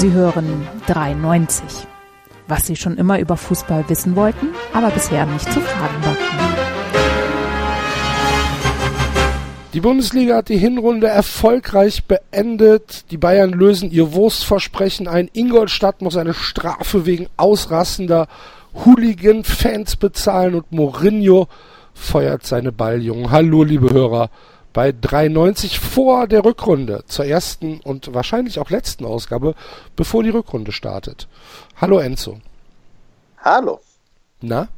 Sie hören 93. Was Sie schon immer über Fußball wissen wollten, aber bisher nicht zu fragen wagten. Die Bundesliga hat die Hinrunde erfolgreich beendet. Die Bayern lösen ihr Wurstversprechen ein. Ingolstadt muss eine Strafe wegen ausrassender Hooligan-Fans bezahlen und Mourinho feuert seine Balljungen. Hallo, liebe Hörer, bei 93 vor der Rückrunde zur ersten und wahrscheinlich auch letzten Ausgabe, bevor die Rückrunde startet. Hallo Enzo. Hallo. Na?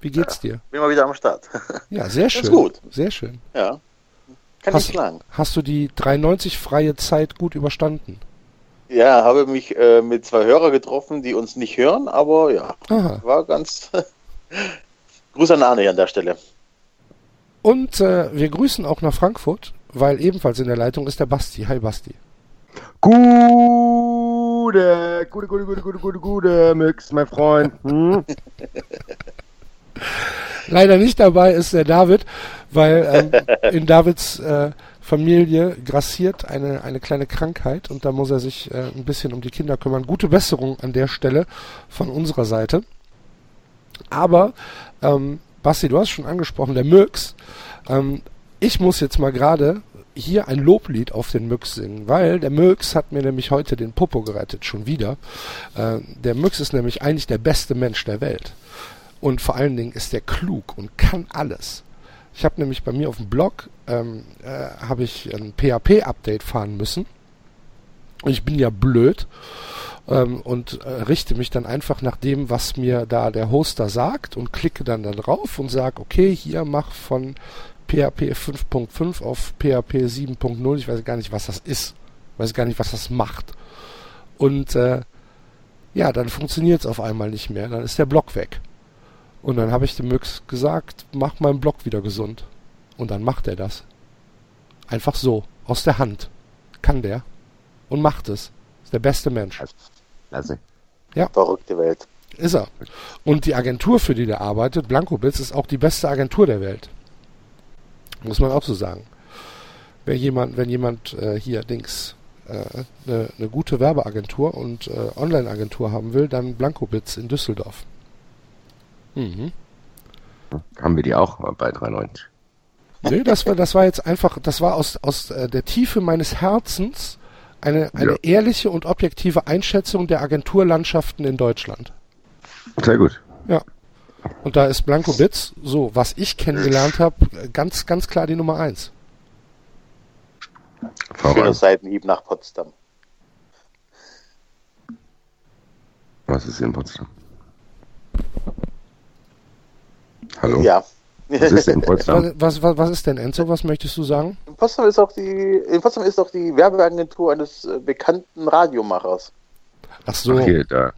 Wie geht's dir? Bin mal wieder am Start. Ja, sehr schön. Ganz gut. Sehr schön. Ja. Kann Hast, nicht klagen. hast du die 93 freie Zeit gut überstanden? Ja, habe mich äh, mit zwei Hörern getroffen, die uns nicht hören, aber ja, Aha. war ganz. Gruß an Arne an der Stelle. Und äh, wir grüßen auch nach Frankfurt, weil ebenfalls in der Leitung ist der Basti. Hi Basti. Gute, gute, gute, gute, gute, gute, gute, Mix, mein Freund. Hm? Leider nicht dabei ist der David, weil ähm, in Davids äh, Familie grassiert eine, eine kleine Krankheit und da muss er sich äh, ein bisschen um die Kinder kümmern. Gute Besserung an der Stelle von unserer Seite. Aber, ähm, Basti, du hast schon angesprochen, der Möx. Ähm, ich muss jetzt mal gerade hier ein Loblied auf den Möx singen, weil der Möx hat mir nämlich heute den Popo gerettet, schon wieder. Äh, der Möx ist nämlich eigentlich der beste Mensch der Welt. Und vor allen Dingen ist der klug und kann alles. Ich habe nämlich bei mir auf dem Blog ähm, äh, habe ich ein PHP-Update fahren müssen. Und ich bin ja blöd ähm, und äh, richte mich dann einfach nach dem, was mir da der Hoster sagt und klicke dann da drauf und sage, okay, hier mach von PHP 5.5 auf PHP 7.0. Ich weiß gar nicht, was das ist. Ich weiß gar nicht, was das macht. Und äh, ja, dann funktioniert es auf einmal nicht mehr. Dann ist der Block weg. Und dann habe ich dem Möx gesagt, mach meinen Block wieder gesund. Und dann macht er das. Einfach so, aus der Hand. Kann der. Und macht es. Ist der beste Mensch. Klasse. Verrückte Welt. Ist er. Und die Agentur, für die der arbeitet, Blankobitz, ist auch die beste Agentur der Welt. Muss man auch so sagen. Wenn jemand, wenn jemand äh, hier Dings eine äh, ne, ne gute Werbeagentur und äh, Online-Agentur haben will, dann Blankobitz in Düsseldorf. Mhm. Haben wir die auch bei 390. Nee, das war, das war jetzt einfach, das war aus, aus äh, der Tiefe meines Herzens eine, eine Ja. ehrliche und objektive Einschätzung der Agenturlandschaften in Deutschland. Sehr gut. Ja. Und da ist Blankobitz, so, was ich kennengelernt habe, ganz, ganz klar die Nummer eins. Schöner. Seitenhieb nach Potsdam. Was ist in Potsdam? Hallo? Ja. Was ist in Potsdam? Was, was, was ist denn, Enzo? Was möchtest du sagen? In Potsdam ist auch die, in Potsdam ist auch die Werbeagentur eines äh, bekannten Radiomachers. Ach so. Ach, hier, da.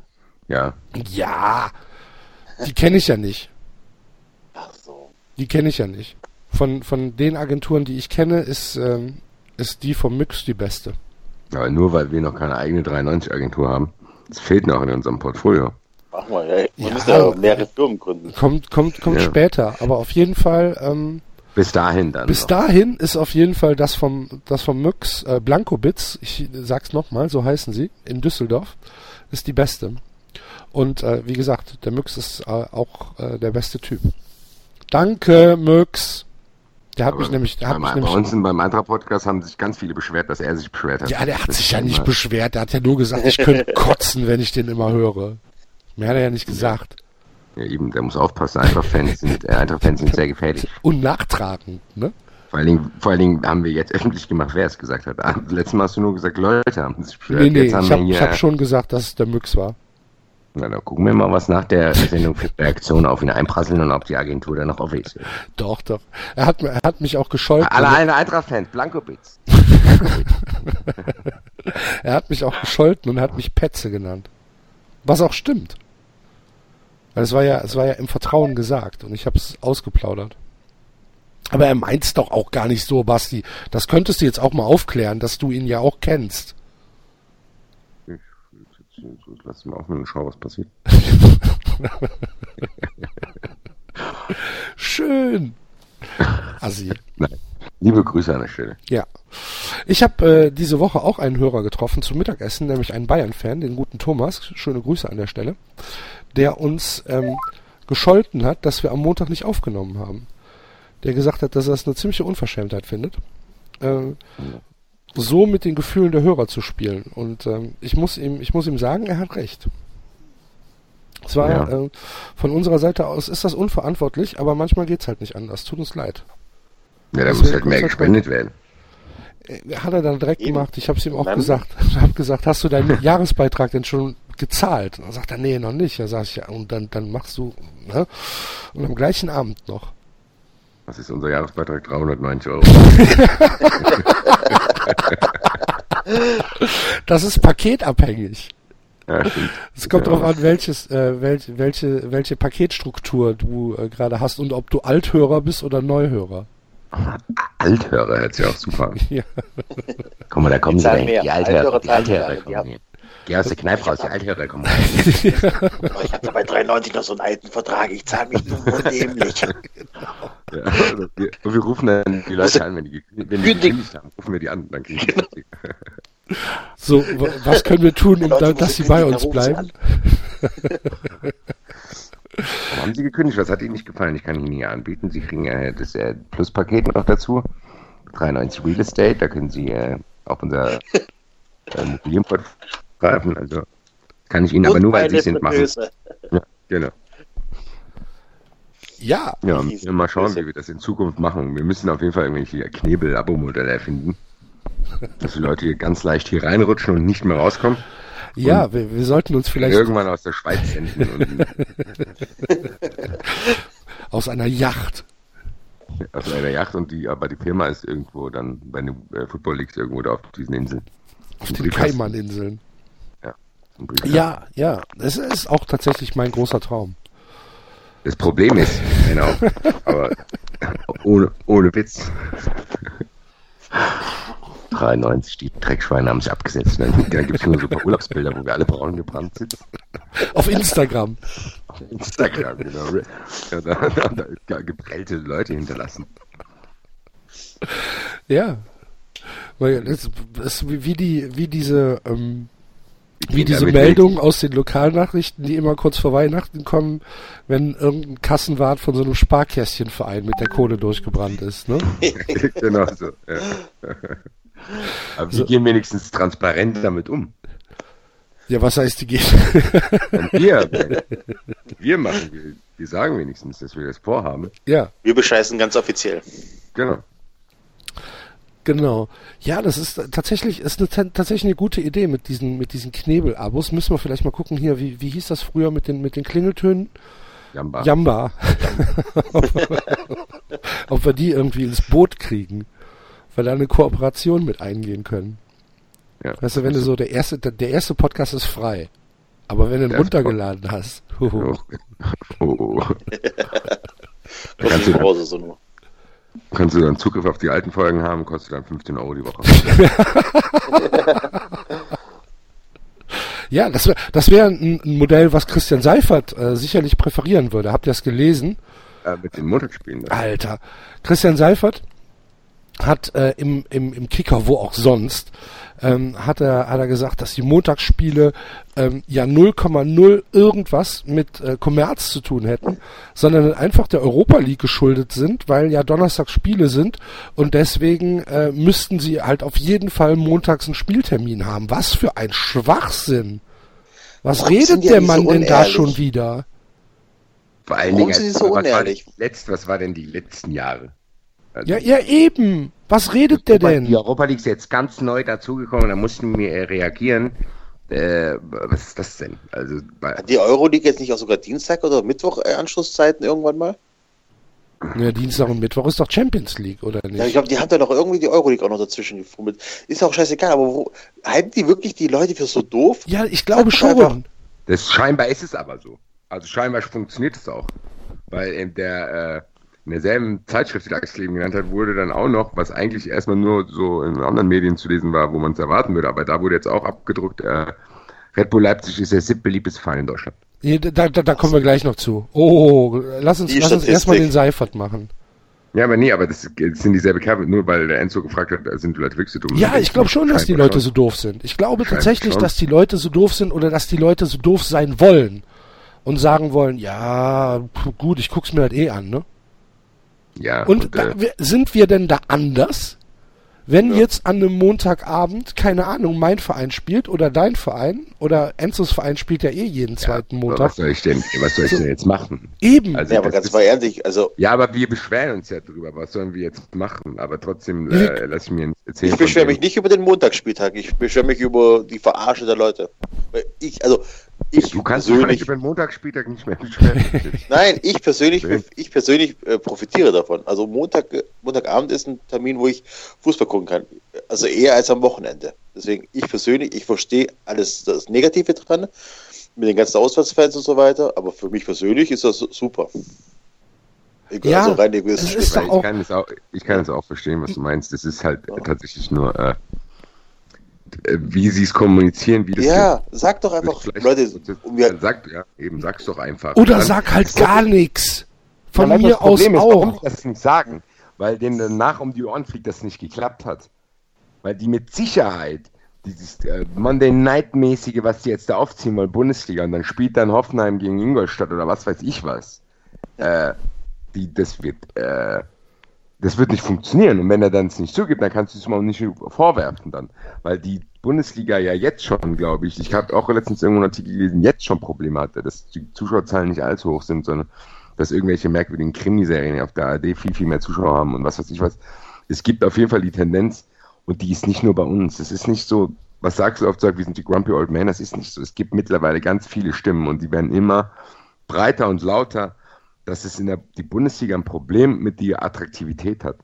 Ja. Ja. Die kenne ich ja nicht. Ach so. Die kenne ich ja nicht. Von, von den Agenturen, die ich kenne, ist, ähm, ist die vom Mix die beste. Aber nur weil wir noch keine eigene 390-Agentur haben. Das fehlt noch in unserem Portfolio. Mach mal, ey. Man Ja, müsste ja aber- mehrere Firmen gründen. Kommt, kommt, kommt Ja. später. Aber auf jeden Fall, ähm, Bis dahin dann. bis noch. dahin ist auf jeden Fall das vom, das vom Myx, äh, Blankobitz, ich sag's nochmal, so heißen sie, in Düsseldorf, ist die beste. Und äh, wie gesagt, der Myx ist äh, auch äh, der beste Typ. Danke, Myx. Der hat mich nämlich, der hat mich bei, nämlich, uns in- beim Eintracht-Podcast haben sich ganz viele beschwert, dass er sich beschwert hat. ja, der hat Das sich ja nicht beschwert, der hat ja nur gesagt, ich könnte kotzen, wenn ich den immer höre. Mehr hat er ja nicht gesagt. Ja, eben, der muss aufpassen. Eintracht-Fans sind, äh, Eintracht-Fans sind sehr gefährlich. Und nachtragend, ne? Vor allen, Dingen, vor allen Dingen haben wir jetzt öffentlich gemacht, wer es gesagt hat. Ah, Letztes Mal hast du nur gesagt, Leute haben sich beschwert. Nee, nee, jetzt haben ich habe hab schon gesagt, dass es der Myx war. Na, dann gucken wir mal, was nach der Sendung für Reaktionen auf ihn einprasseln und ob die Agentur dann noch auf ist. Doch, doch. Er hat, er hat mich auch gescholten. Alle eine Eintracht-Fans, Blankobitz. Er hat mich auch gescholten und hat mich Petze genannt. Was auch stimmt. Weil es war ja, es war ja im Vertrauen gesagt und ich habe es ausgeplaudert. Aber er meint's doch auch gar nicht so, Basti. Das könntest du jetzt auch mal aufklären, dass du ihn ja auch kennst. Lass mal auf und schau, was passiert. Schön. Assi. Nein. Liebe Grüße an der Stelle. Ja. Ich habe äh, diese Woche auch einen Hörer getroffen zum Mittagessen, nämlich einen Bayern-Fan, den guten Thomas. Schöne Grüße an der Stelle. Der uns ähm, gescholten hat, dass wir am Montag nicht aufgenommen haben. Der gesagt hat, dass er es eine ziemliche Unverschämtheit findet, äh, so mit den Gefühlen der Hörer zu spielen. Und ähm, ich muss ihm, ich muss ihm sagen, er hat recht. Es war Ja. äh, von unserer Seite aus ist das unverantwortlich, aber manchmal geht's halt nicht anders. Tut uns leid. Ja, da muss halt mehr gespendet werden. Äh, Hat er dann direkt Eben. gemacht. Ich habe es ihm auch gesagt. Ich habe gesagt, hast du deinen Jahresbeitrag denn schon gezahlt? Und dann sagt er, nee, noch nicht. Da sag ich, ja, und dann, dann machst du, ne? Und am gleichen Abend noch. Was ist unser Jahresbeitrag? 390 Euro. Das ist paketabhängig. Ja, stimmt. Es kommt Ja. darauf an, welches, äh, welche, welche, welche Paketstruktur du äh, gerade hast und ob du Althörer bist oder Neuhörer. Althörer hört sich auch super an. Ja. Guck mal, da kommen Die. Die Althörer, Althörer die Althörer. Die kommen haben- hier. Geh aus der Kneipe raus, die Althörer kommen rein. Ich habe da bei 93 noch so einen alten Vertrag. Ich zahle mich nur dämlich. Ja, und wir, und wir rufen dann die Leute an, wenn die, wenn gekündigt haben, rufen wir die an, dann kriegen Genau. die So, was können wir tun, um da, dass sie bei uns bleiben? Warum haben Sie gekündigt? Was hat Ihnen nicht gefallen? Ich kann Ihnen hier anbieten. Sie kriegen äh, das äh, Pluspaket noch dazu. 93 Real Estate, da können Sie äh, auf unser äh, Immobilienport greifen. Also kann ich Ihnen aber nur, weil Sie sind, machen. Ja, genau. Ja, Ja, wir mal schauen, wie wir das in Zukunft machen. Wir müssen auf jeden Fall irgendwelche Knebel-Abo-Modelle erfinden. Dass die Leute hier ganz leicht hier reinrutschen und nicht mehr rauskommen. ja, wir, wir sollten uns vielleicht Irgendwann aus der Schweiz senden aus einer Yacht. auf einer Yacht und die, aber die Firma ist irgendwo dann bei den äh, Football Leagues irgendwo da auf diesen Inseln. Auf den. Kaimaninseln. Ja, ja, das ist auch tatsächlich mein großer Traum. Das Problem ist, genau, aber ohne, ohne Witz. 93, die Dreckschweine haben sich abgesetzt. Dann, dann gibt es nur so ein paar Urlaubsbilder, wo wir alle braun gebrannt sind. Auf Instagram. Auf Instagram, genau. Ja, da, da, da, da geprellte Leute hinterlassen. Ja. Weil das ist wie die, wie diese, ähm, wie diese Meldungen aus den Lokalnachrichten, die immer kurz vor Weihnachten kommen, wenn irgendein Kassenwart von so einem Sparkästchenverein mit der Kohle durchgebrannt ist, ne? Genau so. Ja. Aber wir gehen wenigstens transparent damit um. Ja, was heißt die geht? Und wir, wir machen, wir, wir sagen wenigstens, dass wir das vorhaben. ja, Wir bescheißen ganz offiziell. Genau. Genau. Ja, das ist tatsächlich, ist eine, tatsächlich eine gute Idee mit diesen, mit diesen Knebelabos. Müssen wir vielleicht mal gucken hier, wie, wie hieß das früher mit den, mit den Klingeltönen? Jamba. Jamba. Ob wir die irgendwie ins Boot kriegen, weil da eine Kooperation mit eingehen können. Ja. Weißt du, wenn du so der erste, der, der erste Podcast ist frei, aber wenn du ihn runtergeladen hast, huhu, Oh, oh, oh. Kannst du- die Pause so nur. Kannst du dann Zugriff auf die alten Folgen haben, kostet dann 15 Euro die Woche. ja, das wäre das wär ein, Modell, was Christian Seifert äh, sicherlich präferieren würde. Habt ihr das gelesen? äh, mit den Montagsspielen. Alter, Christian Seifert hat äh, im, im, im Kicker, wo auch sonst, ähm, hat, er, hat er gesagt, dass die Montagsspiele ähm, ja 0,0 irgendwas mit äh, Kommerz zu tun hätten, sondern einfach der Europa League geschuldet sind, weil ja Donnerstags Spiele sind und deswegen äh, müssten sie halt auf jeden Fall montags einen Spieltermin haben. Was für ein Schwachsinn! Was Warum redet der eigentlich so Mann denn da schon wieder? Vor allen Warum Dingen, sind die so was war denn unehrlich? Letzt, was war denn die letzten Jahre? Also, Ja, ja eben. Was redet der denn? Die Europa League ist jetzt ganz neu dazugekommen, da mussten wir äh, reagieren. Äh, was ist das denn? Also, Hat die Euroleague jetzt nicht auch sogar Dienstag oder Mittwoch äh, Anschlusszeiten irgendwann mal? Ja, Dienstag und Mittwoch ist doch Champions League, oder Ja, ich nicht? glaube, die haben da noch irgendwie die Euroleague auch noch dazwischen gefummelt. Ist auch scheißegal, aber wo, halten die wirklich die Leute für so doof? Ja, ich glaube doch einfach. schon. das scheinbar ist es aber so. Also scheinbar funktioniert es auch. Weil in der, äh, in derselben Zeitschrift, die Axel eben genannt hat, wurde dann auch noch, was eigentlich erstmal nur so in anderen Medien zu lesen war, wo man es erwarten würde, aber da wurde jetzt auch abgedruckt, äh, Red Bull Leipzig ist der siebtbeliebteste Verein in Deutschland. Da, da, da kommen wir gleich noch zu. Oh, lass uns, Die lass uns erstmal den Seifert machen. Ja, aber nee, aber das sind dieselbe Kerbe, nur weil der Enzo gefragt hat, sind die Leute wirklich so dumm. Ja, ich glaube schon, dass die Leute schon. so doof sind. Ich glaube tatsächlich, schon. dass die Leute so doof sind oder dass die Leute so doof sein wollen und sagen wollen, ja, gut, ich guck's mir halt eh an, ne? Ja, Und, und, da, äh, sind wir denn da anders? Wenn jetzt an einem Montagabend, keine Ahnung, mein Verein spielt oder dein Verein oder Enzos Verein spielt ja eh jeden zweiten aber Montag. was soll ich denn, was soll ich denn jetzt machen? Eben. Also, Ja, aber ganz ist- mal ehrlich, also Ja, aber wir beschweren uns ja drüber. Was sollen wir jetzt machen? Aber trotzdem Wir- äh, lass ich mir erzählen. ich beschwere mich nicht über den Montagsspieltag, ich beschwere mich über die Verarsche der Leute. Ich, also ich Du kannst persönlich, über den Montagsspieltag nicht mehr nein, ich persönlich, ich persönlich äh, profitiere davon. Also Montag, äh, Montagabend ist ein Termin, wo ich Fußball gucken kann. Also eher als am Wochenende. Deswegen, ich persönlich, ich verstehe alles das Negative dran, mit den ganzen Auswärtsfans und so weiter, aber für mich persönlich ist das super. Egal, Ja, also rein egoistisch. ist auch- ich, kann es auch, ich kann es auch verstehen, was du meinst. Das ist halt tatsächlich nur, äh, wie sie es kommunizieren, wie das Ja, sag doch einfach, Leute, das- wir, sag, ja, eben, sag's doch einfach. Oder Dann- sag halt das- gar nichts. Von Ja, mir das Problem aus ist, warum auch. die das nicht sagen, weil denen danach um die Ohren fliegt, dass es nicht geklappt hat. Weil die mit Sicherheit dieses äh, Monday Night mäßige, was die jetzt da aufziehen wollen, Bundesliga, und dann spielt dann Hoffenheim gegen Ingolstadt oder was weiß ich was. Äh, die, das wird, äh, das wird nicht funktionieren. Und wenn er dann es nicht zugibt, dann kannst du es auch nicht vorwerfen dann. Weil die Bundesliga ja jetzt schon, glaube ich, ich habe auch letztens irgendwo einen Artikel gelesen, jetzt schon Probleme hatte, dass die Zuschauerzahlen nicht allzu hoch sind, sondern dass irgendwelche merkwürdigen Krimiserien auf der ARD viel, viel mehr Zuschauer haben und was weiß ich was. Es gibt auf jeden Fall die Tendenz, und die ist nicht nur bei uns. Es ist nicht so, was sagst du oft, sagt, wir sind die Grumpy Old Men, das ist nicht so. Es gibt mittlerweile ganz viele Stimmen und die werden immer breiter und lauter, dass es in der die Bundesliga ein Problem mit der Attraktivität hat.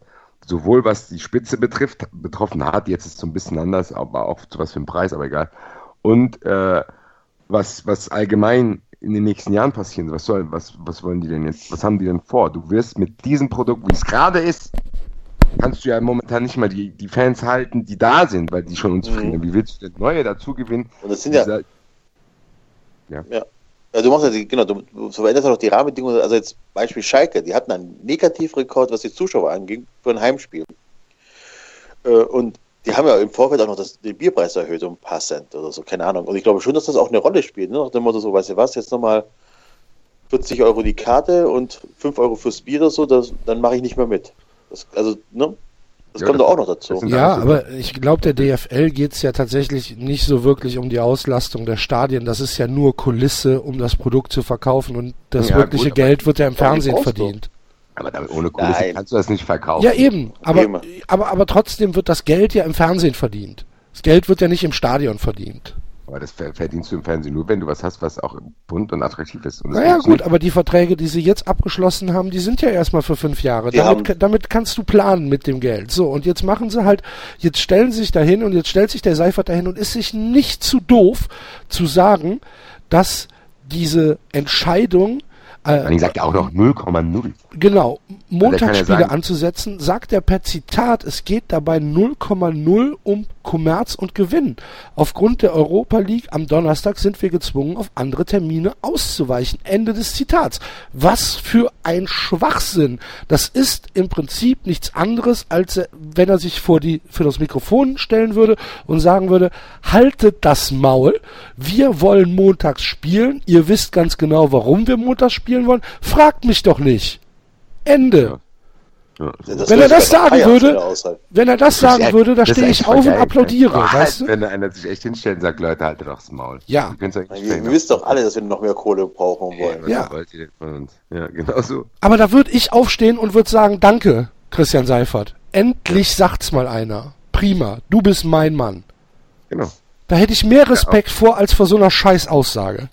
Sowohl was die Spitze betrifft, betroffen hat, jetzt ist es so ein bisschen anders, aber auch zu was für einen Preis, aber egal. Und äh, was, was allgemein in den nächsten Jahren passieren soll. Was, soll, was, was wollen die denn jetzt? Was haben die denn vor? Du wirst mit diesem Produkt, wie es gerade ist, kannst du ja momentan nicht mal die, die Fans halten, die da sind, weil die schon unzufrieden Mhm. sind. Wie willst du denn neue dazu gewinnen? und das sind ja, Dieser- ja, du machst ja, die, genau, du, du veränderst ja auch die Rahmenbedingungen, also jetzt Beispiel Schalke, die hatten einen Negativrekord, was die Zuschauer anging, für ein Heimspiel. Äh, und die haben ja im Vorfeld auch noch das, den Bierpreis erhöht um ein paar Cent oder so, keine Ahnung. Und ich glaube schon, dass das auch eine Rolle spielt, ne? nach dem Motto so, weißt du was, jetzt nochmal 40 Euro die Karte und 5 Euro fürs Bier oder so, das, dann mache ich nicht mehr mit. Das, also, ne? Das Ja, kommt das- doch auch noch dazu. Ja, aber ich glaube, der DFL geht's ja tatsächlich nicht so wirklich um die Auslastung der Stadien. Das ist ja nur Kulisse, um das Produkt zu verkaufen und das Ja, wirkliche gut, Geld wird ja im Fernsehen verdient. Aber damit ohne Kulisse Nein. kannst du das nicht verkaufen. Ja, eben. Aber, Eben. aber, aber trotzdem wird das Geld ja im Fernsehen verdient. Das Geld wird ja nicht im Stadion verdient. Aber das ver- verdienst du im Fernsehen nur, wenn du was hast, was auch bunt und attraktiv ist. Und Naja, gut, aber die Verträge, die sie jetzt abgeschlossen haben, die sind ja erstmal für fünf Jahre. Damit, damit kannst du planen mit dem Geld. So, und jetzt machen sie halt, jetzt stellen sie sich dahin und jetzt stellt sich der Seifert dahin und ist sich nicht zu doof zu sagen, dass diese Entscheidung äh, sagt er auch noch 0,0. Genau, ja Montagsspiele sagen- anzusetzen, sagt er per Zitat, es geht dabei 0,0 um Kommerz und Gewinn. Aufgrund der Europa League am Donnerstag sind wir gezwungen, auf andere Termine auszuweichen. Ende des Zitats. Was für ein Schwachsinn. Das ist im Prinzip nichts anderes, als äh, wenn er sich vor, die, für das Mikrofon stellen würde und sagen würde, haltet das Maul, wir wollen montags spielen, ihr wisst ganz genau, warum wir montags spielen wollen, fragt mich doch nicht. Ende. Ja. Ja. Das Wenn er das ja sagen würde-. Wenn er das sagen würde, da stehe ich auf und applaudiere, ey. weißt du? Wenn einer sich echt hinstellt und sagt, Leute, haltet doch das Maul. Ja. Wir, wir wissen doch alle, dass wir noch mehr Kohle brauchen wollen. Ja. Ja, genau so. Aber da würde ich aufstehen und würde sagen, danke, Christian Seifert. Endlich sagt's mal einer. Prima, du bist mein Mann. Genau. Da hätte ich mehr Respekt vor als vor so einer Scheißaussage.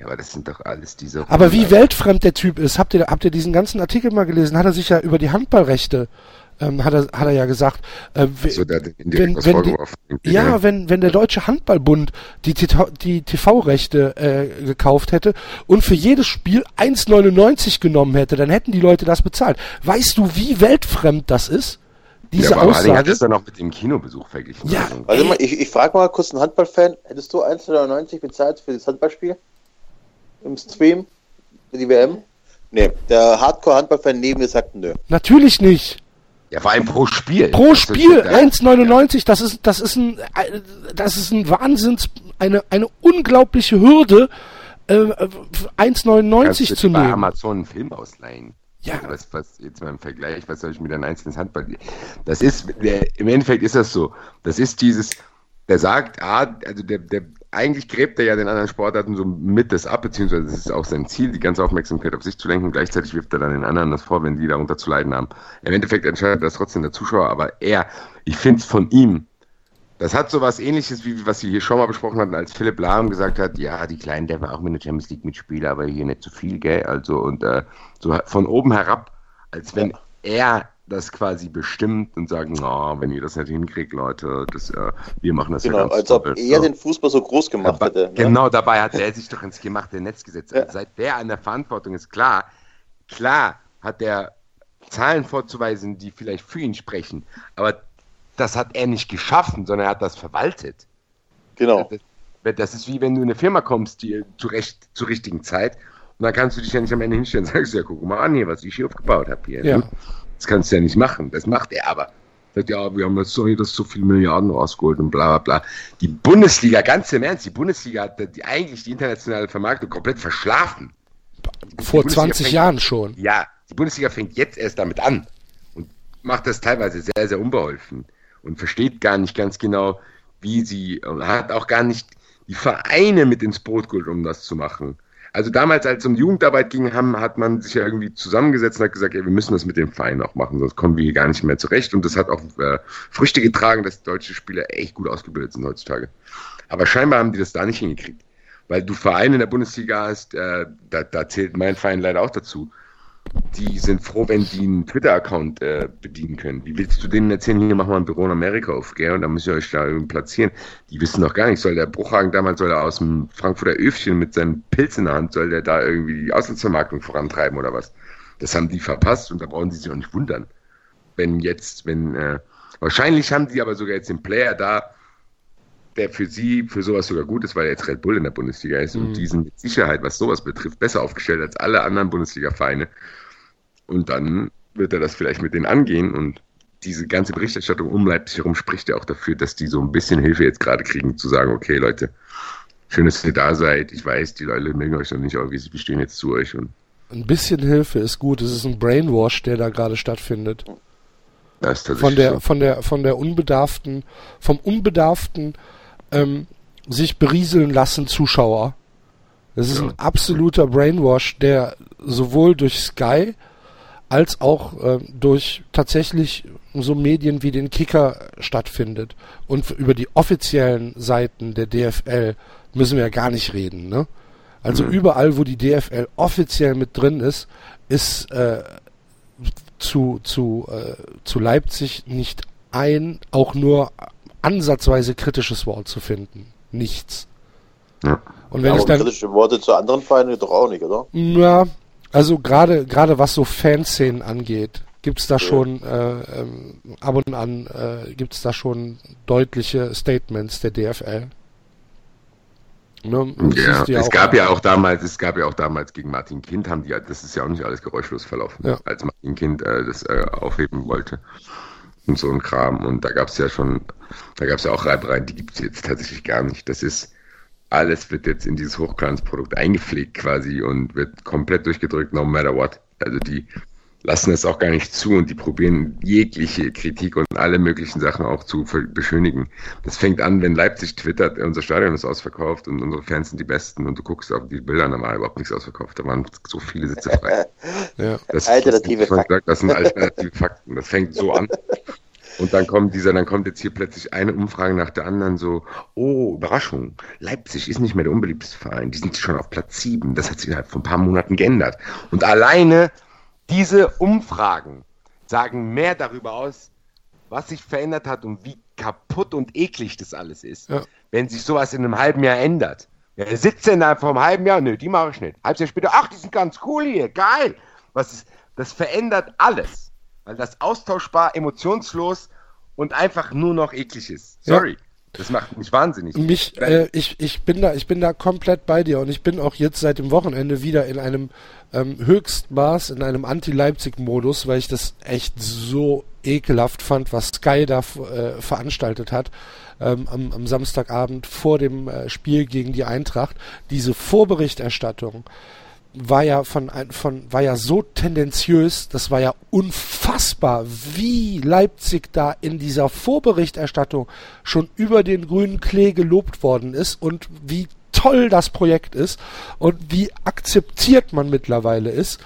Ja, aber das sind doch alles diese. Aber wie weltfremd der Typ ist, habt ihr, habt ihr diesen ganzen Artikel mal gelesen? Hat er sich ja über die Handballrechte, ähm, hat, er, hat er ja gesagt, äh, So, der hat indirekt wenn- wenn die- vorgeworfen. Ja, wenn, wenn der Deutsche Handballbund die, TV die TV-Rechte äh, gekauft hätte und für jedes Spiel 1,99 genommen hätte, dann hätten die Leute das bezahlt. Weißt du, wie weltfremd das ist? Diese ja, aber Harding hat Aussage? es dann auch mit dem Kinobesuch verglichen. Ja. Also, Warte mal, ich, ich frage mal kurz einen Handballfan. Hättest du 1,99 bezahlt für das Handballspiel? Im Stream? Für die WM? Nee, der Hardcore-Handballfan neben mir sagt nö. Natürlich nicht. Ja, vor allem pro Spiel. Pro Spiel 1,99, das ist, das ist ein, das ist ein Wahnsinns, eine, eine unglaubliche Hürde, äh, 1,99 zu nehmen. bei Amazon einen Film ausleihen. Ja. Also was, was, jetzt mal im Vergleich, was soll ich mit einem einzelnen Handball? Das ist, der, im Endeffekt ist das so. Das ist dieses, der sagt, ah, also der, der, eigentlich gräbt er ja den anderen Sportarten so mit das ab, beziehungsweise das ist auch sein Ziel, die ganze Aufmerksamkeit auf sich zu lenken. Gleichzeitig wirft er dann den anderen das vor, wenn die darunter zu leiden haben. Im Endeffekt entscheidet das trotzdem der Zuschauer, aber er, ich finde es von ihm, das hat so was ähnliches, wie was wir hier schon mal besprochen hatten, als Philipp Lahm gesagt hat, ja, die Kleinen dürfen auch mit der Champions League mitspielen, aber hier nicht zu so viel, gell? Also, und äh, so von oben herab, als wenn er das quasi bestimmt und sagen, na, wenn ihr das nicht hinkriegt, Leute, das, äh, wir machen das genau, ja ganz als ob er so. den Fußball so groß gemacht dabei, hätte. Ne? Genau, dabei hat er sich doch ins gemachte Netz gesetzt. Ja. Also seit der an der Verantwortung ist, klar, klar hat er Zahlen vorzuweisen, die vielleicht für ihn sprechen, aber das hat er nicht geschaffen, sondern er hat das verwaltet. Genau. Das, das ist wie wenn du in eine Firma kommst, die zu, recht, zur richtigen Zeit, und dann kannst du dich ja nicht am Ende hinstellen und sagst, ja, guck mal an hier, was ich hier aufgebaut habe hier. Ja. Ne? Das kannst du ja nicht machen. Das macht er aber. Sagt, ja, wir haben jetzt sorry, das so viele Milliarden rausgeholt und bla bla bla. Die Bundesliga, ganz im Ernst, die Bundesliga hat die, eigentlich die internationale Vermarktung komplett verschlafen. Vor 20 fängt, Jahren schon. Ja, die Bundesliga fängt jetzt erst damit an und macht das teilweise sehr, sehr unbeholfen und versteht gar nicht ganz genau, wie sie, und hat auch gar nicht die Vereine mit ins Boot geholt, um das zu machen. Also damals, als es um Jugendarbeit ging, haben, hat man sich ja irgendwie zusammengesetzt und hat gesagt, ey, wir müssen das mit dem Verein auch machen, sonst kommen wir hier gar nicht mehr zurecht. Und das hat auch äh, Früchte getragen, dass deutsche Spieler echt gut ausgebildet sind heutzutage. Aber scheinbar haben die das da nicht hingekriegt. Weil du Vereine in der Bundesliga hast, äh, da, da zählt mein Verein leider auch dazu die sind froh, wenn die einen Twitter-Account äh, bedienen können. Wie willst du denen erzählen, hier machen wir ein Büro in Amerika auf, gell? Und dann müsst ihr euch da irgendwie platzieren. Die wissen doch gar nicht, soll der Bruchhagen damals, soll er aus dem Frankfurter Öfchen mit seinem Pilz in der Hand, soll der da irgendwie die Auslandsvermarktung vorantreiben oder was? Das haben die verpasst und da brauchen sie sich auch nicht wundern. Wenn jetzt, wenn, äh, wahrscheinlich haben die aber sogar jetzt den Player da, der für sie für sowas sogar gut ist, weil er jetzt Red Bull in der Bundesliga ist mhm. und die sind mit Sicherheit, was sowas betrifft, besser aufgestellt als alle anderen Bundesliga-Vereine. Und dann wird er das vielleicht mit denen angehen und diese ganze Berichterstattung um Leipzig herum spricht ja auch dafür, dass die so ein bisschen Hilfe jetzt gerade kriegen, zu sagen, okay Leute, schön, dass ihr da seid. Ich weiß, die Leute mögen euch noch nicht, aber wir stehen jetzt zu euch. Und ein bisschen Hilfe ist gut. Es ist ein Brainwash, der da gerade stattfindet. Das ist von der, so. von der, von der unbedarften, vom unbedarften ähm, sich berieseln lassen Zuschauer. Das ist ja. ein absoluter Brainwash, der sowohl durch Sky als auch äh, durch tatsächlich so Medien wie den Kicker stattfindet. Und über die offiziellen Seiten der DFL müssen wir ja gar nicht reden. Ne? Also mhm. überall, wo die DFL offiziell mit drin ist, ist äh, zu, zu, äh, zu Leipzig nicht ein, auch nur ansatzweise kritisches Wort zu finden. Nichts. Ja. Und wenn ja, es dann kritische Worte zu anderen Vereinen doch auch nicht, oder? Ja, also gerade gerade was so Fanszenen angeht, gibt es da ja. schon äh, ähm, ab und an äh, gibt es da schon deutliche Statements der DFL. Ne? Ja, ja es gab ja auch damals, es gab ja auch damals gegen Martin Kind, haben die, das ist ja auch nicht alles geräuschlos verlaufen, ja. als Martin Kind äh, das äh, aufheben wollte und so ein Kram. Und da gab es ja schon, da gab es ja auch Reibereien, die gibt es jetzt tatsächlich gar nicht. Das ist, alles wird jetzt in dieses Hochglanzprodukt eingepflegt quasi und wird komplett durchgedrückt, no matter what. Also die lassen es auch gar nicht zu und die probieren jegliche Kritik und alle möglichen Sachen auch zu beschönigen. Das fängt an, wenn Leipzig twittert, unser Stadion ist ausverkauft und unsere Fans sind die Besten und du guckst auf die Bilder, da war überhaupt nichts ausverkauft, da waren so viele Sitze frei. ja. das, alternative das, Fakten. Das sind alternative Fakten. Das fängt so an. Und dann kommt dieser, dann kommt jetzt hier plötzlich eine Umfrage nach der anderen so, oh, Überraschung, Leipzig ist nicht mehr der unbeliebteste Verein, die sind schon auf Platz sieben. Das hat sich innerhalb von ein paar Monaten geändert. Und alleine diese Umfragen sagen mehr darüber aus, was sich verändert hat und wie kaputt und eklig das alles ist, ja. wenn sich sowas in einem halben Jahr ändert. Ja, sitzt denn da vor einem halben Jahr? Nö, die mache ich nicht. Halbes Jahr später, ach, die sind ganz cool hier, geil. Was ist, das verändert alles weil das austauschbar, emotionslos und einfach nur noch eklig ist. Sorry. Ja. Das macht mich wahnsinnig. Mich, äh, ich, ich bin da, ich bin da komplett bei dir und ich bin auch jetzt seit dem Wochenende wieder in einem ähm, Höchstmaß, in einem Anti-Leipzig-Modus, weil ich das echt so ekelhaft fand, was Sky da äh, veranstaltet hat ähm, am, am, Samstagabend vor dem äh, Spiel gegen die Eintracht. Diese Vorberichterstattung war ja von, von war ja so tendenziös, das war ja unfassbar, wie Leipzig da in dieser Vorberichterstattung schon über den grünen Klee gelobt worden ist und wie toll das Projekt ist und wie akzeptiert man mittlerweile ist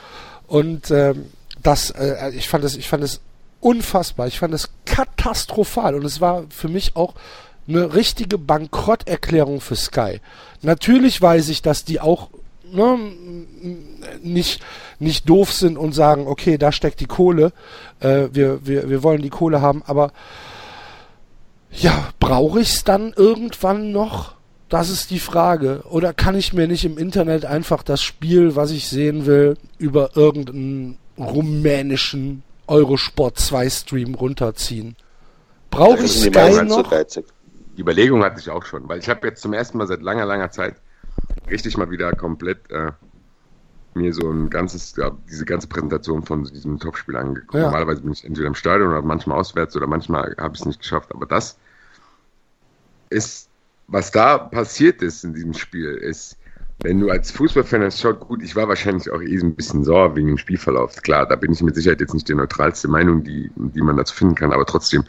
und ähm, das äh, ich fand es ich fand es unfassbar, ich fand es katastrophal und es war für mich auch eine richtige Bankrotterklärung für Sky. Natürlich weiß ich, dass die auch ne, nicht, nicht doof sind und sagen, okay, da steckt die Kohle, äh, wir, wir, wir wollen die Kohle haben, aber ja, brauche ich es dann irgendwann noch? Das ist die Frage. Oder kann ich mir nicht im Internet einfach das Spiel, was ich sehen will, über irgendeinen rumänischen Eurosport 2 Stream runterziehen? Brauche ich Sky noch? Die Überlegung hatte ich auch schon, weil ich habe jetzt zum ersten Mal seit langer, langer Zeit richtig mal wieder komplett äh, mir so ein ganzes, ja, diese ganze Präsentation von diesem Topspiel angeguckt. Ja. Normalerweise bin ich entweder im Stadion oder manchmal auswärts oder manchmal habe ich es nicht geschafft. Aber das ist, was da passiert ist in diesem Spiel, ist, wenn du als Fußballfan das schaut, gut, ich war wahrscheinlich auch eh ein bisschen sauer wegen dem Spielverlauf. Klar, da bin ich mit Sicherheit jetzt nicht die neutralste Meinung, die, die man dazu finden kann, aber trotzdem,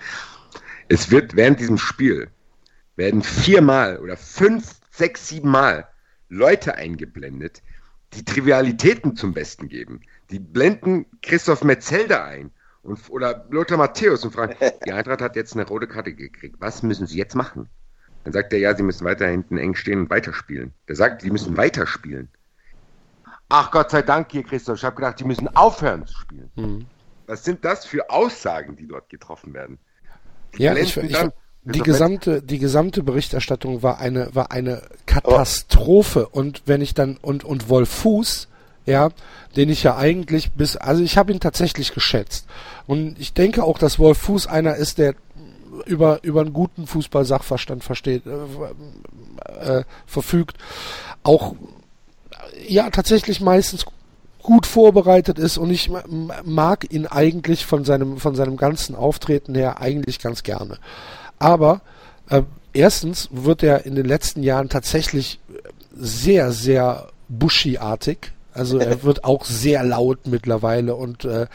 es wird während diesem Spiel werden viermal oder fünf, sechs, sieben Mal Leute eingeblendet, die Trivialitäten zum Besten geben. Die blenden Christoph Metzelder ein und, oder Lothar Matthäus und fragen, die Eintracht hat jetzt eine rote Karte gekriegt. Was müssen sie jetzt machen? Dann sagt er, ja, sie müssen weiter hinten eng stehen und weiterspielen. Der sagt, sie müssen weiterspielen. Ach Gott sei Dank hier, Christoph. Ich habe gedacht, die müssen aufhören zu spielen. Hm. Was sind das für Aussagen, die dort getroffen werden? Die ja, ich, ich, die gesamte, die gesamte Berichterstattung war eine, war eine Katastrophe. Oh. Und wenn ich dann, und, und Wolf Fuß, ja, den ich ja eigentlich bis, also ich habe ihn tatsächlich geschätzt. Und ich denke auch, dass Wolf Fuß einer ist, der über, über einen guten Fußball-Sachverstand versteht, äh, äh, verfügt. Auch, ja, tatsächlich meistens gut vorbereitet ist und ich mag ihn eigentlich von seinem, von seinem ganzen Auftreten her eigentlich ganz gerne. Aber äh, erstens wird er in den letzten Jahren tatsächlich sehr, sehr Bushy-artig. Also er wird auch sehr laut mittlerweile und äh,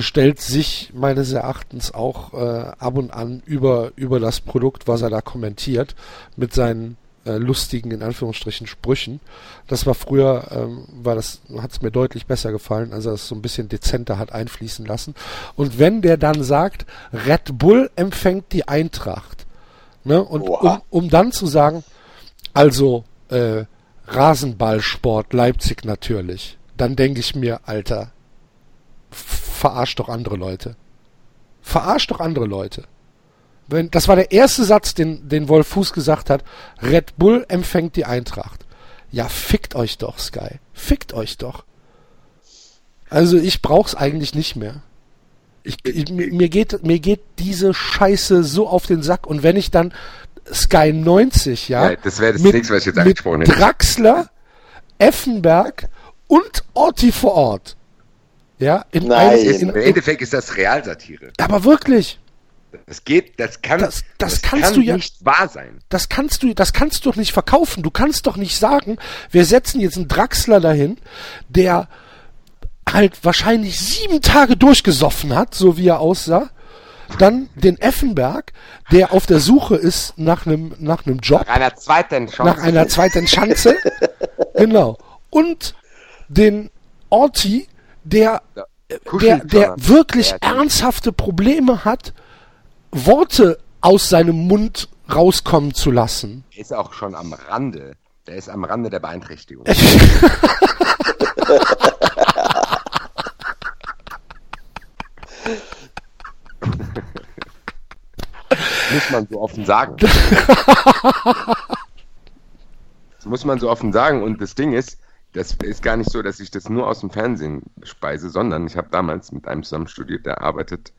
stellt sich meines Erachtens auch äh, ab und an über, über das Produkt, was er da kommentiert, mit seinen äh, lustigen, in Anführungsstrichen, Sprüchen. Das war früher, ähm, war das, hat es mir deutlich besser gefallen, als er es so ein bisschen dezenter hat einfließen lassen. Und wenn der dann sagt, Red Bull empfängt die Eintracht, ne, und um, um dann zu sagen, also äh, Rasenballsport Leipzig natürlich, dann denke ich mir, Alter, verarscht doch andere Leute. Verarscht doch andere Leute wenn, das war der erste Satz, den, den Wolf Fuß gesagt hat, Red Bull empfängt die Eintracht. Ja, fickt euch doch, Sky. Fickt euch doch. Also ich brauch's eigentlich nicht mehr. Ich, ich, mir, geht, mir geht diese Scheiße so auf den Sack und wenn ich dann Sky 90, ja, ja das wäre das mit, nächste, was ich jetzt angesprochen hätte. Draxler, Effenberg und Orti vor Ort. Ja, in Nein, einem, in, Im Endeffekt ist das Realsatire. Aber wirklich. Das geht, das kann, das, das, das kannst kann du ja nicht wahr sein. Das kannst du, das kannst du doch nicht verkaufen. Du kannst doch nicht sagen, wir setzen jetzt einen Draxler dahin, der halt wahrscheinlich sieben Tage durchgesoffen hat, so wie er aussah. Dann den Effenberg, der auf der Suche ist nach einem, nach einem Job. Nach einer zweiten Chance. Nach einer zweiten Chance. genau. Und den Orti, der, der, der wirklich ernsthafte Probleme hat, Worte aus seinem Mund rauskommen zu lassen. Er ist auch schon am Rande. Der ist am Rande der Beeinträchtigung. muss man so offen sagen. das muss man so offen sagen. Und das Ding ist, das ist gar nicht so, dass ich das nur aus dem Fernsehen speise, sondern ich habe damals mit einem zusammen studiert, der arbeitet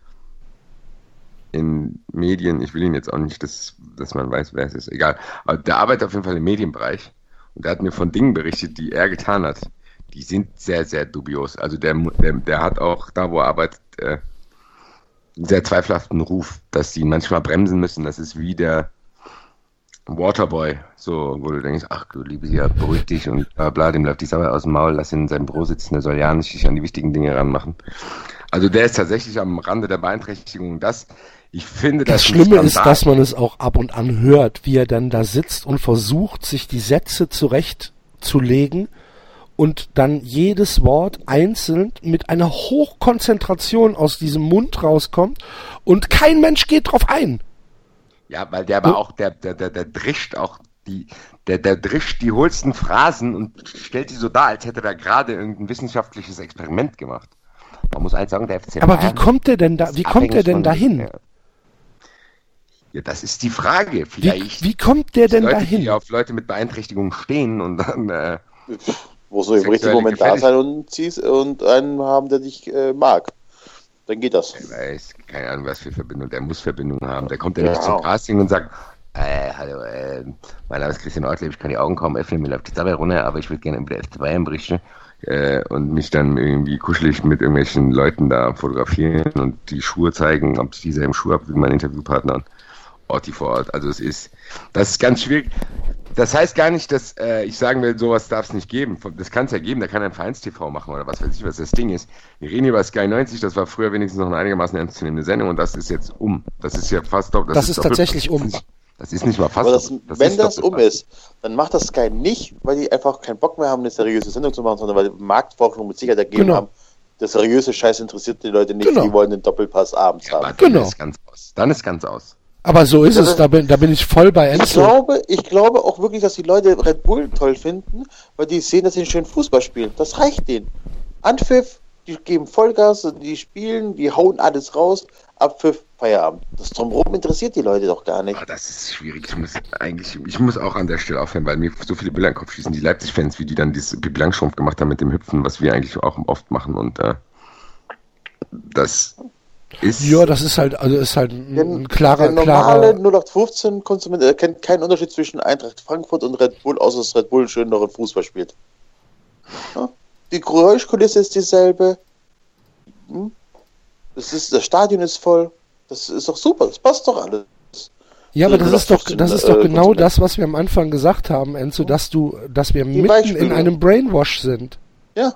in Medien, ich will ihn jetzt auch nicht, dass, dass man weiß, wer es ist, egal. Aber der arbeitet auf jeden Fall im Medienbereich und der hat mir von Dingen berichtet, die er getan hat. Die sind sehr, sehr dubios. Also der, der, der hat auch da, wo er arbeitet, äh, einen sehr zweifelhaften Ruf, dass die manchmal bremsen müssen. Das ist wie der Waterboy, so, wo du denkst, ach du liebe ja, beruhig dich und bla bla, dem läuft die Sauer aus dem Maul, lass ihn in seinem Büro sitzen, der soll ja nicht sich an die wichtigen Dinge ranmachen. Also der ist tatsächlich am Rande der Beeinträchtigung. Das, ich finde, das, das Schlimme ist, dass man es auch ab und an hört, wie er dann da sitzt und versucht, sich die Sätze zurechtzulegen und dann jedes Wort einzeln mit einer Hochkonzentration aus diesem Mund rauskommt und kein Mensch geht drauf ein. Ja, weil der aber auch, der, der, der, der drischt auch die, der, der drischt die hohlsten Phrasen und stellt die so dar, als hätte er gerade irgendein wissenschaftliches Experiment gemacht. Man muss eins sagen, der FC Aber wie kommt der denn da, wie kommt der denn dahin? Ja, das ist die Frage. Vielleicht. Wie, wie kommt der denn Leute, dahin? Die auf Leute mit Beeinträchtigungen stehen und dann. Äh, Wo so im richtigen Moment da sein und, ziehst, und einen haben, der dich äh, mag dann geht das. Er weiß, keine Ahnung, was für Verbindung. Der muss Verbindungen haben. Der kommt ja nicht zum Casting und sagt, äh, hallo, äh, mein Name ist Christian Ortlieb, ich kann die Augen kaum öffnen, mir läuft die Sache runter, aber ich würde gerne über der FC Bayern berichten äh, und mich dann irgendwie kuschelig mit irgendwelchen Leuten da fotografieren und die Schuhe zeigen, ob ich dieselben Schuhe habe wie mein Interviewpartner. Orti vor Ort. Also es ist, das ist ganz schwierig. Das heißt gar nicht, dass äh, ich sagen will, sowas darf es nicht geben. Das kann es ja geben, da kann ein Vereins-TV machen oder was weiß ich, was das Ding ist. Wir reden über Sky 90, das war früher wenigstens noch eine einigermaßen ernstzunehmende Sendung und das ist jetzt um. Das ist ja fast doch. Das, das ist, ist tatsächlich um. Das ist nicht mal fast. Aber das, das wenn das um ist, dann macht das Sky nicht, weil die einfach keinen Bock mehr haben, eine seriöse Sendung zu machen, sondern weil die Marktforschung mit Sicherheit ergeben genau. haben, der seriöse Scheiß interessiert die Leute nicht, genau. die wollen den Doppelpass abends ja, haben. Dann genau. ist ganz aus. Dann ist ganz aus. Aber so ist es, da bin, da bin ich voll bei Enzo. Ich glaube, ich glaube auch wirklich, dass die Leute Red Bull toll finden, weil die sehen, dass sie einen schönen Fußball spielen. Das reicht denen. Anpfiff, die geben Vollgas, die spielen, die hauen alles raus, Abpfiff, Feierabend. Das drumherum interessiert die Leute doch gar nicht. Oh, das ist schwierig. Ich muss eigentlich, ich muss auch an der Stelle aufhören, weil mir so viele Bilder in den Kopf schießen. Die Leipzig-Fans, wie die dann dieses Blanc gemacht haben mit dem Hüpfen, was wir eigentlich auch oft machen und äh, das ist ja, das ist halt, also ist halt ein, ein klarer, der normale 0815 Konsument erkennt keinen Unterschied zwischen Eintracht Frankfurt und Red Bull, außer dass Red Bull schön noch schöneren Fußball spielt. Ja? Die Geräuschkulisse ist dieselbe. Hm? Das, ist, das Stadion ist voll. Das ist doch super. Das passt doch alles. Ja, aber das ist doch, das ist doch äh, genau das, was wir am Anfang gesagt haben, Enzo, dass du, dass wir Die mitten Beispiele. in einem Brainwash sind. Ja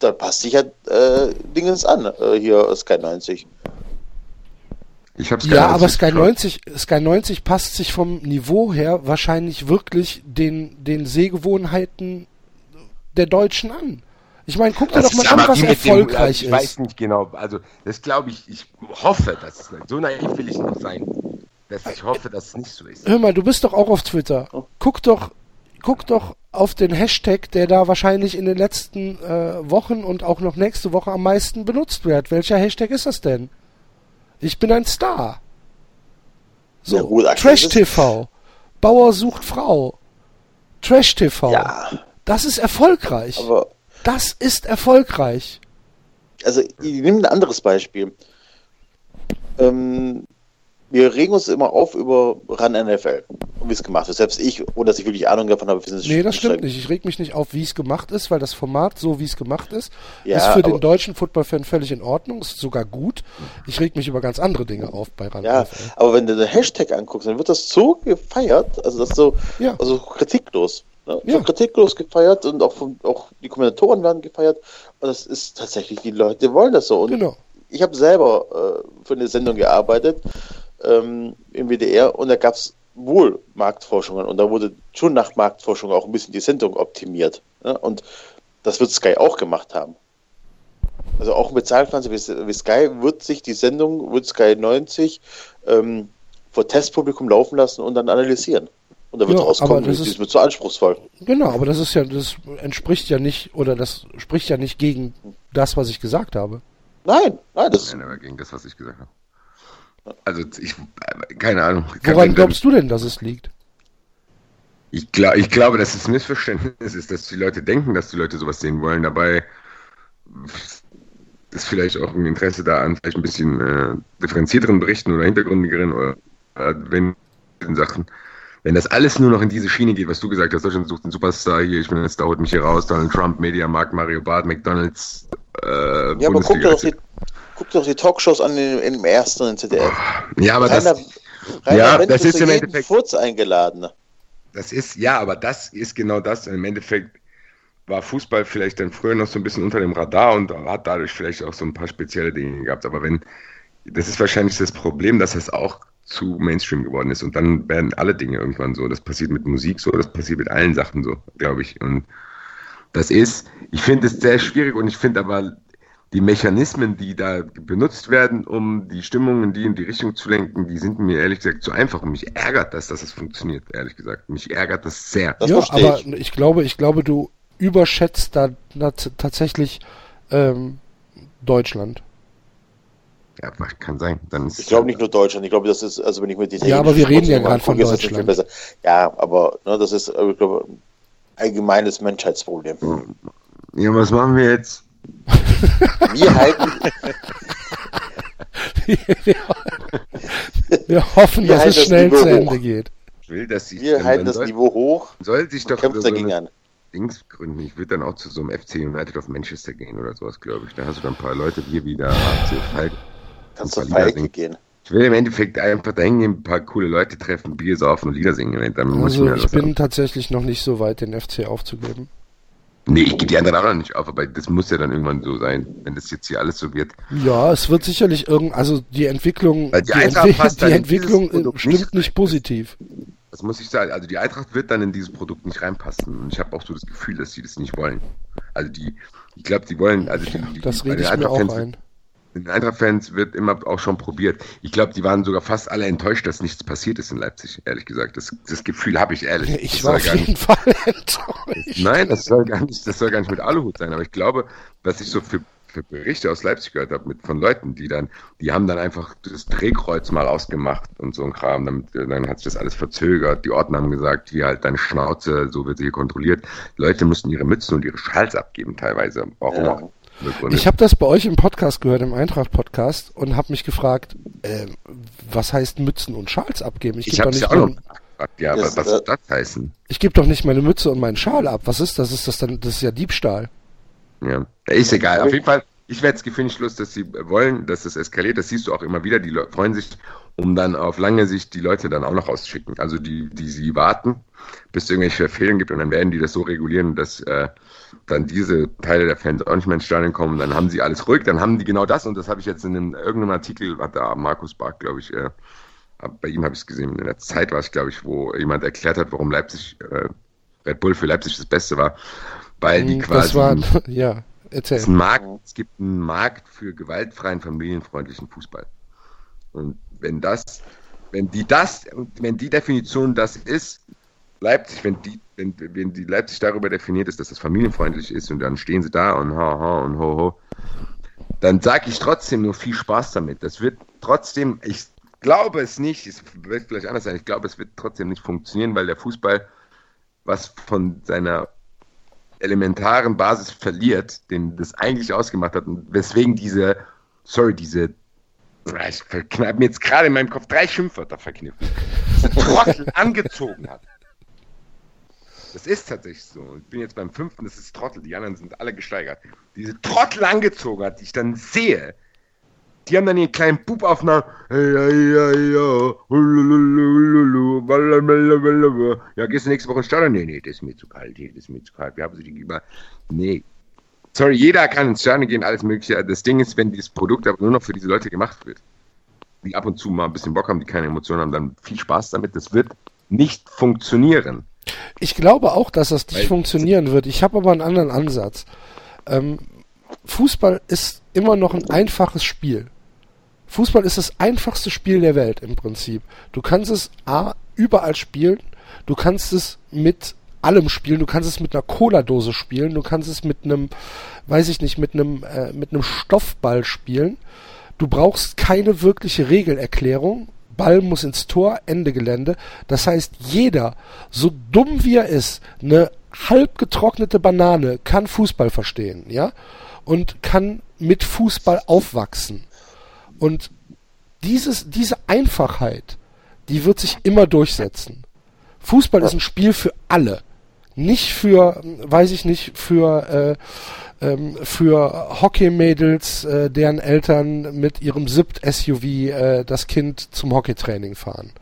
da passt sich ja äh, Dingens an, äh, hier Sky 90. Ich hab's ja, aber Sky 90, Sky 90 passt sich vom Niveau her wahrscheinlich wirklich den, den Sehgewohnheiten der Deutschen an. Ich meine, guck dir doch mal an, was erfolgreich dem, ich ist. Ich weiß nicht genau, also das glaube ich, ich hoffe, dass es so naiv will ich noch sein, dass ich hoffe, dass es nicht so ist. Hör mal, du bist doch auch auf Twitter. Guck doch, guck doch auf den Hashtag, der da wahrscheinlich in den letzten äh, Wochen und auch noch nächste Woche am meisten benutzt wird. Welcher Hashtag ist das denn? Ich bin ein Star. So, ja, gut, Trash TV. Bauer sucht Frau. Trash TV. Ja. Das ist erfolgreich. Aber das ist erfolgreich. Also, ich nehme ein anderes Beispiel. Ähm, wir regen uns immer auf über Run NFL und wie es gemacht ist. Selbst ich, ohne dass ich wirklich Ahnung davon habe, finde es Nee, das stimmt nicht. Ich reg mich nicht auf, wie es gemacht ist, weil das Format, so wie es gemacht ist, ja, ist für den deutschen Football-Fan völlig in Ordnung, ist sogar gut. Ich reg mich über ganz andere Dinge auf bei Run Ja, NFL. aber wenn du den Hashtag anguckst, dann wird das so gefeiert, also das ist so ja. also kritiklos. Ne? Ja. So kritiklos gefeiert und auch, von, auch die Kommentatoren werden gefeiert. Und das ist tatsächlich, die Leute wollen das so. Und genau. ich habe selber äh, für eine Sendung gearbeitet ähm, im WDR und da gab es wohl Marktforschungen und da wurde schon nach Marktforschung auch ein bisschen die Sendung optimiert. Ne? Und das wird Sky auch gemacht haben. Also auch mit Zahlpflanze wie, wie Sky wird sich die Sendung, wird Sky 90 ähm, vor Testpublikum laufen lassen und dann analysieren. Und da wird ja, rauskommen, das, ist, wird zu anspruchsvoll. Genau, aber das ist ja, das entspricht ja nicht, oder das spricht ja nicht gegen das, was ich gesagt habe. Nein, nein, das Nein, aber gegen das, was ich gesagt habe. Also ich, keine Ahnung. Woran glaubst du denn, dass es liegt? Ich, glaub, ich glaube, dass es ein Missverständnis ist, dass die Leute denken, dass die Leute sowas sehen wollen. Dabei ist vielleicht auch ein Interesse da an vielleicht ein bisschen äh, differenzierteren Berichten oder hintergründigeren oder äh, wenn Sachen. Wenn das alles nur noch in diese Schiene geht, was du gesagt hast, Deutschland sucht einen Superstar hier, ich bin jetzt, da holt mich hier raus, Donald Trump, Mediamarkt, Mario Barth, McDonalds, äh, Ja, aber guck dir, doch die, guck dir doch die Talkshows an im, im ersten in ZDF. Ja, aber Rainer, das, Rainer ja, Wendt das ist im Endeffekt, Furz eingeladen. das ist, ja, aber das ist genau das. Im Endeffekt war Fußball vielleicht dann früher noch so ein bisschen unter dem Radar und hat dadurch vielleicht auch so ein paar spezielle Dinge gehabt. Aber wenn, das ist wahrscheinlich das Problem, dass es auch zu Mainstream geworden ist und dann werden alle Dinge irgendwann so. Das passiert mit Musik so, das passiert mit allen Sachen so, glaube ich. Und das ist, ich finde es sehr schwierig und ich finde aber die Mechanismen, die da benutzt werden, um die Stimmung in die in die Richtung zu lenken, die sind mir ehrlich gesagt zu einfach und mich ärgert das, dass es funktioniert, ehrlich gesagt. Mich ärgert das sehr. Das ja, aber ich. ich glaube, ich glaube, du überschätzt da t- tatsächlich ähm, Deutschland. Ja, kann sein. Dann ist Ich glaube nicht nur Deutschland, ich glaube, das ist, also wenn ich mir die Ja, aber wir reden ja gerade von Deutschland. besser. Ja, aber ne, das ist, äh, ich glaube, ein allgemeines Menschheitsproblem. Ja, was machen wir jetzt? Wir halten, Wir hoffen, Wir dass es das schnell Niveau zu Ende hoch. geht. Ich will, dass ich wir halten das soll, Niveau hoch, soll sich doch kämpft so dagegen an. Dings gründen. Ich würde dann auch zu so einem FC United of Manchester gehen oder sowas, glaube ich. Da hast du dann ein paar Leute, wir wieder Falk. Kannst du singen. gehen. Ich will im Endeffekt einfach dahin gehen, ein paar coole Leute treffen, Bier saufen und Lieder singen. Dann muss Also mir ich bin sagen. tatsächlich noch nicht so weit, den FC aufzugeben. Nee, ich gebe die anderen auch noch nicht auf, aber das muss ja dann irgendwann so sein, wenn das jetzt hier alles so wird. Ja, es wird sicherlich irgend, also die Entwicklung, Weil die die, Eintracht Entwi die Entwicklung äh, stimmt nicht nicht positiv. Das muss ich sagen. Also die Eintracht wird dann in dieses Produkt nicht reinpassen. Und ich habe auch so das Gefühl, dass sie das nicht wollen. Also die, ich glaube, die wollen, also die, die, Das rede ich mir auch ein. Den Eintracht-Fans wird immer auch schon probiert. Ich glaube, die waren sogar fast alle enttäuscht, dass nichts passiert ist in Leipzig, ehrlich gesagt. Das, das Gefühl habe ich ehrlich. Ich Das war auf gar jeden nicht, Fall enttäuscht. Nein, das soll gar nicht, das soll gar nicht mit Aluhut sein. Aber ich glaube, was ich so für, für Berichte aus Leipzig gehört habe, mit von Leuten, die dann, die haben dann einfach das Drehkreuz mal ausgemacht und so ein Kram. Damit, dann hat sich das alles verzögert. Die Ordner haben gesagt, hier halt deine Schnauze, so wird sie hier kontrolliert. Leute mussten ihre Mützen und ihre Schals abgeben teilweise. Warum Ja. auch? Ich habe das bei euch im Podcast gehört, im Eintracht-Podcast, und habe mich gefragt, äh, was heißt Mützen und Schals abgeben? Ich Ich gebe habe doch, es ja auch noch gefragt. Ja, Das- was, was soll das heißen? ich geb doch nicht meine Mütze und meinen Schal ab. Was ist das? Ist das dann, das ist ja Diebstahl. Ja, ist egal. Auf jeden Fall, ich werde es gefühlslos, dass sie wollen, dass es eskaliert. Das siehst du auch immer wieder. Die Leute freuen sich, um dann auf lange Sicht die Leute dann auch noch rauszuschicken. Also die, die sie warten, bis es irgendwelche Verfehlungen gibt und dann werden die das so regulieren, dass äh, dann diese Teile der Fans auch nicht mehr ins Stadion kommen. Dann haben sie alles ruhig, dann haben die genau das und das habe ich jetzt in einem, irgendeinem Artikel, hat da Markus Bark, glaube ich, äh, bei ihm habe ich es gesehen, in der Zeit war es, glaube ich, wo jemand erklärt hat, warum Leipzig, äh, Red Bull für Leipzig das Beste war, weil die Hm, quasi das war, ja, es, erzähl. ein Markt, es gibt einen Markt für gewaltfreien, familienfreundlichen Fußball. Und wenn das, wenn die das, wenn die Definition das ist, Leipzig, wenn die, wenn, wenn die Leipzig darüber definiert ist, dass das familienfreundlich ist und dann stehen sie da und ha ha und ho ho, dann sage ich trotzdem nur viel Spaß damit. Das wird trotzdem, ich glaube es nicht, es wird vielleicht anders sein, ich glaube, es wird trotzdem nicht funktionieren, weil der Fußball was von seiner elementaren Basis verliert, den das eigentlich ausgemacht hat und weswegen diese, sorry, diese, ich verkneife mir jetzt gerade in meinem Kopf drei Schimpfwörter verkniffen, diese Trottel angezogen hat. Das ist tatsächlich so. Ich bin jetzt beim fünften, das ist Trottel, die anderen sind alle gesteigert. Diese Trottel angezogen hat, die ich dann sehe, die haben dann ihren kleinen Bub hululululu, walalala. Ja, gehst du nächste Woche ins Stadion? Nee, nee, das ist mir zu kalt. Nee, das ist mir zu kalt. Wir haben sie gegenüber. Nee. Sorry, jeder kann ins Stadion gehen, alles Mögliche. Das Ding ist, wenn dieses Produkt aber nur noch für diese Leute gemacht wird, die ab und zu mal ein bisschen Bock haben, die keine Emotionen haben, dann viel Spaß damit. Das wird nicht funktionieren. Ich glaube auch, dass das nicht Weil- funktionieren wird. Ich habe aber einen anderen Ansatz. Ähm, Fußball ist immer noch ein einfaches Spiel. Fußball ist das einfachste Spiel der Welt im Prinzip. Du kannst es A, überall spielen, du kannst es mit allem spielen, du kannst es mit einer Cola-Dose spielen, du kannst es mit einem, weiß ich nicht, mit einem, äh, mit einem Stoffball spielen. Du brauchst keine wirkliche Regelerklärung. Ball muss ins Tor, Ende Gelände. Das heißt, jeder, so dumm wie er ist, eine halb getrocknete Banane kann Fußball verstehen, ja? Und kann mit Fußball aufwachsen. Und dieses, diese Einfachheit, die wird sich immer durchsetzen. Fußball ist ein Spiel für alle. Nicht für, weiß ich nicht, für, äh, ähm, für Hockeymädels, äh, deren Eltern mit ihrem SIPT-SUV äh, das Kind zum Hockeytraining fahren.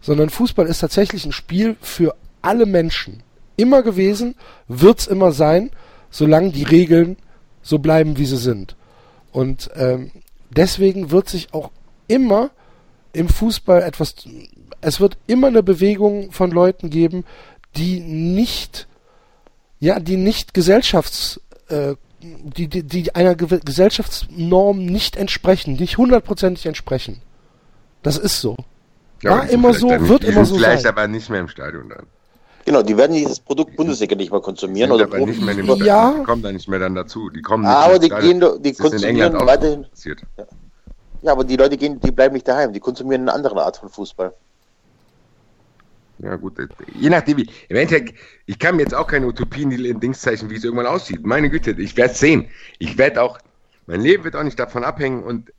Sondern Fußball ist tatsächlich ein Spiel für alle Menschen. Immer gewesen, wird's immer sein, solange die Regeln so bleiben, wie sie sind. Und ähm, deswegen wird sich auch immer im Fußball etwas, es wird immer eine Bewegung von Leuten geben, die nicht, ja, die nicht Gesellschafts, äh, die, die, die einer Ge Gesellschaftsnorm nicht entsprechen, nicht hundertprozentig entsprechen. Das ist so. Ja, War immer so, wird immer so vielleicht sein. aber nicht mehr im Stadion dann. Genau, die werden dieses Produkt Bundesliga nicht mehr konsumieren Sind oder aber nicht mehr im. Ja. Die kommen da nicht mehr dann dazu. Die kommen nicht Ah, aber die gehen, doch- die konsumieren weiterhin. passiert. Ja, aber die Leute gehen, die bleiben nicht daheim, die konsumieren eine andere Art von Fußball. Ja, gut. äh, Je nachdem, wie. Im Endeffekt, ich kann mir jetzt auch keine Utopien in Dingszeichen, wie es irgendwann aussieht. Meine Güte, ich werde es sehen. Ich werde auch, mein Leben wird auch nicht davon abhängen und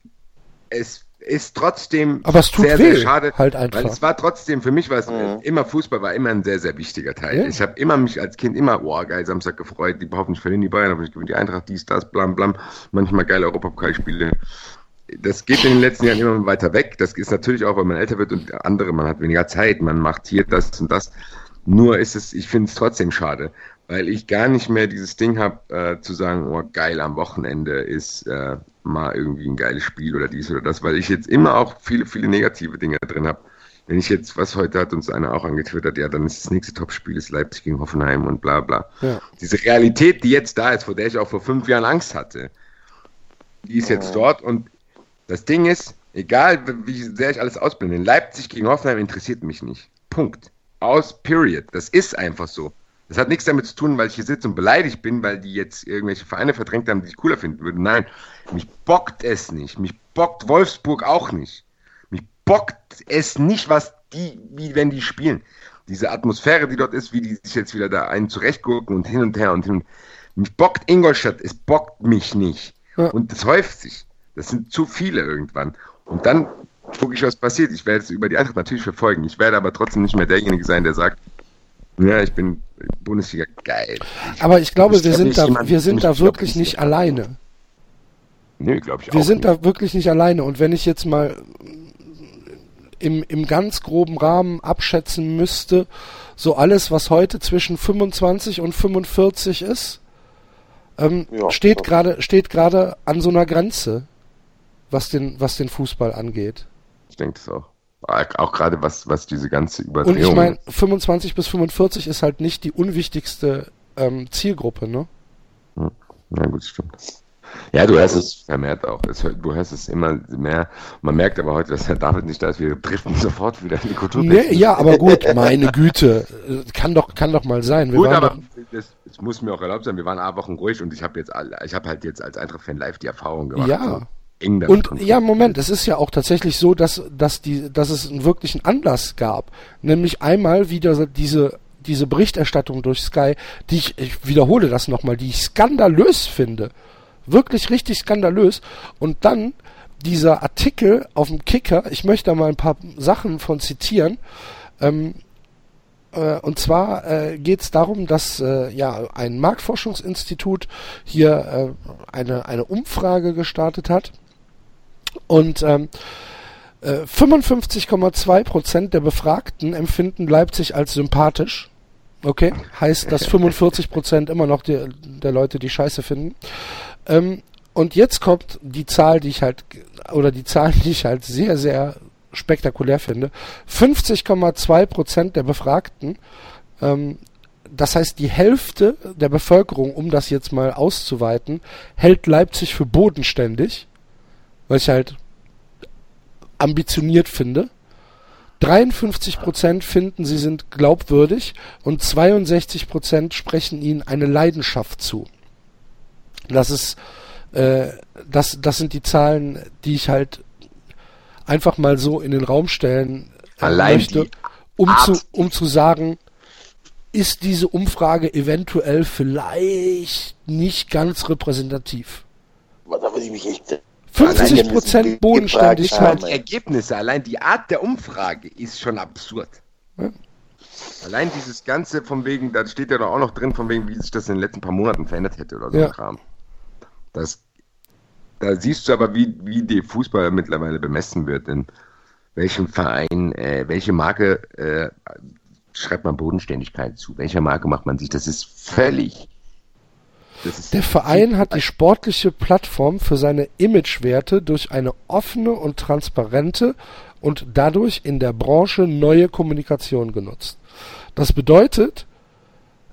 es ist trotzdem Aber es tut sehr, weh, sehr schade. halt einfach. Weil es war trotzdem, für mich war es Mhm. immer Fußball, war immer ein sehr, sehr wichtiger Teil. Ja. Ich habe immer mich als Kind immer, boah, geil, Samstag gefreut, die hoffentlich verlieren die Bayern, hoffentlich gewinnt die Eintracht, dies, das, blam, blam. Manchmal geile Europapokalspiele. Das geht in den letzten Jahren immer weiter weg. Das ist natürlich auch, weil man älter wird und andere, man hat weniger Zeit, man macht hier das und das. Nur ist es, ich finde es trotzdem schade, weil ich gar nicht mehr dieses Ding habe, äh, zu sagen, oh geil, am Wochenende ist äh, mal irgendwie ein geiles Spiel oder dies oder das, weil ich jetzt immer auch viele, viele negative Dinge drin habe. Wenn ich jetzt, was heute hat uns einer auch angetwittert, ja, dann ist das nächste Topspiel ist Leipzig gegen Hoffenheim und bla bla. Ja. Diese Realität, die jetzt da ist, vor der ich auch vor fünf Jahren Angst hatte, die ist jetzt dort und das Ding ist, egal wie sehr ich alles ausblende, Leipzig gegen Hoffenheim interessiert mich nicht. Punkt. Aus, period. Das ist einfach so. Das hat nichts damit zu tun, weil ich hier sitze und beleidigt bin, weil die jetzt irgendwelche Vereine verdrängt haben, die ich cooler finden würde. Nein, mich bockt es nicht. Mich bockt Wolfsburg auch nicht. Mich bockt es nicht, was die, wie wenn die spielen. Diese Atmosphäre, die dort ist, wie die sich jetzt wieder da einen zurechtgurken und hin und her und hin und Mich bockt Ingolstadt, es bockt mich nicht. Ja. Und das häuft sich. Das sind zu viele irgendwann. Und dann gucke ich, was passiert. Ich werde es über die Eintracht natürlich verfolgen. Ich werde aber trotzdem nicht mehr derjenige sein, der sagt, ja, ich bin Bundesliga geil. Aber ich glaube, wir sind da, jemand- wir sind da wirklich nicht. alleine. Nö, glaube ich auch Wir sind nicht. da wirklich nicht alleine. Und wenn ich jetzt mal im, im ganz groben Rahmen abschätzen müsste, so alles, was heute zwischen 25 und 45 ist, ähm, Ja. steht gerade steht gerade an so einer Grenze, was den was den Fußball angeht. Ich denke das auch. Auch gerade was, was diese ganze Und Überdrehung ich meine, 25 bis 45 ist halt nicht die unwichtigste ähm, Zielgruppe, ne? Ja, gut, stimmt. Ja, du hörst es vermehrt auch. Es, du hörst es immer mehr. Man merkt aber heute, dass Herr David nicht da ist. Wir driften sofort wieder in die Kultur. Nee, ja, aber gut, meine Güte, äh, kann doch kann doch mal sein. Wir Gut, aber das muss mir auch erlaubt sein. Wir waren ein Wochen ruhig und ich habe jetzt, all- ich habe halt jetzt als Eintracht-Fan live die Erfahrung gemacht. Ja. Eng damit Und ja, Moment, es ist ja auch tatsächlich so, dass, dass, die, dass es einen wirklichen Anlass gab. Nämlich einmal wieder diese, diese Berichterstattung durch Sky, die ich, ich wiederhole das nochmal, die ich skandalös finde. Wirklich richtig skandalös. Und dann dieser Artikel auf dem Kicker, ich möchte da mal ein paar Sachen von zitieren. Ähm, äh, und zwar äh, geht es darum, dass äh, ja ein Marktforschungsinstitut hier äh, eine, eine Umfrage gestartet hat. Und ähm, äh, 55,2 Prozent der Befragten empfinden Leipzig als sympathisch. Okay, heißt, dass 45 Prozent immer noch die, der Leute die Scheiße finden. Ähm, und jetzt kommt die Zahl, die ich halt, oder die Zahl, die ich halt sehr, sehr spektakulär finde. 50,2 Prozent der Befragten, ähm, das heißt die Hälfte der Bevölkerung, um das jetzt mal auszuweiten, hält Leipzig für bodenständig, was ich halt ambitioniert finde. 53 Prozent finden, sie sind glaubwürdig und 62 Prozent sprechen ihnen eine Leidenschaft zu. Das ist, äh, das, das sind die Zahlen, die ich halt einfach mal so in den Raum stellen äh, Allein möchte, um zu, um zu sagen, ist diese Umfrage eventuell vielleicht nicht ganz repräsentativ. Da muss ich mich echt 50 Prozent Bodenständigkeit. Die Ergebnisse, allein die Art der Umfrage ist schon absurd. Ja. Allein dieses Ganze von wegen, da steht ja doch auch noch drin, von wegen, wie sich das in den letzten paar Monaten verändert hätte oder so ja. ein Kram. Das, da siehst du aber, wie, wie der Fußball mittlerweile bemessen wird, in welchem Verein, äh, welche Marke äh, schreibt man Bodenständigkeit zu, welcher Marke macht man sich, das ist völlig der Verein hat die sportliche Plattform für seine Imagewerte durch eine offene und transparente und dadurch in der Branche neue Kommunikation genutzt. Das bedeutet,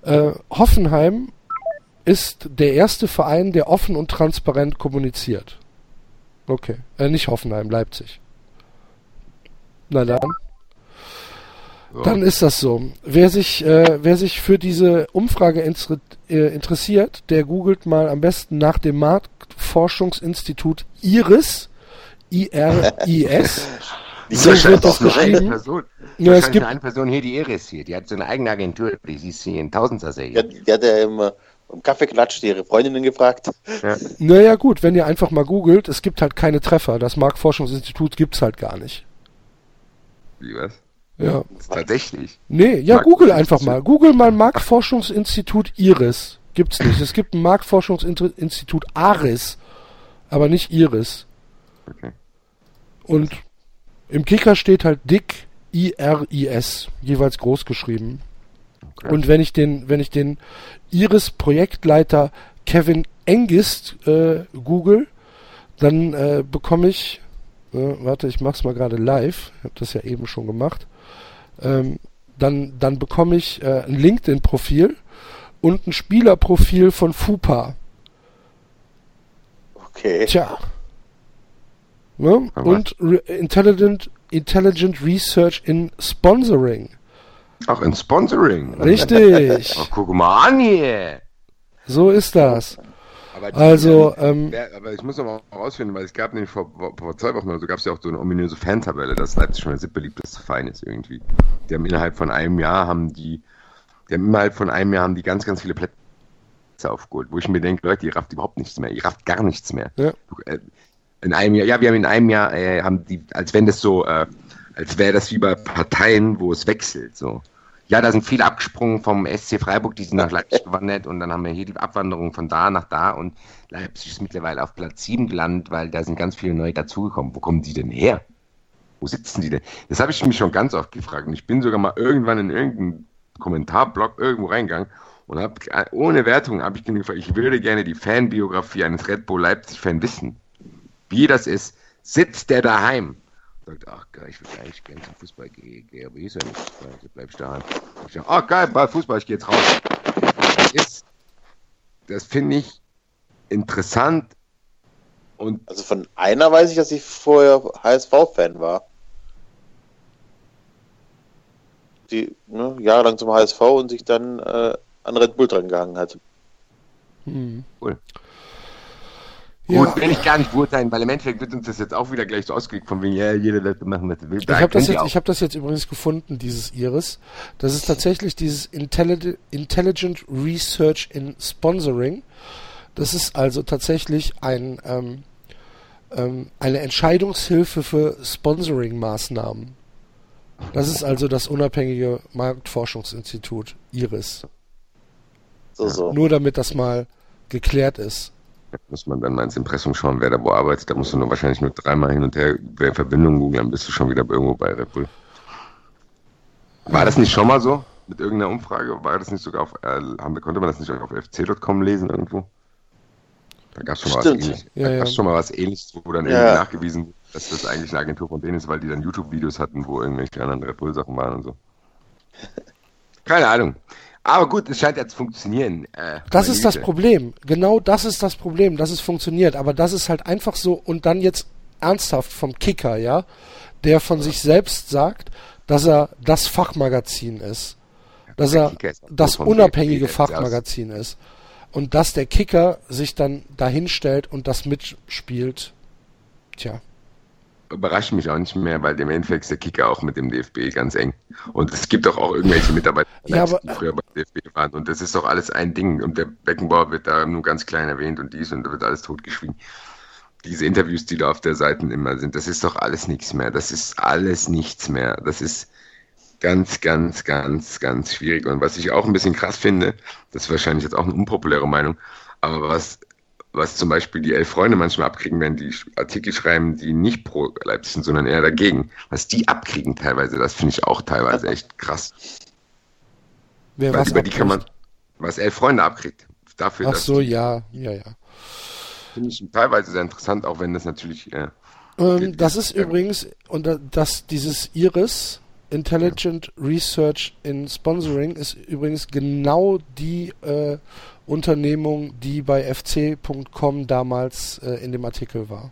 äh, Hoffenheim ist der erste Verein, der offen und transparent kommuniziert. Okay, äh, nicht Hoffenheim, Leipzig. Na dann. Dann ist das so. Wer sich, äh, wer sich für diese Umfrage inter äh, interessiert, der googelt mal am besten nach dem Marktforschungsinstitut IRIS, I-R-I-S. so wird das geschrieben. Person. Ja, es gibt eine Person hier, die Iris hier, die hat so eine eigene Agentur, die siehst du hier in Tausendsasser hier. Die, die hat ja immer im Kaffeeklatsch ihre Freundinnen gefragt. Ja. Naja gut, wenn ihr einfach mal googelt, es gibt halt keine Treffer. Das Marktforschungsinstitut gibt's halt gar nicht. Wie was? Ja. Tatsächlich. Nee, ja, Google einfach mal. Google mal Marktforschungsinstitut IRIS. Gibt's nicht. Es gibt ein Marktforschungsinstitut ARIS, aber nicht IRIS. Okay. Und im Kicker steht halt dick IRIS, jeweils groß geschrieben. Okay. Und wenn ich den, wenn ich den IRIS Projektleiter Kevin Engist äh, google, dann äh, bekomme ich, äh, warte, ich mach's mal gerade live, ich habe das ja eben schon gemacht ähm, dann, dann bekomme ich äh, ein LinkedIn-Profil und ein Spielerprofil von FUPA. Okay. Tja. Ne? Und Re Intelligent, Intelligent Research in Sponsoring. Ach, in Sponsoring. Richtig. Ach, guck mal an hier. So ist das. Aber also, ähm, aber ich muss noch mal rausfinden, weil es gab nämlich vor, vor zwei Wochen oder so gab es ja auch so eine ominöse Fantabelle, dass Leipzig schon der siebtbeliebteste Verein ist irgendwie. Die haben innerhalb von einem Jahr haben die, die haben innerhalb von einem Jahr haben die ganz, ganz viele Plätze aufgeholt, wo ich mir denke, Leute, ihr rafft überhaupt nichts mehr, ihr rafft gar nichts mehr. Ja. Äh, in einem Jahr, ja, wir haben in einem Jahr, äh, haben die, als wenn das so, äh, als wäre das wie bei Parteien, wo es wechselt, so. Ja, da sind viele abgesprungen vom SC Freiburg, die sind nach Leipzig gewandert und dann haben wir hier die Abwanderung von da nach da und Leipzig ist mittlerweile auf Platz 7 gelandet, weil da sind ganz viele neue dazugekommen. Wo kommen die denn her? Wo sitzen die denn? Das habe ich mich schon ganz oft gefragt und ich bin sogar mal irgendwann in irgendeinen Kommentarblog irgendwo reingegangen und habe ohne Wertung habe ich gefragt, ich würde gerne die Fanbiografie eines Red Bull Leipzig-Fan wissen. Wie das ist. Sitzt der daheim? Sagt, ach geil, ich würde eigentlich gerne zum Fußball gehen, aber hier ist ja nichts, also bleib ich daheim. Ich sage, ach geil, bei Fußball, ich gehe jetzt raus. Das ist, das finde ich interessant und. Also von einer weiß ich, dass ich vorher HSV-Fan war. Die ne, jahrelang zum HSV und sich dann äh, an Red Bull dran gehangen hat. Hm. Cool. Gut, ja. will ich gar nicht beurteilen, weil im Endeffekt wird uns das jetzt auch wieder gleich so ausgelegt, von wegen, ja, jeder Leute machen, was er will. ich habe das, jetzt, ich hab das jetzt übrigens gefunden, dieses Iris. Das ist tatsächlich dieses Intelli Intelligent Research in Sponsoring. Das ist also tatsächlich ein, ähm, ähm, eine Entscheidungshilfe für Sponsoring-Maßnahmen. Das ist also das unabhängige Marktforschungsinstitut IRIS. So, so. Nur damit das mal geklärt ist. Muss man dann mal ins Impressum schauen, wer da wo arbeitet. Da musst du nur wahrscheinlich nur dreimal hin und her wer Verbindung googeln, dann bist du schon wieder irgendwo bei Red Bull. War das nicht schon mal so? Mit irgendeiner Umfrage? War das nicht sogar auf, äh, konnte man das nicht auf fc.com lesen irgendwo? Da gab es schon, mal was ähnliches. Ja, da ja. schon mal was ähnliches, wo dann ja. irgendwie nachgewiesen wurde, dass das eigentlich eine Agentur von denen ist, weil die dann YouTube-Videos hatten, wo irgendwelche anderen Red Bull-Sachen waren und so. Keine Ahnung. Aber gut, es scheint ja zu funktionieren. Äh, das ist das Problem. Genau das ist das Problem, dass es funktioniert. Aber das ist halt einfach so und dann jetzt ernsthaft vom Kicker, ja, der von sich selbst sagt, dass er das Fachmagazin ist. Dass er das unabhängige Fachmagazin ist. Und dass der Kicker sich dann dahinstellt und das mitspielt. Tja überrascht mich auch nicht mehr, weil im Endeffekt ist der Kicker auch mit dem DFB ganz eng. Und es gibt auch, auch irgendwelche Mitarbeiter, ja, aber, die früher bei DFB waren. Und das ist doch alles ein Ding. Und der Beckenbauer wird da nur ganz klein erwähnt und dies und da wird alles totgeschwiegen. Diese Interviews, die da auf der Seite immer sind, das ist doch alles nichts mehr. Das ist alles nichts mehr. Das ist ganz, ganz, ganz, ganz schwierig. Und was ich auch ein bisschen krass finde, das ist wahrscheinlich jetzt auch eine unpopuläre Meinung, aber was, was zum Beispiel die elf Freunde manchmal abkriegen, wenn die Artikel schreiben, die nicht pro Leipzig sind, sondern eher dagegen, was die abkriegen teilweise, das finde ich auch teilweise echt krass. Wer Weil was über die kann man, was elf Freunde abkriegt. Dafür, Ach so, ja, ja, ja. Finde ich teilweise sehr interessant, auch wenn das natürlich. Äh, ähm, das ist ja. übrigens, und das, dieses Iris, Intelligent Research in Sponsoring, ist übrigens genau die äh, Unternehmung, die bei fc.com damals äh, in dem Artikel war.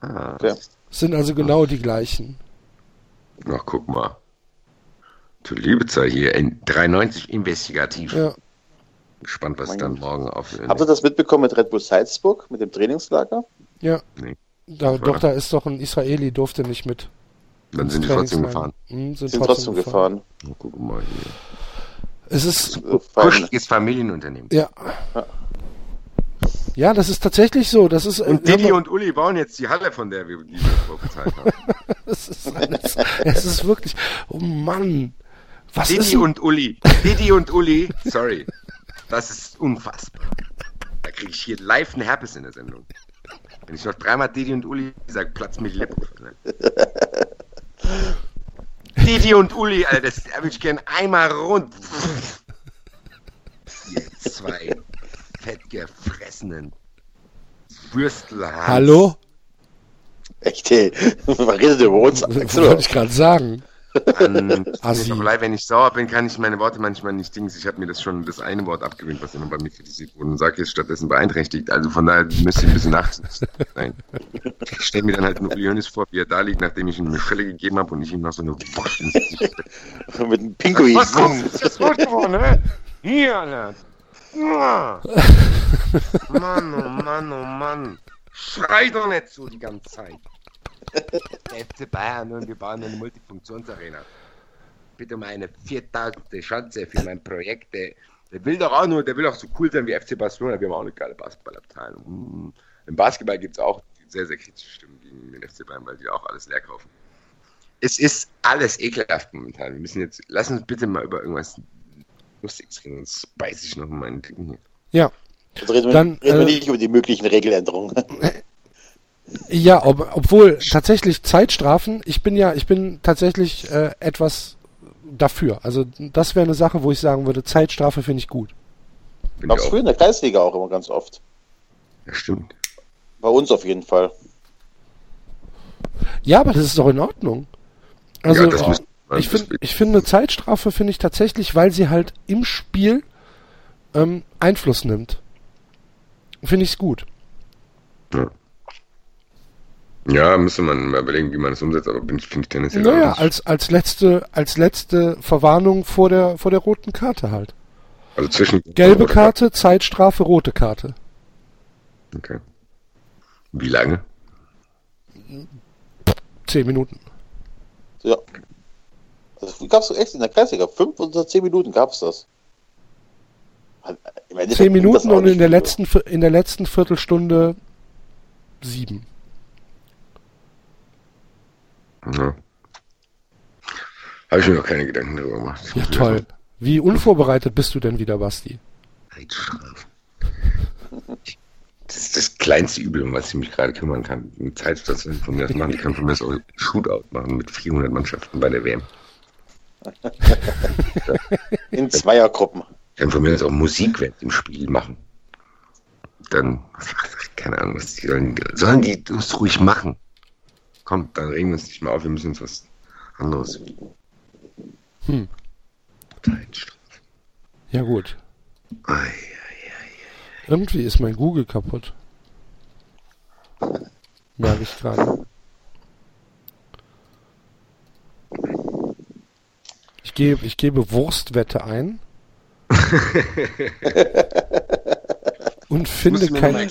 Ah, okay. Sind also genau die gleichen. Ach, guck mal. Du liebe Zeit hier, in 93 investigativ. Ja. Gespannt, was dann morgen auf. Habt ihr das mitbekommen mit Red Bull Salzburg, mit dem Trainingslager? Ja. Nee. Da, doch, da ist doch ein Israeli, durfte nicht mit. Dann sind die trotzdem gefahren. Hm, sind, sind, trotzdem, gefahren. gefahren. Oh, guck mal hier. Es ist. Kuscheliges Familienunternehmen. Ja. ja. Ja, das ist tatsächlich so. Das ist, und Didi ja, und Uli bauen jetzt die Halle, von der wir die wir vorbezahlt haben. das ist alles, es ist wirklich, oh Mann. Was Didi ist und Uli. Didi und Uli, sorry. Das ist unfassbar. Da kriege ich hier live einen Herpes in der Sendung. Wenn ich noch dreimal Didi und Uli sage, platzt mir die Lippe. Didi und Uli, Alter, das würde ich gerne einmal rund. Ihr zwei fettgefressenen Würstelhans. Hallo? Echt, ey. Man redet über uns. Das wollte ich gerade sagen. An, leid, wenn ich sauer bin, kann ich meine Worte manchmal nicht dings. Ich habe mir das schon das eine Wort abgewöhnt, was immer bei mir kritisiert wurde und sage jetzt stattdessen beeinträchtigt. Also von daher müsste ich ein bisschen nachsitzen. Ich stelle mir dann halt einen Uli Hoeneß vor, wie er da liegt, nachdem ich ihm eine Schelle gegeben habe und ich ihm noch so eine Wurst Mit einem Pinguin. Was ist das gut geworden, ne? Hier, Alter. Mann, oh Mann, oh Mann. Schrei doch nicht so die ganze Zeit. Der FC Bayern und wir bauen eine Multifunktionsarena. Bitte um eine 4000. Chance für mein Projekt. Der, der, will doch auch nur, der will auch so cool sein wie FC Barcelona. Wir haben auch eine geile Basketballabteilung. Hm. Im Basketball gibt es auch sehr, sehr kritische Stimmen gegen den FC Bayern, weil die auch alles leer kaufen. Es ist alles ekelhaft momentan. Wir müssen jetzt, lass uns bitte mal über irgendwas Lustiges reden, sonst beiß ich noch meinen Ding hier. Ja. Also reden wir, Dann, reden wir äh, nicht über die möglichen Regeländerungen. Ja, ob, obwohl tatsächlich Zeitstrafen, ich bin ja, ich bin tatsächlich äh, etwas dafür. Also das wäre eine Sache, wo ich sagen würde, Zeitstrafe finde ich gut. Gab es früher in der Kreisliga auch immer ganz oft. Ja, stimmt. Bei uns auf jeden Fall. Ja, aber das ist doch in Ordnung. Also ja, ich finde, ich finde eine Zeitstrafe finde ich tatsächlich, weil sie halt im Spiel ähm, Einfluss nimmt. Finde ich es gut. Ja. Ja, müsste man mal überlegen, wie man das umsetzt, aber finde ich tendenziell Naja, als, als letzte, als letzte Verwarnung vor der, vor der roten Karte halt. Also zwischen. Gelbe Karte, Karte, Zeitstrafe, rote Karte. Okay. Wie lange? Zehn Minuten. Ja. Also, gab es echt in der Kreisliga? Fünf oder zehn Minuten gab es das. Zehn Minuten und in der, letzten, in der letzten Viertelstunde sieben. Ja. Habe ich mir noch keine Gedanken darüber gemacht. Ja, toll. Wie unvorbereitet bist du denn wieder, Basti? Das ist das kleinste Übel, um was ich mich gerade kümmern kann. Eine Zeitstation von mir aus machen. Ich kann von mir aus auch Shootout machen mit 400 Mannschaften bei der WM. In Zweiergruppen. Ich kann von mir aus auch Musik im Spiel machen. Dann, keine Ahnung, was die sollen. Sollen die das ruhig machen? Komm, dann regen wir uns nicht mehr auf, wir müssen uns was anderes. Hm. Ja, gut. Ei, ei, ei, Irgendwie ist mein Google kaputt. Merke ich gerade. Ich gebe, ich gebe Wurstwette ein. und finde keine.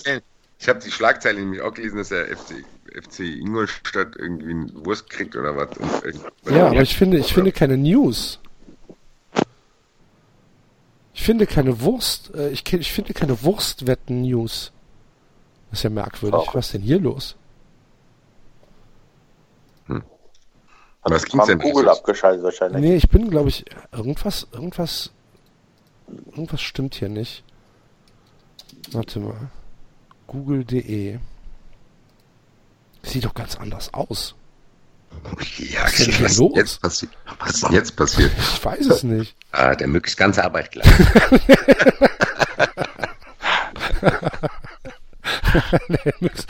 Ich habe die Schlagzeile nämlich auch gelesen, dass der FC FC Ingolstadt irgendwie einen Wurst kriegt oder was. ja, aber ich finde, ich finde keine News. Ich finde keine Wurst, äh, ich, ich finde keine Wurstwetten-News. Das ist ja merkwürdig. Auch. Was ist denn hier los? Hat Was ging's denn? Google abgeschaltet wahrscheinlich. Nee, ich bin, glaube ich, irgendwas, irgendwas, irgendwas stimmt hier nicht. Warte mal. Google.de. Sieht doch ganz anders aus. Ja, Was ist hier was, los? jetzt passiert? was ist jetzt passiert? Ich weiß es nicht. Ah, der Mücks ganze Arbeit klar. der.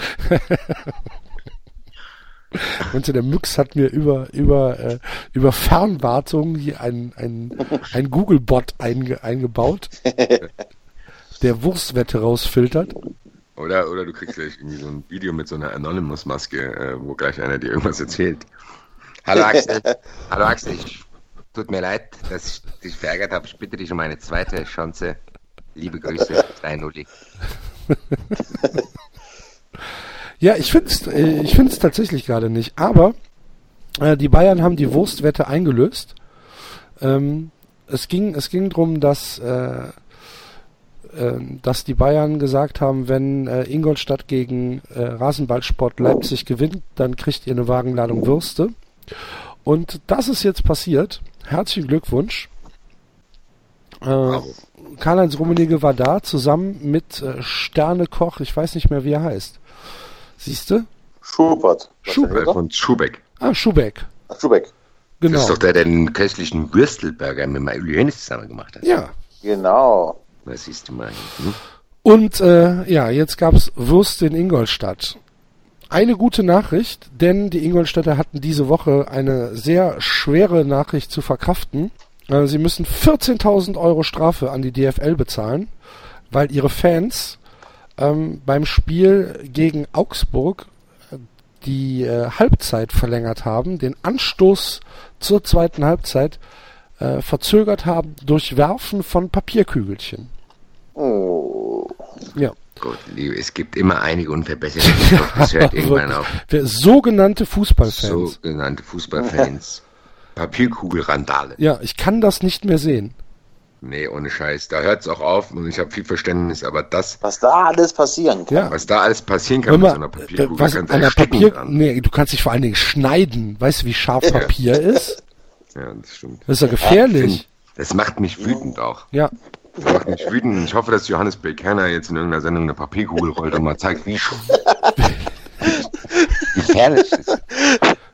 Und der Mux hat mir über, über, äh, über Fernwartung hier ein, ein, ein Google-Bot einge, eingebaut, der Wurstwette rausfiltert. Oder, oder du kriegst gleich irgendwie so ein Video mit so einer Anonymous-Maske, äh, wo gleich einer dir irgendwas erzählt. Hallo Axel. Hallo Axel, ich, tut mir leid, dass ich dich verärgert habe. Ich bitte dich um eine zweite Chance. Liebe Grüße, dein Uli. Ja, ich finde es äh, ich find's tatsächlich gerade nicht. Aber äh, die Bayern haben die Wurstwette eingelöst. Ähm, es ging, es ging darum, dass, äh, äh, dass die Bayern gesagt haben, wenn äh, Ingolstadt gegen äh, Rasenballsport Leipzig gewinnt, dann kriegt ihr eine Wagenladung Würste. Und das ist jetzt passiert. Herzlichen Glückwunsch. Äh, Karl-Heinz Rummenigge war da, zusammen mit äh, Sterne Koch, ich weiß nicht mehr, wie er heißt. Siehst du? Schubert. Schubert. Von Schubeck. Ah, Schubeck. Ach, Schubeck. Das Genau. ist doch der, der den köstlichen Würstelburger mit Uli Hennis zusammen gemacht hat. Ja. Genau. Das siehst du mal. Hm? Und äh, ja, jetzt gab's Würste in Ingolstadt. Eine gute Nachricht, denn die Ingolstädter hatten diese Woche eine sehr schwere Nachricht zu verkraften. Äh, sie müssen 14.000 Euro Strafe an die DFL bezahlen, weil ihre Fans ähm, beim Spiel gegen Augsburg die äh, Halbzeit verlängert haben, den Anstoß zur zweiten Halbzeit äh, verzögert haben durch Werfen von Papierkügelchen. Oh. Ja. Gut, liebe, es gibt immer einige Unverbesserliche. Das hört irgendwann auf. Für sogenannte Fußballfans. Sogenannte Fußballfans. Papierkugelrandale. Ja, ich kann das nicht mehr sehen. Nee, ohne Scheiß. Da hört's auch auf und ich habe viel Verständnis, aber das, Was da alles passieren kann. Ja. was da alles passieren kann Hör mit mal, so einer äh, Papierkugel, was kannst ersticken Papier, dran. nee, du kannst dich vor allen Dingen schneiden. Weißt du, wie scharf Papier ist? Ja, das stimmt. Das ist ja gefährlich. Das macht mich wütend auch. Ja, Das macht mich wütend. Ich hoffe, dass Johannes Bekerner jetzt in irgendeiner Sendung eine Papierkugel rollt und mal zeigt, wie sch- Gefährlich ist.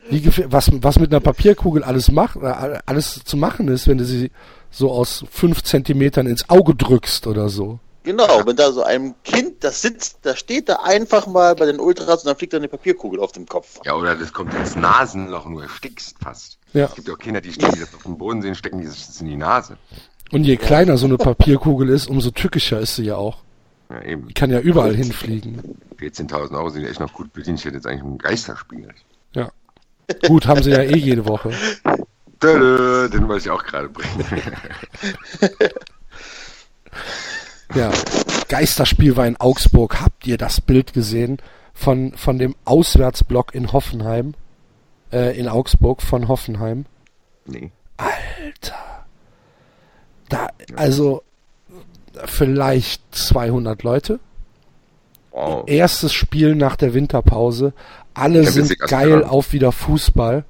wie gefähr was, was mit einer Papierkugel alles macht, äh, alles zu machen ist, wenn du sie so aus fünf Zentimetern ins Auge drückst oder so. Genau, wenn da so einem Kind, das sitzt, da steht da einfach mal bei den Ultras und dann fliegt da eine Papierkugel auf dem Kopf. Ja, oder das kommt ins Nasenloch und du erstickst fast. Ja. Es gibt ja auch Kinder, die stehen, die das auf dem Boden sehen, stecken die sich das in die Nase. Und je kleiner so eine Papierkugel ist, umso tückischer ist sie ja auch. Ja, eben. Die kann ja überall hinfliegen. 14.000 Euro sind echt noch gut bedient. Ich hätte jetzt eigentlich ein Geisterspiel. Ja. Gut, haben sie ja eh jede Woche. Tada, den wollte ich auch gerade bringen. Ja, Geisterspiel war in Augsburg. Habt ihr das Bild gesehen von, von dem Auswärtsblock in Hoffenheim? Äh, in Augsburg von Hoffenheim. nee. Alter. Da, also, vielleicht 200 Leute. Wow. Erstes Spiel nach der Winterpause. Alle Ja, sind geil klar. auf wieder Fußball.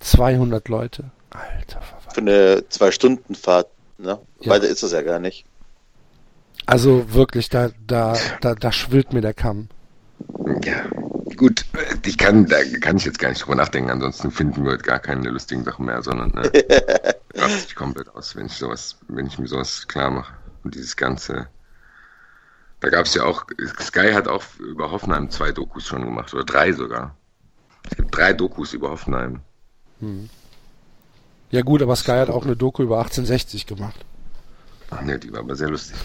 200 Leute. Alter Verwalter. Für eine Zwei-Stunden-Fahrt, ne? Ja. Weiter ist das ja gar nicht. Also wirklich, da, da, da, da schwillt mir der Kamm. Ja, gut. Ich kann, da kann ich jetzt gar nicht drüber nachdenken. Ansonsten finden wir heute gar keine lustigen Sachen mehr, sondern äh, raste ich komplett aus, wenn ich sowas, wenn ich mir sowas klar mache. Und dieses ganze. Da gab es ja auch, Sky hat auch über Hoffenheim zwei Dokus schon gemacht, oder drei sogar. Es gibt drei Dokus über Hoffenheim. Ja gut, aber Sky hat auch eine Doku über 1860 gemacht. Ach ne, die war aber sehr lustig.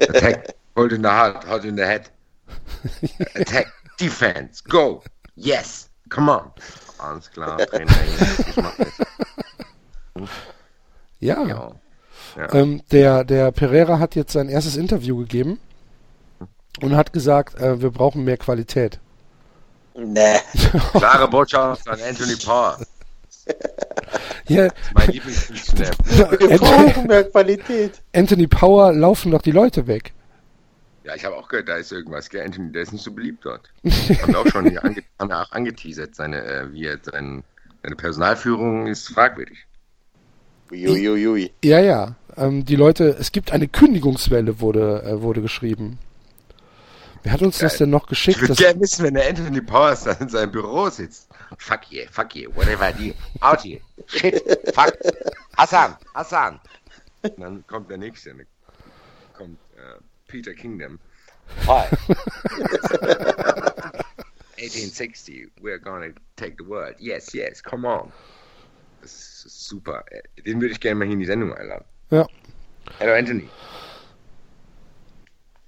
Attack, hold in the heart, hold in the head. Attack, defense, go, yes, come on. Alles klar, Trainer, ich mach das. Ja. Ja. Ja. Ähm, der, der Pereira hat jetzt sein erstes Interview gegeben und hat gesagt, äh, wir brauchen mehr Qualität. Nee. Klare Botschaft an Anthony Power. Ja. Mein Lieblingsfunktionär. Qualität. Anthony Power laufen doch die Leute weg. Ja, ich habe auch gehört, da ist irgendwas, gell? Anthony, der ist nicht so beliebt dort. haben wir auch schon hier ange haben wir auch angeteasert, seine, äh, wie er sein, seine Personalführung ist fragwürdig. Uiuiui. Ja, ja. Ähm, die Leute, es gibt eine Kündigungswelle, wurde, äh, wurde geschrieben. Wer hat uns das Geil. denn noch Ich geschickt? würde Das, gerne wissen, wenn der Anthony Powers da in seinem Büro sitzt. Fuck you, fuck you, whatever I do. Out here. Shit, fuck. Hassan, Hassan. Und dann kommt der nächste. Dann kommt Peter Kingdom. Hi. 1860, we're gonna take the world. Yes, yes, come on. Das ist super. Den würde ich gerne mal hier in die Sendung einladen. ja. Hello, Anthony.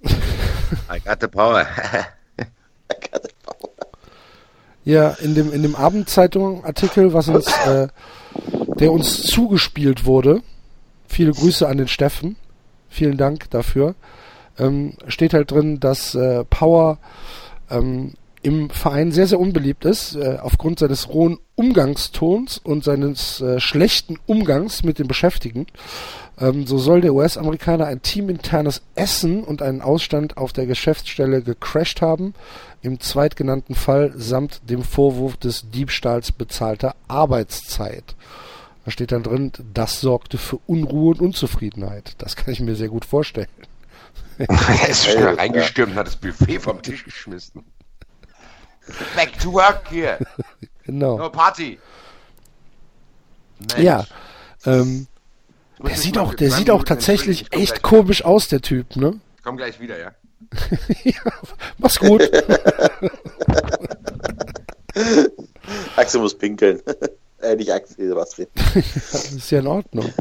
I got the power. Ja, in dem, in dem Abendzeitung-Artikel, was uns, äh, der uns zugespielt wurde, viele Grüße an den Steffen, vielen Dank dafür, ähm, steht halt drin, dass äh, Power ähm, im Verein sehr, sehr unbeliebt ist, äh, aufgrund seines rohen Umgangstons und seines äh, schlechten Umgangs mit den Beschäftigten. Ähm, so soll der US-Amerikaner ein teaminternes Essen und einen Ausstand auf der Geschäftsstelle gecrashed haben, im zweitgenannten Fall samt dem Vorwurf des Diebstahls bezahlter Arbeitszeit. Da steht dann drin, das sorgte für Unruhe und Unzufriedenheit. Das kann ich mir sehr gut vorstellen. er ist schnell reingestürmt und hat das Buffet vom Tisch geschmissen. Back to work here. Genau. No party. Mensch. Ja. Ähm, der sieht auch, der sieht auch tatsächlich echt komisch aus, der Typ, ne? Ich komm gleich wieder, ja. ja, mach's gut. Axel muss pinkeln. äh, nicht Axel, Sebastian. Das ist ja in Ordnung.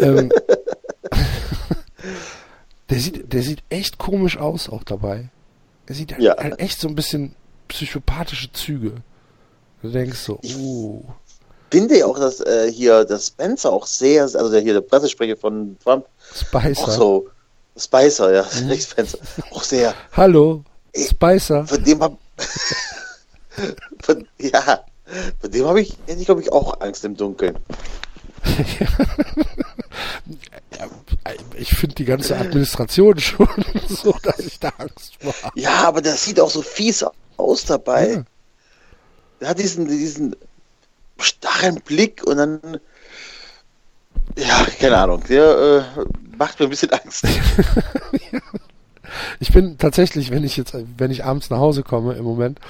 ähm, der, sieht, der sieht echt komisch aus auch dabei. Er sieht halt, Ja. halt echt so ein bisschen psychopathische Züge. Du denkst so, oh. Finde ich auch, dass äh, hier der Spencer auch sehr, also der hier der Pressesprecher von Trump, Spicer. auch so, Spicer, ja, Mhm. nicht Spencer, auch sehr, Hallo, Spicer. von dem hab, von, ja, von dem habe ich, ich glaube ich auch Angst im Dunkeln. Ich finde die ganze Administration schon so, dass ich da Angst vor habe. Ja, aber der sieht auch so fies aus dabei. Ja. Der hat diesen, diesen starren Blick und dann, ja, keine Ahnung, der äh, macht mir ein bisschen Angst. Ich bin tatsächlich, wenn ich jetzt, wenn ich abends nach Hause komme im Moment,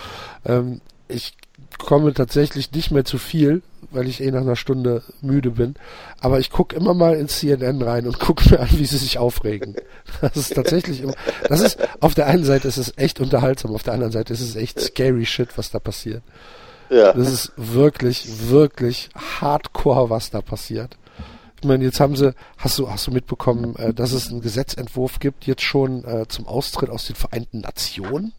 ähm, ich komme tatsächlich nicht mehr zu viel, weil ich eh nach einer Stunde müde bin. Aber ich gucke immer mal ins CNN rein und gucke mir an, wie sie sich aufregen. Das ist tatsächlich immer, das ist, auf der einen Seite ist es echt unterhaltsam, auf der anderen Seite ist es echt scary shit, was da passiert. Ja. Das ist wirklich, wirklich hardcore, was da passiert. Ich meine, jetzt haben sie, hast du, hast du mitbekommen, äh, dass es einen Gesetzentwurf gibt, jetzt schon äh, zum Austritt aus den Vereinten Nationen?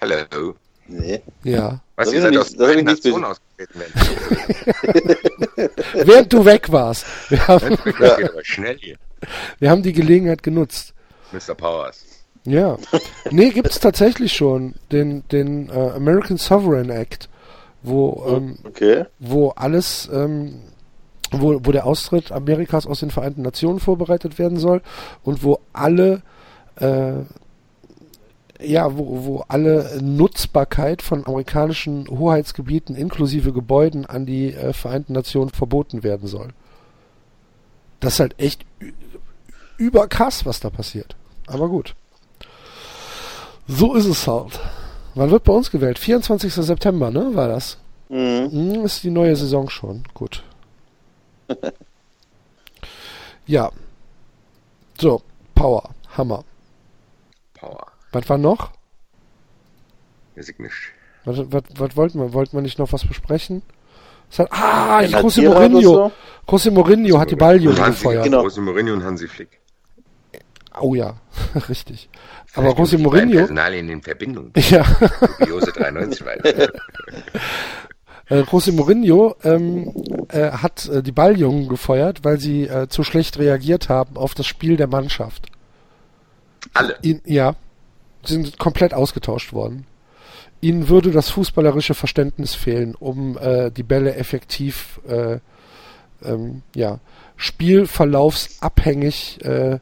Hello. Nee. Ja. Was, Das ihr seid aus der nicht Nation ausgetreten werden. Während du weg warst. Wir haben, geht aber schnell hier. wir haben die Gelegenheit genutzt. Mr. Powers. Ja. Nee, gibt's tatsächlich schon den, den äh, American Sovereign Act, wo, ähm, Okay. wo alles, ähm, wo, wo der Austritt Amerikas aus den Vereinten Nationen vorbereitet werden soll und wo alle, äh, ja, wo, wo alle Nutzbarkeit von amerikanischen Hoheitsgebieten inklusive Gebäuden an die äh, Vereinten Nationen verboten werden soll. Das ist halt echt überkrass, was da passiert. Aber gut. So ist es halt. Wann wird bei uns gewählt? 24. September, ne? War das? Mhm. Hm, ist die neue Saison schon. Gut. ja. So, Power. Hammer. Power. Was war noch? Weiß ich nicht. Was, was, was wollten wir? Wollten wir nicht noch was besprechen? Es hat, ah, Ein José Mourinho. so? José Mourinho hat die Hansi, gefeuert. Genau. José Mourinho und Hansi Flick. Oh ja, richtig. Aber Vielleicht José die beiden Mourinho, Personalien in Verbindung. ja, Dubiose 93 weiter. äh, José Mourinho ähm, äh, hat äh, die Balljungen gefeuert, weil sie äh, zu schlecht reagiert haben auf das Spiel der Mannschaft. Alle. In, ja, sind komplett ausgetauscht worden. ihnen würde das fußballerische Verständnis fehlen, um äh, die Bälle effektiv, äh, ähm, ja, spielverlaufsabhängig äh,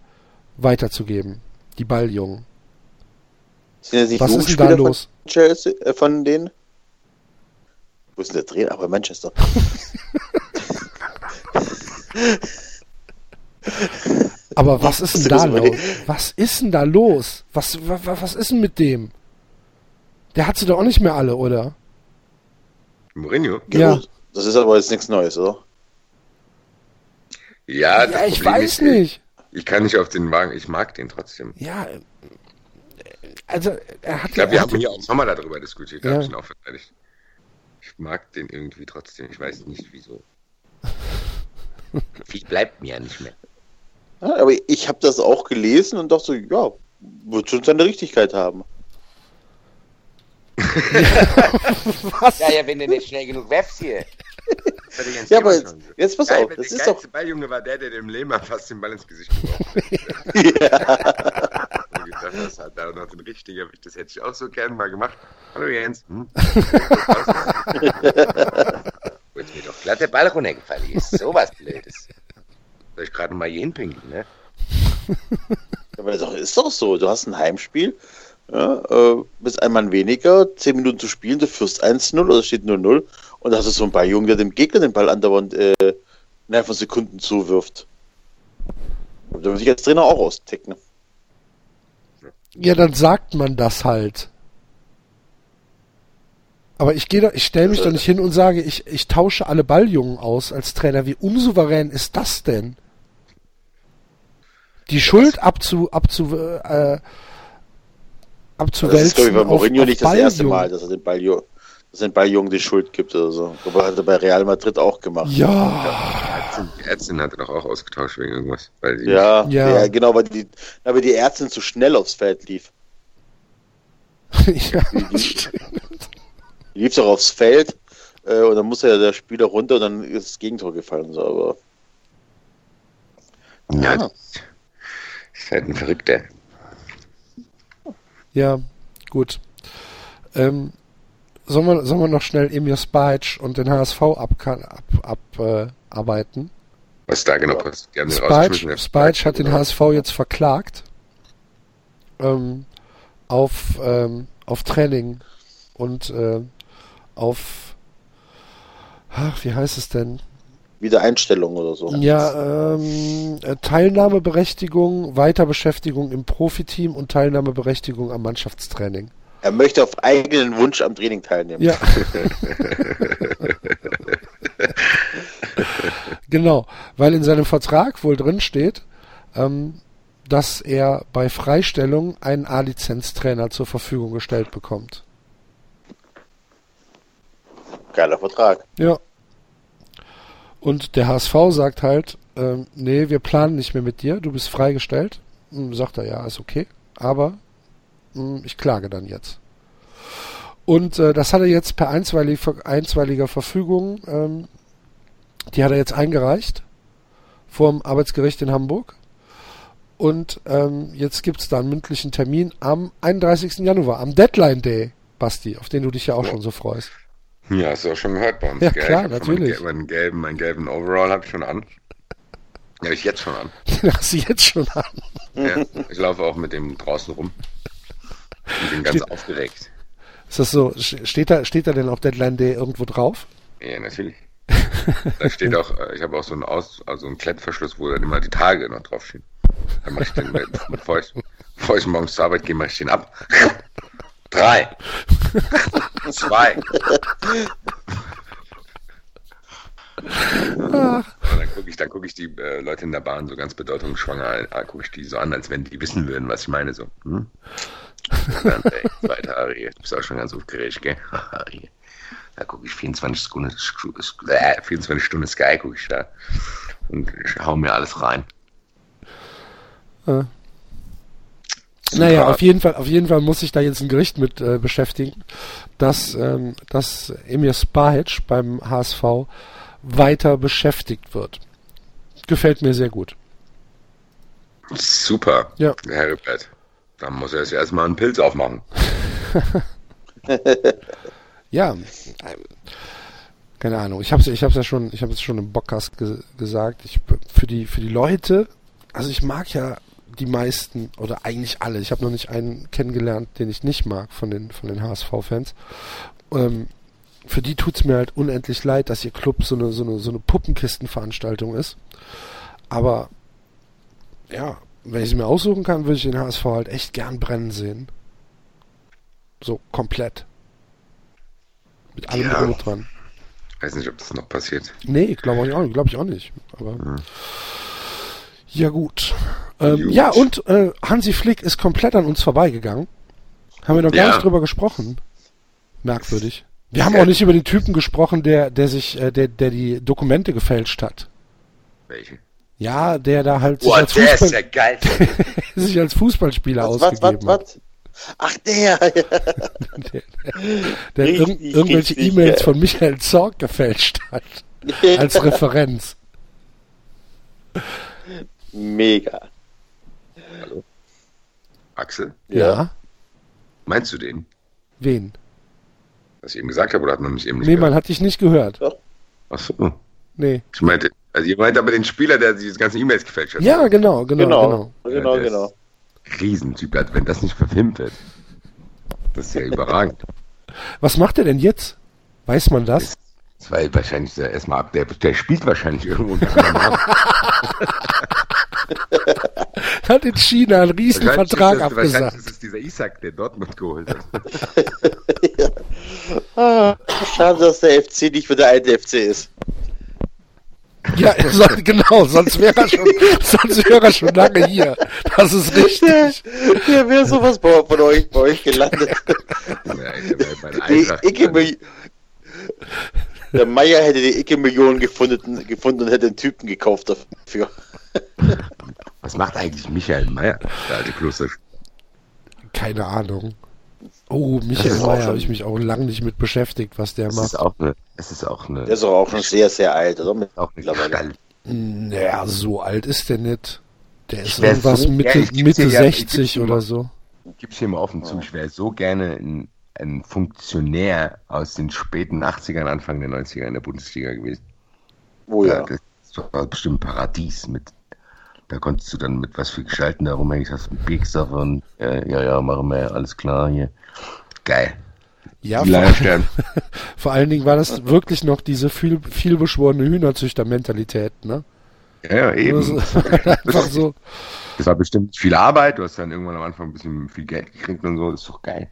weiterzugeben. Die Balljungen. Was ist denn da los? Von, Chelsea, äh, von denen? Wo ist denn der Trainer? Aber Manchester. Aber was ist denn da los? Was ist denn da los? Was, was, was ist denn mit dem? Der hat sie doch auch nicht mehr alle, oder? Mourinho? Ja. Das ist aber jetzt nichts Neues, oder? Ja, ja ich weiß ist, nicht. Ich kann nicht auf den Wagen, ich mag den trotzdem. Ja, also er hat Ich glaube, wir haben hier auch nochmal darüber diskutiert, da ja. habe ich ihn auch verteidigt. Ich mag den irgendwie trotzdem, ich weiß nicht wieso. Viel bleibt mir ja nicht mehr. Ja, aber ich habe das auch gelesen und dachte so, ja, wird schon seine Richtigkeit haben. Was? Ja, ja, wenn du nicht schnell genug werfst hier. Ja, aber jetzt, jetzt pass Geil, auf, das der ist doch... Der Balljunge war der, der dem Lehmann fast den Ball ins Gesicht geworfen hat. ja. das hat da noch den richtigen, das hätte ich auch so gern mal gemacht. Hallo Jens. Hm? Wo jetzt mir doch glatt der Ball runtergefallen ist. Sowas Blödes. Soll ich gerade mal hier hinpinkeln, ne? Aber das ist doch so, du hast ein Heimspiel, ja, äh, bist ein Mann weniger, 10 Minuten zu spielen, du führst 1-0 oder steht 0-0 und da hast du so einen Balljungen, der dem Gegner den Ball andauernd äh, innerhalb von Sekunden zuwirft. Da muss ich als Trainer auch austicken. Ja, dann sagt man das halt. Aber ich gehe da, ich stelle mich doch nicht hin und sage, ich, ich tausche alle Balljungen aus als Trainer. Wie unsouverän ist das denn? Die Schuld abzu, abzu, äh, abzuwälzen. Das ist, glaube ich, bei Mourinho auf, nicht das erste Mal, dass er den Balljungen, dass er den Balljungen die Schuld gibt oder so. Aber hat er bei Real Madrid auch gemacht. Ja. die Ärztin hat er doch auch ausgetauscht wegen irgendwas. ja, ja. ja, genau, weil die, aber die Ärztin zu schnell aufs Feld lief. ja, die, die, die lief doch aufs Feld äh, und dann muss ja der Spieler runter und dann ist das Gegentor gefallen. So, aber ja, ja. Ist halt ein Verrückter. Ja, gut. Ähm, sollen, wir, sollen wir noch schnell Emir Spajic und den HSV abarbeiten? Ab, ab, äh? Was da genau passiert? Spajic hat den HSV jetzt verklagt ähm, auf, ähm, auf Training und äh, auf ach, wie heißt es denn? Wiedereinstellung oder so. Ja, ähm, äh, Teilnahmeberechtigung, Weiterbeschäftigung im Profiteam und Teilnahmeberechtigung am Mannschaftstraining. Er möchte auf eigenen Wunsch am Training teilnehmen. Ja. genau, weil in seinem Vertrag wohl drin steht, ähm, dass er bei Freistellung einen A-Lizenz-Trainer zur Verfügung gestellt bekommt. Geiler Vertrag. Ja. Und der HSV sagt halt, ähm, nee, wir planen nicht mehr mit dir, du bist freigestellt. Hm, sagt er, ja, ist okay, aber mh, hm, ich klage dann jetzt. Und äh, das hat er jetzt per einstweilig, einstweiliger Verfügung, ähm, die hat er jetzt eingereicht vom Arbeitsgericht in Hamburg. Und ähm, jetzt gibt's da einen mündlichen Termin am 31. Januar, am Deadline Day, Basti, auf den du dich ja auch schon so freust. Ja, hast du auch schon gehört bei uns. Ja, gell? klar, natürlich. Meinen, gelben, meinen gelben Overall habe ich schon an. Ja, ich jetzt schon an. Den hast du jetzt schon an. Ja, ich laufe auch mit dem draußen rum. Ich bin ganz Ste aufgeregt. Ist das so? Steht da, steht da denn auch Deadline Day irgendwo drauf? Ja, natürlich. da steht auch, äh, ich habe auch so einen Aus, also einen Klettverschluss, wo dann immer die Tage noch draufstehen. Dann mache ich den, bevor ich, bevor ich morgens zur Arbeit gehe, mache ich den ab. Drei. Zwei. Und dann gucke ich, dann guck ich die äh, Leute in der Bahn so ganz bedeutungsschwanger, äh, gucke ich die so an, als wenn die wissen würden, was ich meine. So, hm? dann, ey, weiter, Ari, du bist auch schon ganz aufgeregt, gell? da gucke ich 24 Stunden, äh, 24 Stunden Sky, gucke ich da und ich hau mir alles rein. Ja. Naja, auf jeden Fall, auf jeden Fall muss sich da jetzt ein Gericht mit äh, beschäftigen, dass, ähm, dass Emir Spahic beim HSV weiter beschäftigt wird. Gefällt mir sehr gut. Super, ja. Heribert. Dann muss er jetzt erstmal einen Pilz aufmachen. ja, keine Ahnung. Ich habe es ich hab's ja schon, ich habe es schon im Bockcast ge gesagt. Ich, für die für die Leute, also ich mag ja die meisten oder eigentlich alle. Ich habe noch nicht einen kennengelernt, den ich nicht mag von den von den HSV-Fans. Ähm, für die tut's mir halt unendlich leid, dass ihr Club so eine so eine so eine Puppenkistenveranstaltung ist. Aber ja, wenn ich es mir aussuchen kann, würde ich den HSV halt echt gern brennen sehen. So komplett. Mit allem ja. drum dran. Weiß nicht, ob das noch passiert. Nee, glaube ich auch, glaube ich auch nicht. Aber ja, ja gut. Ähm, gut. Ja, und äh, Hansi Flick ist komplett an uns vorbeigegangen. Haben wir noch gar ja. nicht drüber gesprochen. Merkwürdig. Wir haben auch nicht über den Typen gesprochen, der, der sich, äh, der, der die Dokumente gefälscht hat. Welchen? Ja, der da halt Boah, sich, als Fußball, ja sich als Fußballspieler was, ausgegeben was, was, hat. Ach, der, der, der richtig, ir irgendwelche E-Mails von Michael Zorg gefälscht hat. als Referenz. Mega. Hallo? Axel? Ja. ja. Meinst du den? Wen? Was ich eben gesagt habe, oder hat man mich eben nicht Nee, gehört? man hat dich nicht gehört. Ach so. Nee. Ich meinte, also ihr meint aber den Spieler, der diese ganzen E-Mails gefälscht hat. Ja, genau, genau, genau. Genau, genau. genau. Riesentyp, also wenn das nicht verfilmt wird. Das ist ja überragend. Was macht er denn jetzt? Weiß man das? Das war wahrscheinlich erstmal ab, der, der spielt wahrscheinlich irgendwo. hat in China einen riesen Vertrag abgesagt. Wahrscheinlich ist es dieser Isaac, der Dortmund geholt hat. ja. ah, schade, dass der FC nicht für der alte FC ist. Ja, so, genau, sonst wäre er schon, sonst wäre er schon lange hier. Das ist richtig. Der, der wäre sowas bei, von euch, bei euch gelandet. Ja, Icke, der Meier hätte die Icke Millionen gefunden, gefunden und hätte den Typen gekauft dafür. Was macht eigentlich Michael Meier, der alte Kloster? Keine Ahnung. Oh, Michael Meier habe ich mich auch lange nicht mit beschäftigt, was der es macht. Ist auch eine, es ist auch eine. Der ist auch schon sehr, sehr alt, oder? Mit auch mittlerweile. Naja, so alt ist der nicht. Der ist irgendwas so, Mitte, ja, Mitte 60 oder so. Es hier mal offen zu, ich wäre so gerne ein, ein Funktionär aus den späten 80ern, Anfang der 90er in der Bundesliga gewesen. Oh ja. Das war bestimmt ein Paradies mit da konntest du dann mit was für Gestalten da rumhängen. Hast Stuff und äh, ja, ja, machen wir, alles klar hier. Geil. Ja, vor, vor, allen Dingen war das wirklich noch diese viel, viel beschworene Hühnerzüchter-Mentalität, ne? Ja, ja eben. Also, einfach so. Das war bestimmt viel Arbeit, du hast dann irgendwann am Anfang ein bisschen viel Geld gekriegt und so, das ist doch geil.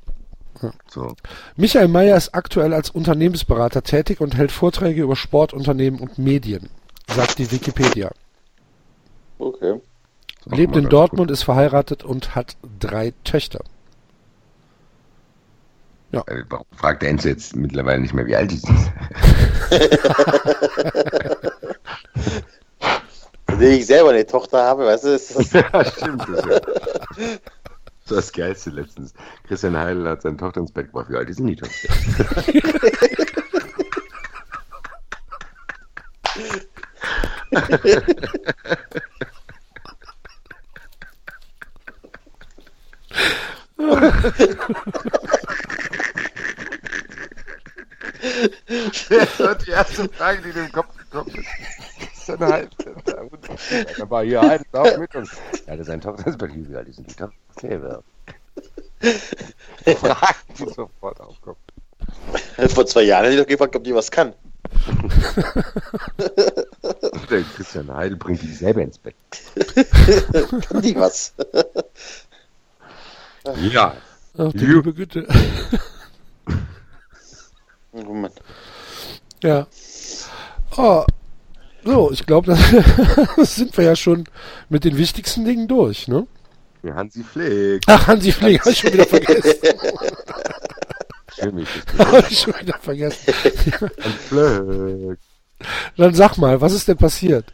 So. Michael Mayer ist aktuell als Unternehmensberater tätig und hält Vorträge über Sportunternehmen und Medien, sagt die Wikipedia. Okay. Lebt in Dortmund, ist verheiratet und hat drei Töchter. Ja. Äh, warum fragt der Enzo jetzt mittlerweile nicht mehr, wie alt die sind? Wenn ich selber eine Tochter habe, weißt du, ist das. ja, stimmt. Das, ja. das war das Geilste letztens. Christian Heidel hat seine Tochter ins Bett gebracht. Wie alt ist denn die Tochter? das war die erste Frage, die in den Kopf gekommen ist. So eine halbe. Da war hier ein auch mit uns. Ja, das ist ein Tochter, das ist bei wie alt ist denn die Tochter? Selber. Fragen, die sofort aufkommen. Vor zwei Jahren hätte ich doch gefragt, ob die was kann. Der Christian Heidel bringt die selber ins Bett. kann die was? Ja. Ach, die liebe Güte. Oh Mann. Ja. Oh. So, ich glaube, das sind wir ja schon mit den wichtigsten Dingen durch, ne? Ja, Hansi Flick. Ach, Hansi Flick, hab ich schon wieder vergessen. Schön, hab ich schon wieder vergessen. Hansi Flick. Dann sag mal, was ist denn passiert?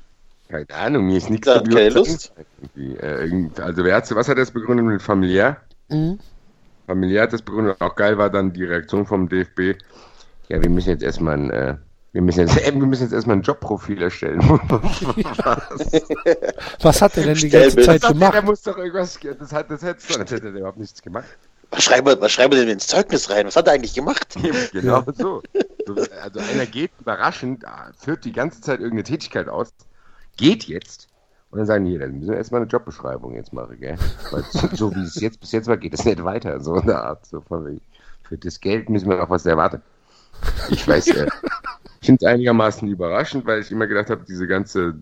Keine Ahnung, mir ist nichts da keine Lust. Äh, also, wer hat, was hat das begründet mit familiär? Mhm. Familiär hat das begründet. Auch geil war dann die Reaktion vom DFB. Ja, wir müssen jetzt erstmal ein, äh, wir müssen jetzt, äh, wir müssen jetzt erstmal ein Jobprofil erstellen. Was? Was hat er denn die ganze Zeit gemacht? Der muss doch irgendwas, das hat, das hätte, das hätte er überhaupt nichts gemacht. Was schreiben, wir, was schreiben wir denn ins Zeugnis rein? Was hat er eigentlich gemacht? genau so. Also einer geht überraschend, führt die ganze Zeit irgendeine Tätigkeit aus, geht jetzt und dann sagen die, dann müssen wir erstmal eine Jobbeschreibung jetzt machen, gell? Weil so, so wie es jetzt bis jetzt war, geht es nicht weiter. So eine Art. So von, für das Geld müssen wir noch was erwarten. Ich weiß, äh, ich finde es einigermaßen überraschend, weil ich immer gedacht habe, diese ganze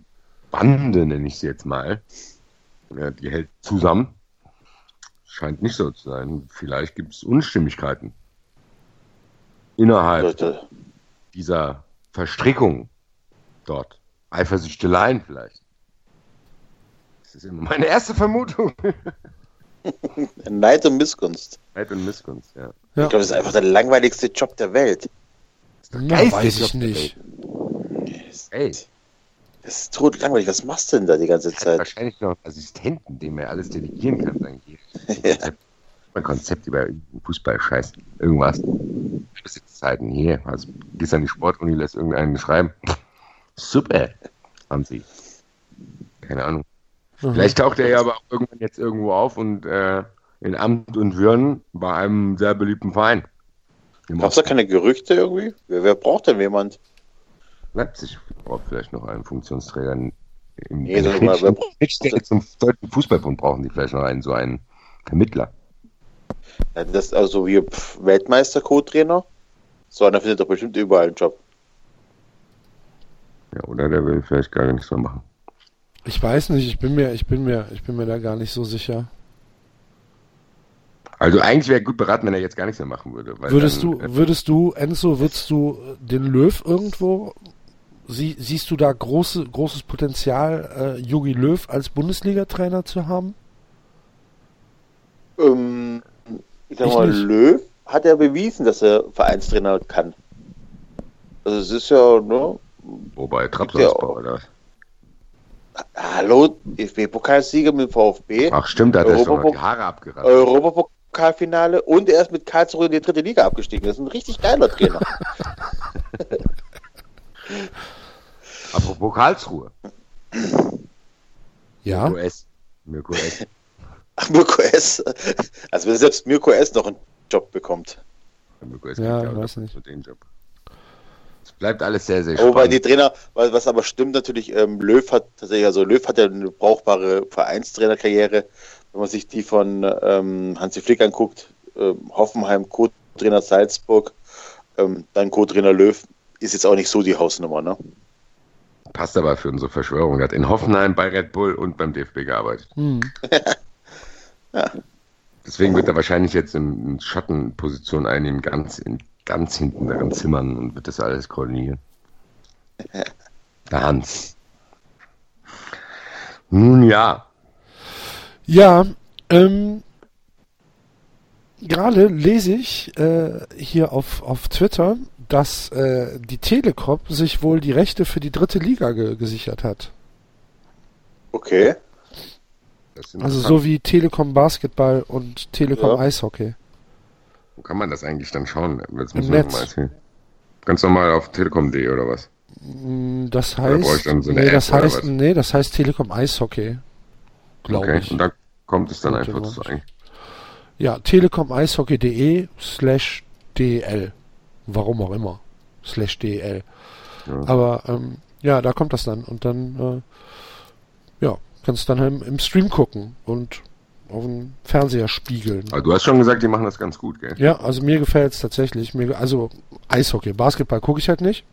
Bande, nenne ich sie jetzt mal, ja, die hält zusammen. Scheint nicht so zu sein. Vielleicht gibt es Unstimmigkeiten innerhalb dieser Verstrickung dort. Eifersüchteleien vielleicht. Das ist immer meine erste Vermutung. Neid und Missgunst. Neid und Missgunst, ja. ja. Ich glaube, das ist einfach der langweiligste Job der Welt. Na, weiß ich nicht. Ey. Das ist tot langweilig. Was machst du denn da die ganze Zeit? Wahrscheinlich noch Assistenten, dem er alles delegieren kann. Dann ja. Ein Konzept über Fußball, Scheiß, irgendwas. Zeiten hier. Also, gehst an die Sportuni, lässt irgendeinen schreiben. Super, haben sie. Keine Ahnung. Mhm. Vielleicht taucht er ja aber auch irgendwann jetzt irgendwo auf und äh, in Amt und Würden bei einem sehr beliebten Verein. Gab es da keine Gerüchte irgendwie? Wer, wer, braucht denn jemand? Leipzig braucht vielleicht noch einen Funktionsträger. Im, nee, so mal, zum Deutschen Fußballbund brauchen die vielleicht noch einen, so einen Vermittler. Ja, das also wie Weltmeister-Co-Trainer. So einer findet doch bestimmt überall einen Job. Ja, oder der will vielleicht gar nichts mehr machen. Ich weiß nicht, ich bin mir, ich bin mir, ich bin mir da gar nicht so sicher. Also eigentlich wäre gut beraten, wenn er jetzt gar nichts mehr machen würde. würdest dann, du, würdest du, Enzo, würdest du den Löw irgendwo, sie, siehst du da große, großes Potenzial, äh, Jogi Löw als Bundesliga-Trainer zu haben? Ähm, ich sag ich mal, nicht. Löw hat ja bewiesen, dass er Vereinstrainer kann. Also es ist ja, ne? Wobei, Trabzonspor, oder? Hallo, DFB-Pokalsieger mit VfB. Ach stimmt, da hat er schon die Haare abgerissen. Europapokalfinale und er ist mit Karlsruhe in die dritte Liga abgestiegen. Das ist ein richtig geiler Trainer. Apropos Karlsruhe. Ja. Mirko S. Mirko S. Ach, Mirko S. Also wenn selbst Mirko S. noch einen Job bekommt. Mirko S. Ja, weiß nicht. Den Job bleibt alles sehr, sehr spannend. Wobei die Trainer, was aber stimmt natürlich, ähm, Löw hat tatsächlich, also Löw hat ja eine brauchbare Vereinstrainerkarriere. Wenn man sich die von ähm, Hansi Flick anguckt, ähm, Hoffenheim, Co-Trainer Salzburg, ähm, dann Co-Trainer Löw, ist jetzt auch nicht so die Hausnummer, ne? Passt aber für unsere Verschwörung. Er hat in Hoffenheim bei Red Bull und beim DFB gearbeitet. Hm. ja. Deswegen wird er wahrscheinlich jetzt in, in Schattenposition einnehmen, ganz in ganz hinten daran zimmern und wird das alles koordinieren. Der Hans. Nun ja. Ja, ähm, gerade lese ich äh, hier auf, auf Twitter, dass äh, die Telekom sich wohl die Rechte für die dritte Liga ge gesichert hat. Okay. Also so wie Telekom Basketball und Telekom ja. Eishockey. Wo kann man das eigentlich dann schauen? Jetzt Im Netz. Ganz normal auf telekom.de oder was? Mm, das heißt, so nee, das heißt, nee, das heißt Telekom Eishockey, glaube okay. ich. Und da kommt es dann Warte einfach zu eigentlich. Ja, telekom eishockey.de slash DL. Warum auch immer. Slash DL. Ja. Aber ähm, ja, da kommt das dann. Und dann äh, ja, kannst du dann im, im Stream gucken und auf dem Fernseher spiegeln. Aber du hast schon gesagt, die machen das ganz gut, gell? Ja, also mir gefällt es tatsächlich. Mir, also Eishockey, Basketball gucke ich halt nicht.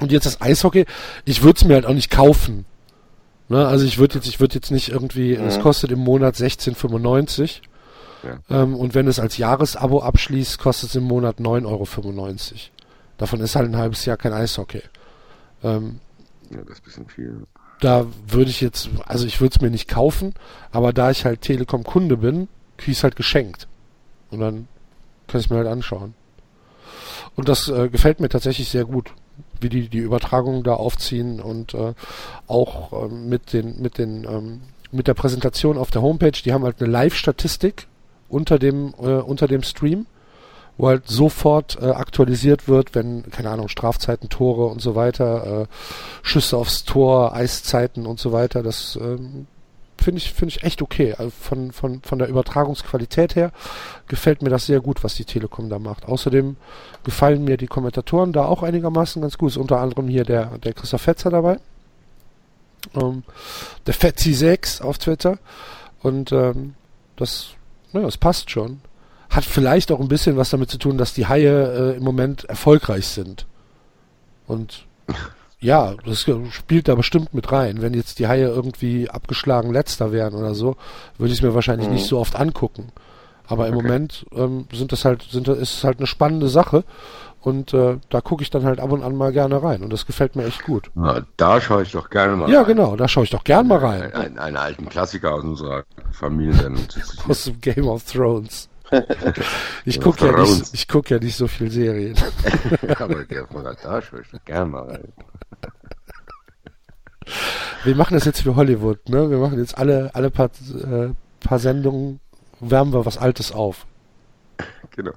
Und jetzt das Eishockey, ich würde es mir halt auch nicht kaufen. Ne? Also ich würde jetzt, ich würde jetzt nicht irgendwie, es mhm. kostet im Monat 16,95. Ja. Ähm, und wenn es als Jahresabo abschließt, kostet es im Monat 9,95 Euro. Davon ist halt ein halbes Jahr kein Eishockey. Ähm, ja, das ist ein bisschen viel da würde ich jetzt, also ich würde es mir nicht kaufen, aber da ich halt Telekom-Kunde bin, kriege ich es halt geschenkt. Und dann kann ich es mir halt anschauen. Und das äh, gefällt mir tatsächlich sehr gut, wie die die Übertragung da aufziehen und äh, auch äh, mit den mit den ähm, mit der Präsentation auf der Homepage. Die haben halt eine Live-Statistik unter dem äh, unter dem Stream wo halt sofort äh, aktualisiert wird, wenn, keine Ahnung, Strafzeiten, Tore und so weiter, äh, Schüsse aufs Tor, Eiszeiten und so weiter, das ähm, finde ich, finde ich echt okay. Also von, von, von der Übertragungsqualität her gefällt mir das sehr gut, was die Telekom da macht. Außerdem gefallen mir die Kommentatoren da auch einigermaßen ganz gut. Ist unter anderem hier der, der Christoph Fetzer dabei. Ähm, der Fetzi6 auf Twitter. Und ähm, das, ja, das passt schon. Hat vielleicht auch ein bisschen was damit zu tun, dass die Haie äh, im Moment erfolgreich sind. Und ja, das spielt da bestimmt mit rein. Wenn jetzt die Haie irgendwie abgeschlagen letzter wären oder so, würde ich es mir wahrscheinlich mhm. nicht so oft angucken. Aber im okay. Moment ähm, sind das halt, sind, ist es halt eine spannende Sache. Und äh, da gucke ich dann halt ab und an mal gerne rein. Und das gefällt mir echt gut. Na, da schaue ich doch gerne mal ja, rein. Ja, genau, da schaue ich doch gerne mal rein. Ein, einen alten Klassiker aus unserer Familie. aus dem Game of Thrones. Ich gucke ja, nicht, guck ja nicht so viel Serien. Aber der von ich doch gerne mal rein. Wir machen das jetzt für Hollywood, ne? Wir machen jetzt alle, alle paar, äh, paar Sendungen, wärmen wir was Altes auf. Genau.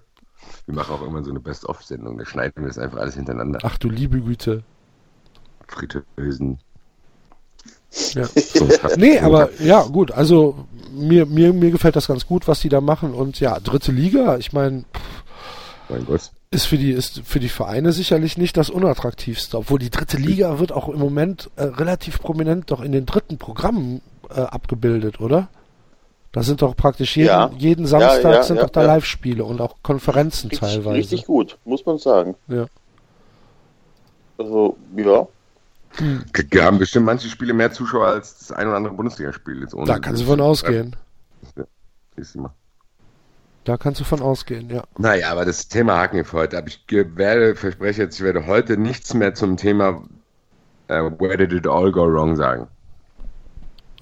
Wir machen auch immer so eine Best-of-Sendung, da schneiden wir das einfach alles hintereinander. Ach du liebe Güte. Fritteusen. Ja. nee, aber ja, gut, also mir, mir, mir gefällt das ganz gut, was die da machen und ja, dritte Liga, ich meine, mein Gott ist für die ist für die Vereine sicherlich nicht das unattraktivste, obwohl die dritte Liga wird auch im Moment äh, relativ prominent doch in den dritten Programmen äh, abgebildet, oder? Da sind doch praktisch jeden, ja. jeden Samstag ja, ja, sind doch da Live-Spiele und auch Konferenzen richtig, teilweise. Richtig gut, muss man sagen. Ja. Also, ja. Hm. Wir haben bestimmt manche Spiele mehr Zuschauer als das ein oder andere Bundesligaspiel. Da kannst du von ausgehen. Ja, ist immer. Da kannst du von ausgehen, ja. Naja, aber das Thema haken wir für heute ab. Ich werde, verspreche jetzt, ich werde heute nichts mehr zum Thema uh, Where did it all go wrong sagen.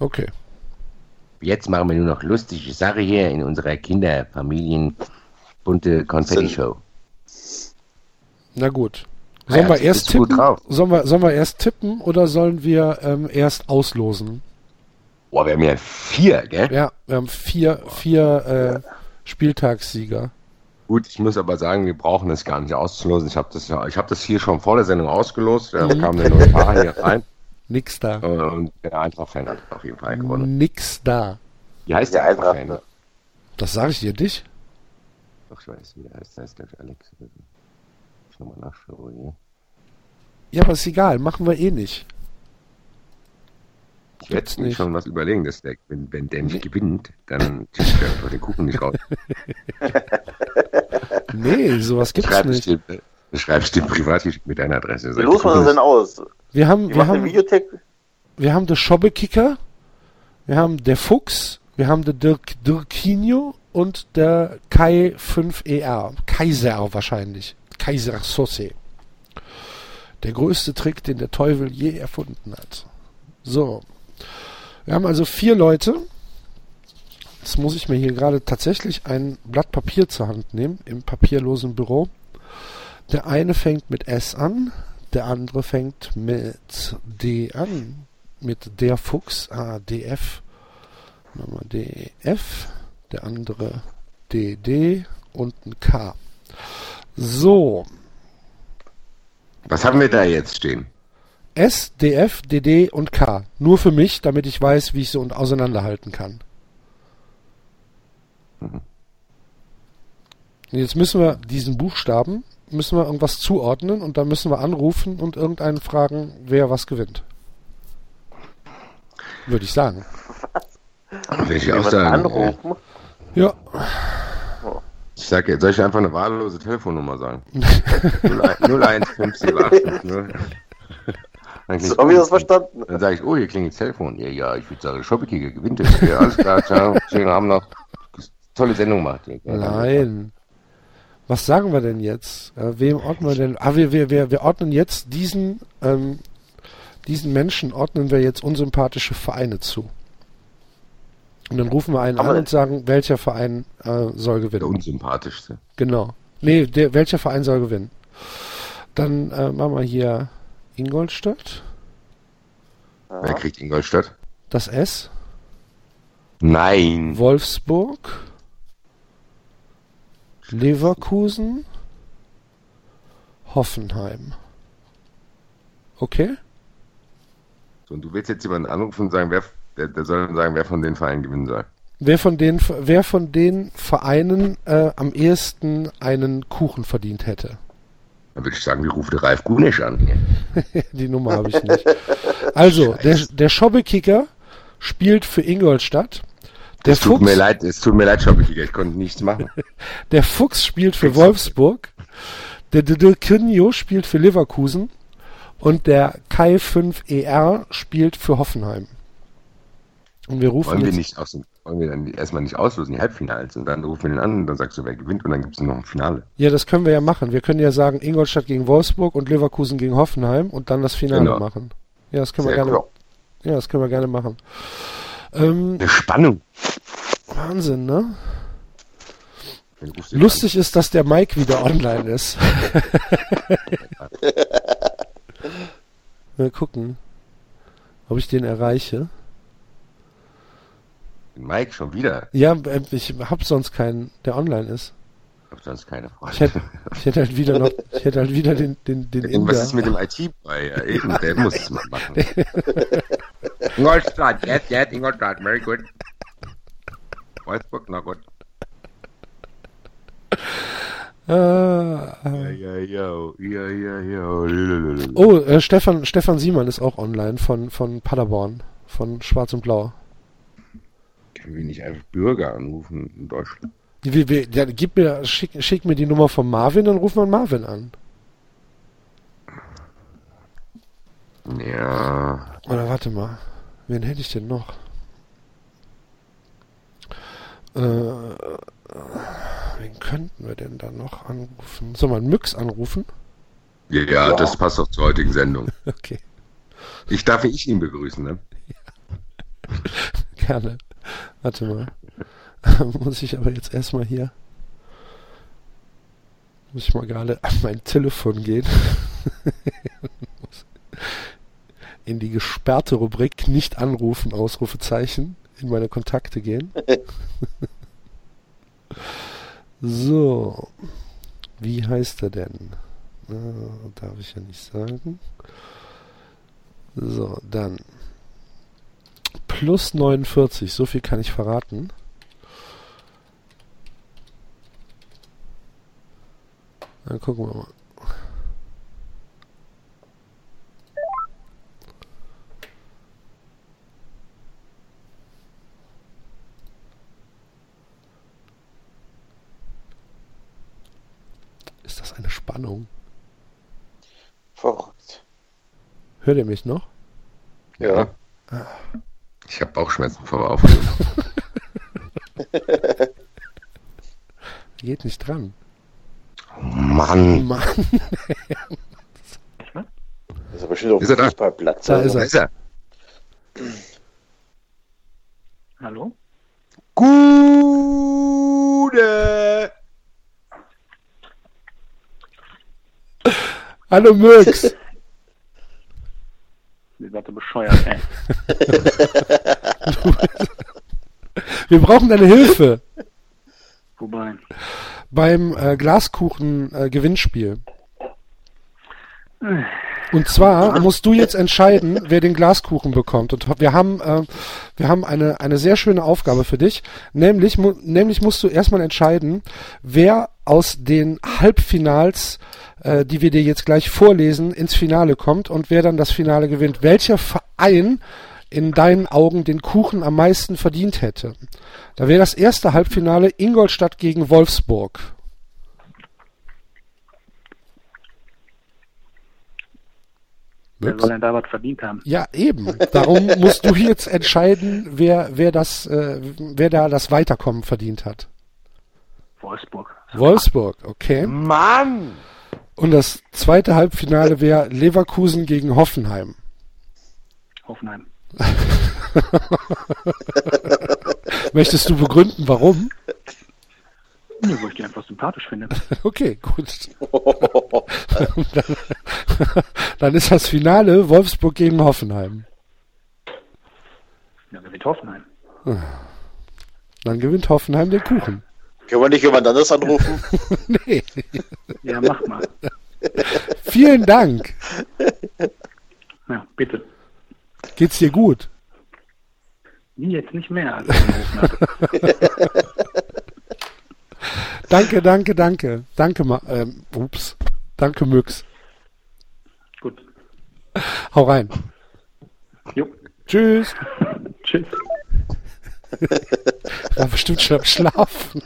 Okay. Jetzt machen wir nur noch lustige Sache hier in unserer Kinderfamilien bunte Konfetti-Show. Na gut. Sollen, ja, wir erst tippen? Sollen, wir, sollen wir erst tippen oder sollen wir ähm, erst auslosen? Boah, wir haben ja vier, gell? Ja, wir haben vier, vier äh, Spieltagssieger. Gut, ich muss aber sagen, wir brauchen es gar nicht auszulosen. Ich habe das, ich hab das hier schon vor der Sendung ausgelost. Da mhm. kam der Notar hier rein. Nix da. Und der Eintracht-Fan hat auf jeden Fall gewonnen. Nix da. Wie heißt der, der Eintracht-Fan? Das sage ich dir nicht. Doch, ich weiß, wie der heißt. Der heißt, glaube ich, Alex. Nochmal nachschauen hier. Ja, aber ist egal. Machen wir eh nicht. Ich werde mir schon was überlegen, dass der, wenn, wenn der nicht gewinnt, dann tischt er einfach den Kuchen nicht raus. nee, sowas gibt's Schreib nicht. Dir, schreibst den Privatgeschick mit deiner Adresse. Wie los man das denn aus? Wir haben, wir, wir haben, wir haben den Schobbekicker, wir haben der Fuchs, wir haben den Dirk Dirkinho und der Kai 5ER. Kaiser wahrscheinlich. Kaiser Sosse. Der größte Trick, den der Teufel je erfunden hat. So, wir haben also vier Leute. Jetzt muss ich mir hier gerade tatsächlich ein Blatt Papier zur Hand nehmen, im papierlosen Büro. Der eine fängt mit S an, der andere fängt mit D an. Mit der Fuchs, ah, DF. Nochmal DF, der andere DD und ein K. So. Was haben wir da jetzt stehen? S, DF, DD und K. Nur für mich, damit ich weiß, wie ich sie auseinanderhalten kann. Mhm. Jetzt müssen wir diesen Buchstaben, müssen wir irgendwas zuordnen und dann müssen wir anrufen und irgendeinen fragen, wer was gewinnt. Würde ich sagen. Will ich auch sagen. Anrufen? Ja. Ich sag jetzt, soll ich einfach eine wahllose Telefonnummer sagen? 0157850. So habe ich das verstanden. Dann sage ich, oh, hier klingelt das Telefon. Ja, ja, ich würde sagen, Schoppekiger gewinnt es. Ja, alles klar, ciao. Schönen Abend noch. Tolle Sendung gemacht. Ja, Nein. Was sagen wir denn jetzt? Äh, wem ordnen wir denn? Ah, wir, wir, wir, wir ordnen jetzt diesen, ähm, diesen Menschen ordnen wir jetzt unsympathische Vereine zu. Und dann rufen wir einen Aber an und sagen, welcher Verein äh, soll gewinnen. Der unsympathischste. Genau. Nee, der, welcher Verein soll gewinnen? Dann äh, machen wir hier Ingolstadt. Wer kriegt Ingolstadt? Das S. Nein. Wolfsburg. Leverkusen. Hoffenheim. Okay? So, und du willst jetzt jemanden anrufen und sagen, wer Der, der soll dann sagen, wer von den Vereinen gewinnen soll. Wer von den, wer von den Vereinen äh, am ehesten einen Kuchen verdient hätte? Dann würde ich sagen, wir rufen Ralf Gunisch an. Die Nummer habe ich nicht. Also, der, der Schobbekicker spielt für Ingolstadt. Der Es tut mir leid, es tut mir leid, Schobbekicker, ich konnte nichts machen. Der Fuchs spielt für Wolfsburg. Der Dirkinho spielt für Leverkusen. Und der Kai 5ER spielt für Hoffenheim. Und wir rufen Wollen wir nicht aus wollen wir dann erstmal nicht auslosen, die Halbfinals, und dann rufen wir den an und dann sagst du, wer gewinnt, und dann gibt es noch ein Finale. Ja, das können wir ja machen. Wir können ja sagen, Ingolstadt gegen Wolfsburg und Leverkusen gegen Hoffenheim und dann das Finale Genau. machen. Ja, das können wir gerne. cool. Ja, das können wir gerne machen. Ähm, Eine Spannung. Wahnsinn, ne? Lustig ist, dass der Mike wieder online ist. Mal gucken, ob ich den erreiche. Mike schon wieder. Ja, äh, ich hab sonst keinen, der online ist. Ich hab sonst keine Freude. Ich hätte, ich hätte halt wieder noch, ich hätte halt wieder den, den, den Inder. ist mit dem IT bei ja, eben, der muss es mal machen. Ingolstadt, yes, yes, Ingolstadt, very good. Wolfsburg, na gut. Ah, Ja, ah. ja, ja. Oh, äh, Stefan, Stefan Siemann ist auch online von, von Paderborn, von Schwarz und Blau. Können wir nicht einfach Bürger anrufen in Deutschland? Wie, wie, ja, gib mir, schick, schick mir die Nummer von Marvin, dann rufen wir Marvin an. Ja. Oder warte mal, wen hätte ich denn noch? Äh, wen könnten wir denn da noch anrufen? Soll man Myx anrufen? Ja, ja, das passt doch zur heutigen Sendung. Okay, Ich darf ich ihn begrüßen, ne? gerne. Warte mal. Muss ich aber jetzt erstmal hier. Muss ich mal gerade an mein Telefon gehen. in die gesperrte Rubrik nicht anrufen, Ausrufezeichen, in meine Kontakte gehen. so. Wie heißt er denn? Äh, darf ich ja nicht sagen. So, dann. Plus 49, so viel kann ich verraten. Dann gucken wir mal. Ist das eine Spannung? Verrückt. Hört ihr mich noch? Ja. Ich habe Bauchschmerzen vor der Aufnahme. Geht nicht dran. Mann. Mann, Das ist aber schon auf Ist er dem da? Fußballplatz. Da also. Da ist er. Hallo? Gute. Hallo Möx. Ihr seid so bescheuert, ey. Wir brauchen deine Hilfe Wobei. beim äh, Glaskuchen-Gewinnspiel. Und zwar musst du jetzt entscheiden, wer den Glaskuchen bekommt. Und wir haben, äh, wir haben eine, eine sehr schöne Aufgabe für dich. Nämlich, mu nämlich musst du erstmal entscheiden, wer aus den Halbfinals, äh, die wir dir jetzt gleich vorlesen, ins Finale kommt und wer dann das Finale gewinnt. Welcher Verein in deinen Augen den Kuchen am meisten verdient hätte. Da wäre das erste Halbfinale Ingolstadt gegen Wolfsburg. Wer soll denn da was verdient haben? Ja, eben. Darum musst du jetzt entscheiden, wer, wer das, äh, wer da das Weiterkommen verdient hat. Wolfsburg. Wolfsburg, okay. Mann. Und das zweite Halbfinale wäre Leverkusen gegen Hoffenheim. Hoffenheim. Möchtest du begründen, warum? Nee, wo ich die einfach sympathisch finde. Okay, gut. dann, dann ist das Finale Wolfsburg gegen Hoffenheim. Ja, gewinnt Hoffenheim. Dann gewinnt Hoffenheim den Kuchen. Können wir nicht jemand anders anrufen? Nee. Ja, mach mal. Vielen Dank. Ja, bitte. Geht's dir gut? Jetzt nicht mehr. Also danke, danke, danke. Danke, Ma ähm, ups. Danke, Müx. Gut. Hau rein. Jo. Tschüss. Tschüss. War bestimmt schon am Schlafen.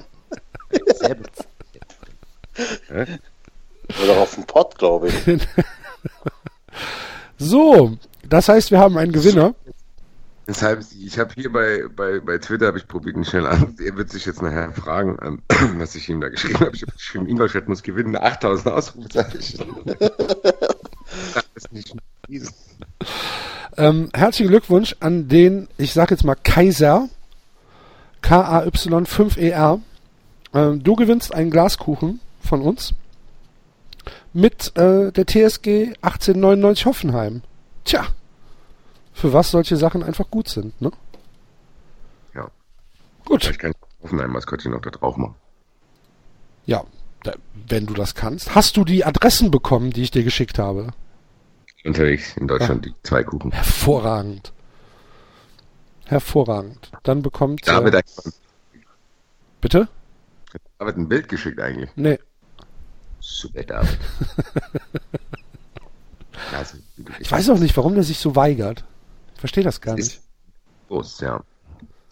Oder auf dem Pott, glaube ich. so, das heißt, wir haben einen Gewinner. Deshalb, ich habe hier bei, bei, bei Twitter, habe ich probiert ihn schnell an. Er wird sich jetzt nachher fragen, was ich ihm da geschrieben habe. Ich habe geschrieben, Ingolstadt muss gewinnen, 8000 Ausrufezeichen. das ist nicht ähm, herzlichen Glückwunsch an den, ich sage jetzt mal Kaiser, K-A-Y-5-E-R. Ähm, du gewinnst einen Glaskuchen von uns mit äh, der TSG 1899 Hoffenheim. Tja, für was solche Sachen einfach gut sind, ne? Ja. Gut. Vielleicht kann ich Hoffenheim-Maskottchen noch da drauf machen. Ja, da, wenn du das kannst. Hast du die Adressen bekommen, die ich dir geschickt habe? Unterwegs in Deutschland ja. die zwei Kuchen. Hervorragend. Hervorragend. Dann bekommt. David, äh, bitte? David ein Bild geschickt eigentlich. Nee. Super, David. also, ich weiß auch nicht, warum der sich so weigert. Ich verstehe das gar nicht. Groß, ja.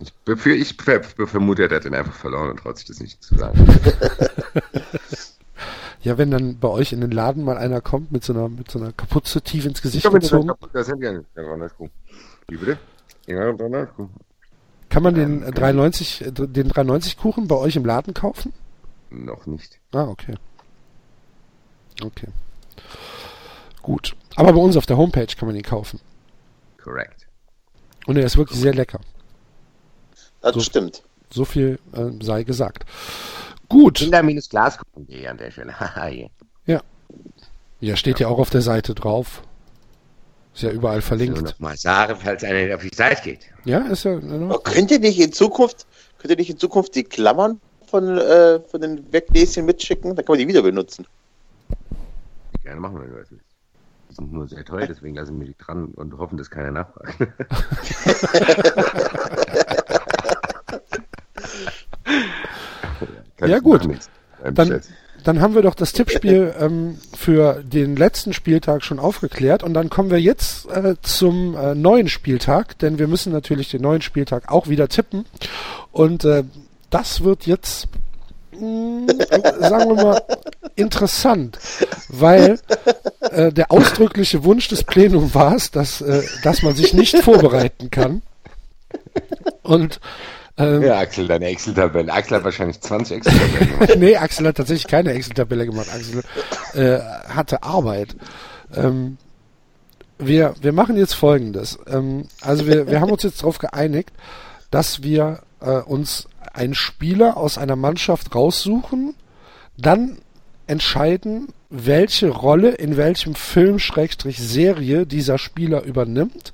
Ich, befür, ich vermute, er hat den einfach verloren und traut sich das nicht zu sagen. ja, wenn dann bei euch in den Laden mal einer kommt mit so einer, mit so einer Kapuze tief ins Gesicht gezogen. Das Handy an. Wie bitte? Ja, Kann man den 390, den 390 Kuchen bei euch im Laden kaufen? Noch nicht. Ah, okay. Okay. Gut. Aber bei uns auf der Homepage kann man ihn kaufen. Korrekt. Und er ist wirklich sehr lecker. Das so, stimmt. So viel äh, sei gesagt. Gut. Kinder-glaskuchen.de an der Stelle. ja. Ja, steht ja. ja auch auf der Seite drauf. Ist ja überall verlinkt. Noch mal sagen, falls einer auf die Seite geht. Ja, ist ja. Oh, könnt ihr nicht in Zukunft, könnt ihr nicht in Zukunft die Klammern von, äh, von den Weggläschen mitschicken? Dann kann man die wieder benutzen. Gerne machen, wenn du das willst. Die sind nur sehr teuer, deswegen lassen wir die dran und hoffen, dass keiner nachfragt. ja, gut. Dann, dann haben wir doch das Tippspiel ähm, für den letzten Spieltag schon aufgeklärt. Und dann kommen wir jetzt äh, zum äh, neuen Spieltag, denn wir müssen natürlich den neuen Spieltag auch wieder tippen. Und äh, das wird jetzt mh, hm, sagen wir mal interessant, weil äh, der ausdrückliche Wunsch des Plenums war es, dass, äh, dass man sich nicht vorbereiten kann. Und ähm, ja, Axel, deine Excel-Tabelle. Axel hat wahrscheinlich 20 Excel-Tabellen gemacht. nee, Axel hat tatsächlich keine Excel-Tabelle gemacht. Axel äh, hatte Arbeit. Ähm, wir, wir machen jetzt folgendes. Ähm, also wir, wir haben uns jetzt darauf geeinigt, dass wir äh, uns einen Spieler aus einer Mannschaft raussuchen, dann entscheiden, welche Rolle in welchem Film Serie dieser Spieler übernimmt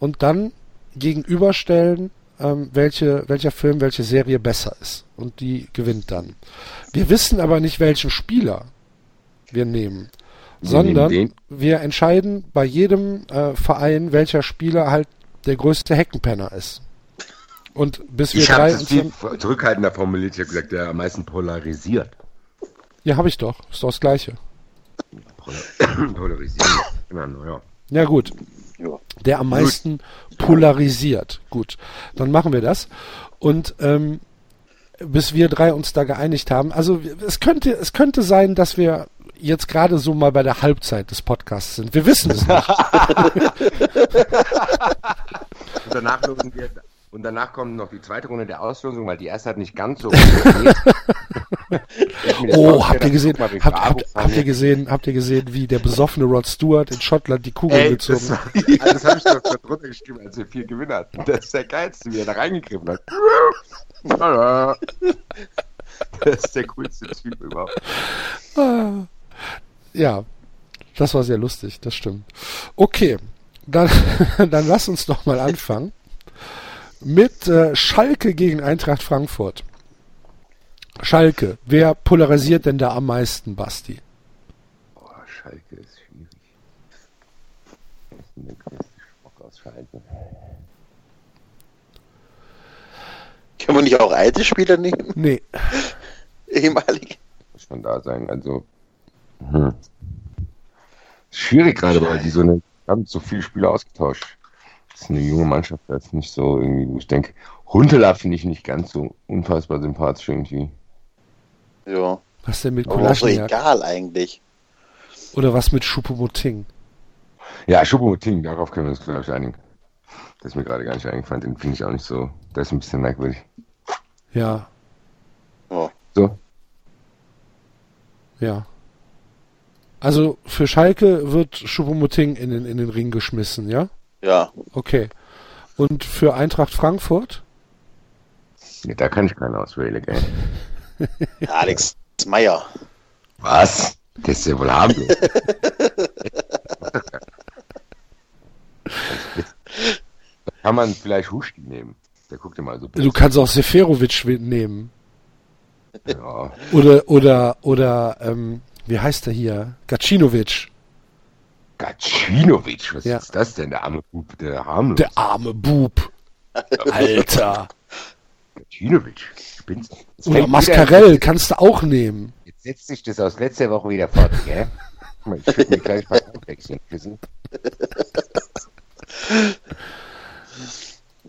und dann gegenüberstellen, ähm, welche, welcher Film, welche Serie besser ist. Und die gewinnt dann. Wir wissen aber nicht, welchen Spieler wir nehmen. Wir sondern nehmen wir entscheiden bei jedem äh, Verein, welcher Spieler halt der größte Heckenpenner ist. Und bis wir ich drei. Habe viel zurückhaltender formuliert. Ich habe gesagt, der am meisten polarisiert. Ja, habe ich doch. Ist doch das Gleiche. Polarisieren. Immer ja. Ja, gut der am meisten polarisiert. Gut, dann machen wir das. Und ähm, bis wir drei uns da geeinigt haben. Also es könnte, es könnte sein, dass wir jetzt gerade so mal bei der Halbzeit des Podcasts sind. Wir wissen es nicht. Und danach losen wir und danach kommt noch die zweite Runde der Auslosung, weil die erste hat nicht ganz so. oh, habt ihr gesehen? Habt, habt, habt, ihr gesehen? Habt ihr gesehen, wie der besoffene Rod Stewart in Schottland die Kugel Ey, gezogen hat? Das, also das habe ich doch drunter geschrieben, als wir vier Gewinner hatten. Das ist der geilste, wie er da reingegriffen hat. das ist der coolste Typ überhaupt. Ah. Ja, das war sehr lustig, das stimmt. Okay, dann, dann lass uns doch mal anfangen mit äh, Schalke gegen Eintracht Frankfurt. Schalke, wer polarisiert denn da am meisten, Basti? Boah, Schalke ist schwierig. Schmuck aus Schalke? Können wir nicht auch alte Spieler nehmen? Nee. Ehemalig. Muss man da sein. Also. Hm. Schwierig gerade, weil die so eine, haben so viele Spieler ausgetauscht. Das ist eine junge Mannschaft, das ist nicht so irgendwie, wo ich denke, Huntela finde ich nicht ganz so unfassbar sympathisch irgendwie. Ja. Was denn mit Aber auch so Kulaschniak? egal eigentlich. Oder was mit Schupomoting? Ja, Schuppomoting, darauf können wir uns, glaube ich, einigen. Das ist mir gerade gar nicht eingefallen, den finde ich auch nicht so, der ist ein bisschen merkwürdig. Ja, Ja. So, ja. Also für Schalke wird Schupomoting in den, in den Ring geschmissen, ja? Ja. Okay. Und für Eintracht Frankfurt? nee, da kann ich keinen auswählen, gell. Alex Meyer. Was? Das ist ja wohl harmlos. da kann man vielleicht Huschki nehmen. Der guckt immer so. Du kannst auch Seferovic nehmen. Ja, Oder, oder, oder, ähm, wie heißt der hier? Gacinovic. Gacinovic, was Ja. ist das denn? Der arme Bub, der harmlos. Der arme Bub. Alter. Gacinovic. Spinnst du? Oder Mascarell kannst du auch nehmen. Jetzt setzt sich das aus letzter Woche wieder fort, gell? Ich würde mir gleich mal wechseln. Wissen?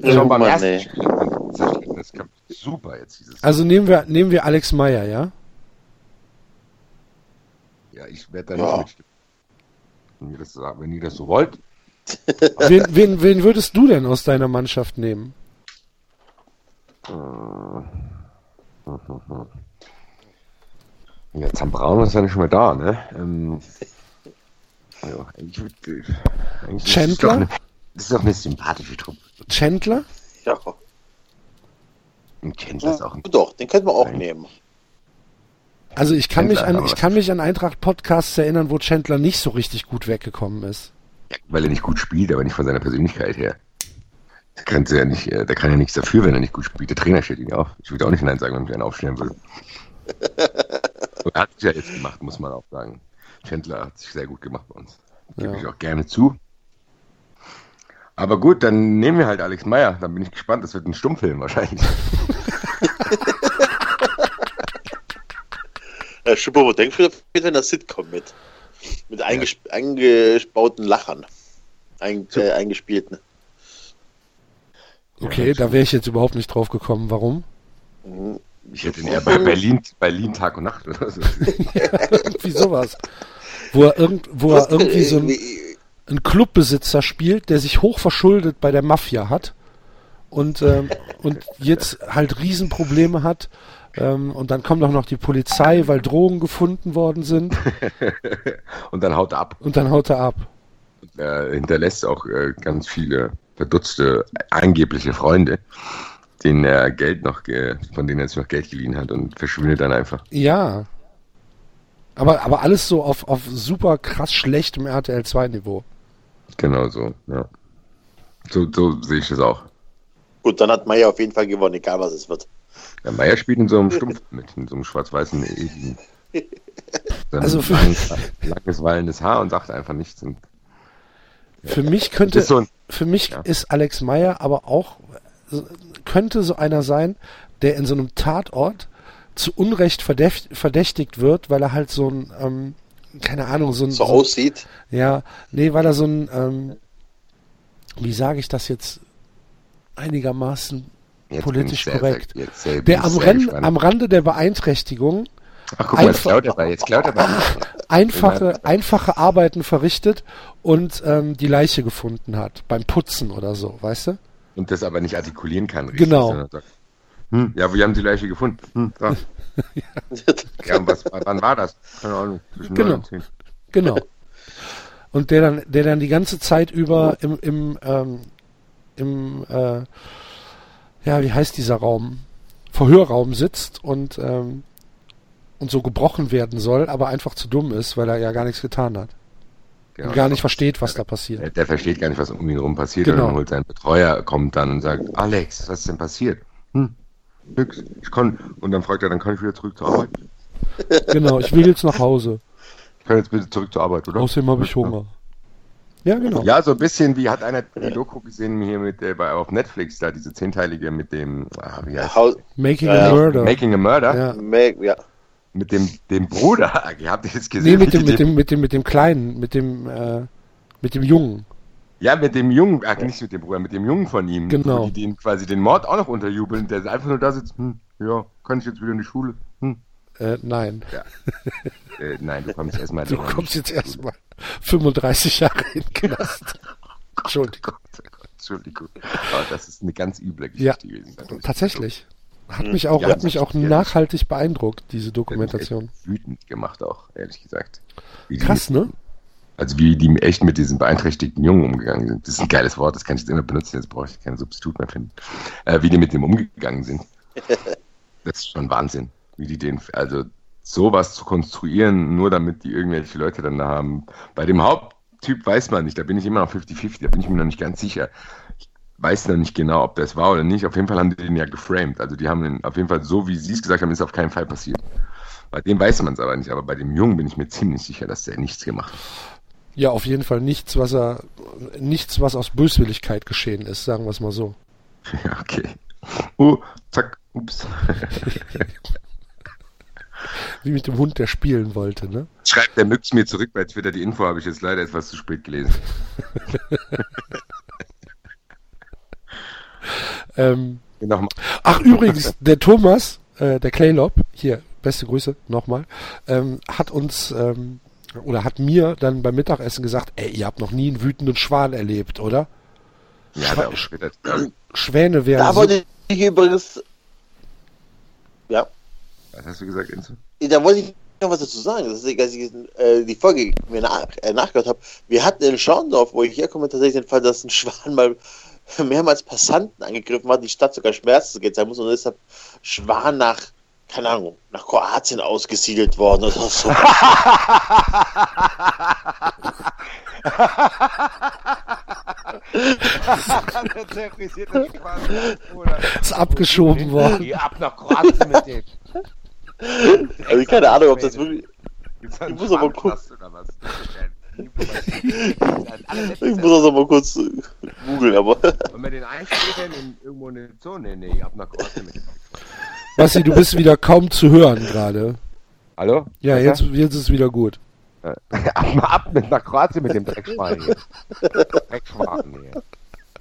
Schon beim Mann, ersten. Spiel. Das super jetzt dieses. Also nehmen wir, nehmen wir Alex Meyer, ja? Ja, ich werde da Ja. nicht mitstimmen. Wenn ihr das, so- wenn ihr das so wollt. Wen, wen, wen würdest du denn aus deiner Mannschaft nehmen? Ja, Zambraun ist ja nicht mehr da, ne? Ähm, ja, eigentlich, eigentlich ist Chandler? eine- Das ist doch eine sympathische Truppe. Chandler? Ja. Und Chandler ist auch ein Doch, den könnten wir auch Nein. nehmen. Also ich kann mich Chandler, an, aber- ich kann mich an Eintracht-Podcasts erinnern, wo Chandler nicht so richtig gut weggekommen ist. weil er nicht gut spielt, aber nicht von seiner Persönlichkeit her. Der kann ja nicht, äh, der kann ja nichts dafür, wenn er nicht gut spielt. Der Trainer steht ihn ja auf. Ich würde auch nicht Nein sagen, wenn ich einen aufstellen würde. Und er hat es ja jetzt gemacht, muss man auch sagen. Chandler hat sich sehr gut gemacht bei uns. Gebe Ja. ich auch gerne zu. Aber gut, dann nehmen wir halt Alex Meyer. Dann bin ich gespannt. Das wird ein Stummfilm wahrscheinlich. Äh, Schuppo, denkst du in einer Sitcom mit? Mit einges eingebauten Lachern. Ein äh, eingespielten. Okay, da wäre ich jetzt überhaupt nicht drauf gekommen. Warum? Mhm. Ich hätte ihn eher bei Berlin, Berlin Tag und Nacht oder so. Irgendwie sowas. Wo er, irgend, wo er irgendwie so ein, ein Clubbesitzer spielt, der sich hoch verschuldet bei der Mafia hat und, ähm, und jetzt halt Riesenprobleme hat. Ähm, und dann kommt auch noch die Polizei, weil Drogen gefunden worden sind. und dann haut er ab. Und dann haut er ab. Er hinterlässt auch äh, ganz viele verdutzte angebliche Freunde, denen er Geld noch, ge- von denen er sich noch Geld geliehen hat und verschwindet dann einfach. Ja. Aber, aber alles so auf, auf super krass schlechtem RTL 2 Niveau. Genau so, ja. So, so sehe ich das auch. Gut, dann hat Meier auf jeden Fall gewonnen, egal was es wird. Der Meier spielt in so einem Stumpf mit, in so einem schwarz-weißen. Dann Also für- lang, langes, wallendes Haar und sagt einfach nichts. Und Für mich könnte, ist so ein, für mich Ja. ist Alex Meyer aber auch, könnte so einer sein, der in so einem Tatort zu Unrecht verdächt, verdächtigt wird, weil er halt so ein, ähm, keine Ahnung, so ein, So so, aussieht. ja, nee, weil er so ein, ähm, wie sage ich das jetzt einigermaßen jetzt politisch korrekt. Sehr, jetzt, sehr, der am, gespannt. am Rande der Beeinträchtigung Ach, guck mal, jetzt klaut er bei, jetzt klaut er bei. einfache, einfache Arbeiten verrichtet und ähm, die Leiche gefunden hat, beim Putzen oder so, weißt du? Und das aber nicht artikulieren kann. Richtig, Genau. hm, ja, wir haben die Leiche gefunden. Hm, da. ja, und was, wann war das? Keine Ahnung. Zwischen Genau. neun und zehn. Genau. Und der dann, der dann die ganze Zeit über im, im, ähm, im äh, ja, wie heißt dieser Raum? Verhörraum sitzt und, ähm, und so gebrochen werden soll, aber einfach zu dumm ist, weil er ja gar nichts getan hat. Genau. Und gar nicht versteht, was da Der, passiert. der versteht gar nicht, was um ihn herum passiert. Genau. Und dann holt sein Betreuer, kommt dann und sagt, Alex, was ist denn passiert? Hm, nix. Ich kann, und dann fragt er, dann kann ich wieder zurück zur Arbeit? Genau, ich will jetzt nach Hause. Ich kann jetzt bitte zurück zur Arbeit, oder? Außerdem habe ich Hunger. Ja, genau. Ja, so ein bisschen wie hat einer die Doku gesehen hier mit der bei auf Netflix da diese zehnteilige mit dem ah, wie heißt How, Making Ja, a ja. Murder. Making a Murder ja. Meg, ja. mit dem dem Bruder. Ihr habt jetzt gesehen. Nee, mit dem, mit dem, mit dem, mit dem Kleinen, mit dem, äh, mit dem Jungen. Ja, mit dem Jungen, ach, nicht mit dem Bruder, mit dem Jungen von ihm. Genau. Die den quasi den Mord auch noch unterjubeln, der einfach nur da sitzt, hm, ja, kann ich jetzt wieder in die Schule? Äh, nein. Äh, nein, du kommst erstmal Du kommst jetzt erstmal 35 Jahre in den Knast. Entschuldigung. Entschuldigung. Aber das ist eine ganz üble Ja, Geschichte gewesen. tatsächlich. Hat mich auch, Ja, hat mich auch ja. nachhaltig beeindruckt, diese Dokumentation. hat mich echt Wütend gemacht auch, ehrlich gesagt. Wie die- Krass, ne? Also wie die echt mit diesen beeinträchtigten Jungen umgegangen sind. Das ist ein geiles Wort, das kann ich jetzt immer benutzen, jetzt brauche ich kein Substitut mehr finden. Äh, wie die mit dem umgegangen sind. Das ist schon Wahnsinn. Wie die den, also sowas zu konstruieren, nur damit die irgendwelche Leute dann da haben. Bei dem Haupttyp weiß man nicht, da bin ich immer noch 50-50, da bin ich mir noch nicht ganz sicher. Ich weiß noch nicht genau, ob das war oder nicht. Auf jeden Fall haben die den ja geframed. Also die haben den auf jeden Fall so, wie sie es gesagt haben, ist auf keinen Fall passiert. Bei dem weiß man es aber nicht, aber bei dem Jungen bin ich mir ziemlich sicher, dass der nichts gemacht hat. Ja, auf jeden Fall nichts, was er, nichts, was aus Böswilligkeit geschehen ist, sagen wir es mal so. Ja, okay. Oh, zack, ups. Wie mit dem Hund, der spielen wollte, ne? Schreibt der Müx mir zurück bei Twitter. Die Info habe ich jetzt leider etwas zu spät gelesen. Ähm, Nochmal. ach, übrigens, der Thomas, äh, der Claylop, hier, beste Grüße nochmal, ähm, hat uns, ähm, oder hat mir dann beim Mittagessen gesagt, ey, ihr habt noch nie einen wütenden Schwan erlebt, oder? Ja, hat auch später. Schwäne wären Da so, wollte ich übrigens. Ja, Was hast du gesagt, Enzo? da wollte ich noch was dazu sagen. Das ist, als ich äh, die Folge mir nach, äh, nachgehört habe. Wir hatten in Schorndorf, wo ich herkomme, tatsächlich den Fall, dass ein Schwan mal mehrmals Passanten angegriffen hat, die Stadt sogar Schmerzen gezeigt muss und deshalb Schwan nach, keine Ahnung, nach Kroatien ausgesiedelt worden oder so. ist abgeschoben worden. Ab nach Kroatien mit dem. Also keine Ahnung, ob das wirklich. Gibt's Ich muss aber was? Ich muss das aber kurz äh, googeln, aber. Wenn wir den einspätern in irgendwo in eine Zone, nee, ab nach Kroatien mit dem. Basti, du bist wieder kaum zu hören gerade. Hallo? Ja, jetzt, jetzt ist es wieder gut. Ab, ab mit nach Kroatien mit dem Dreckschwein hier. Dreckschwaden hier.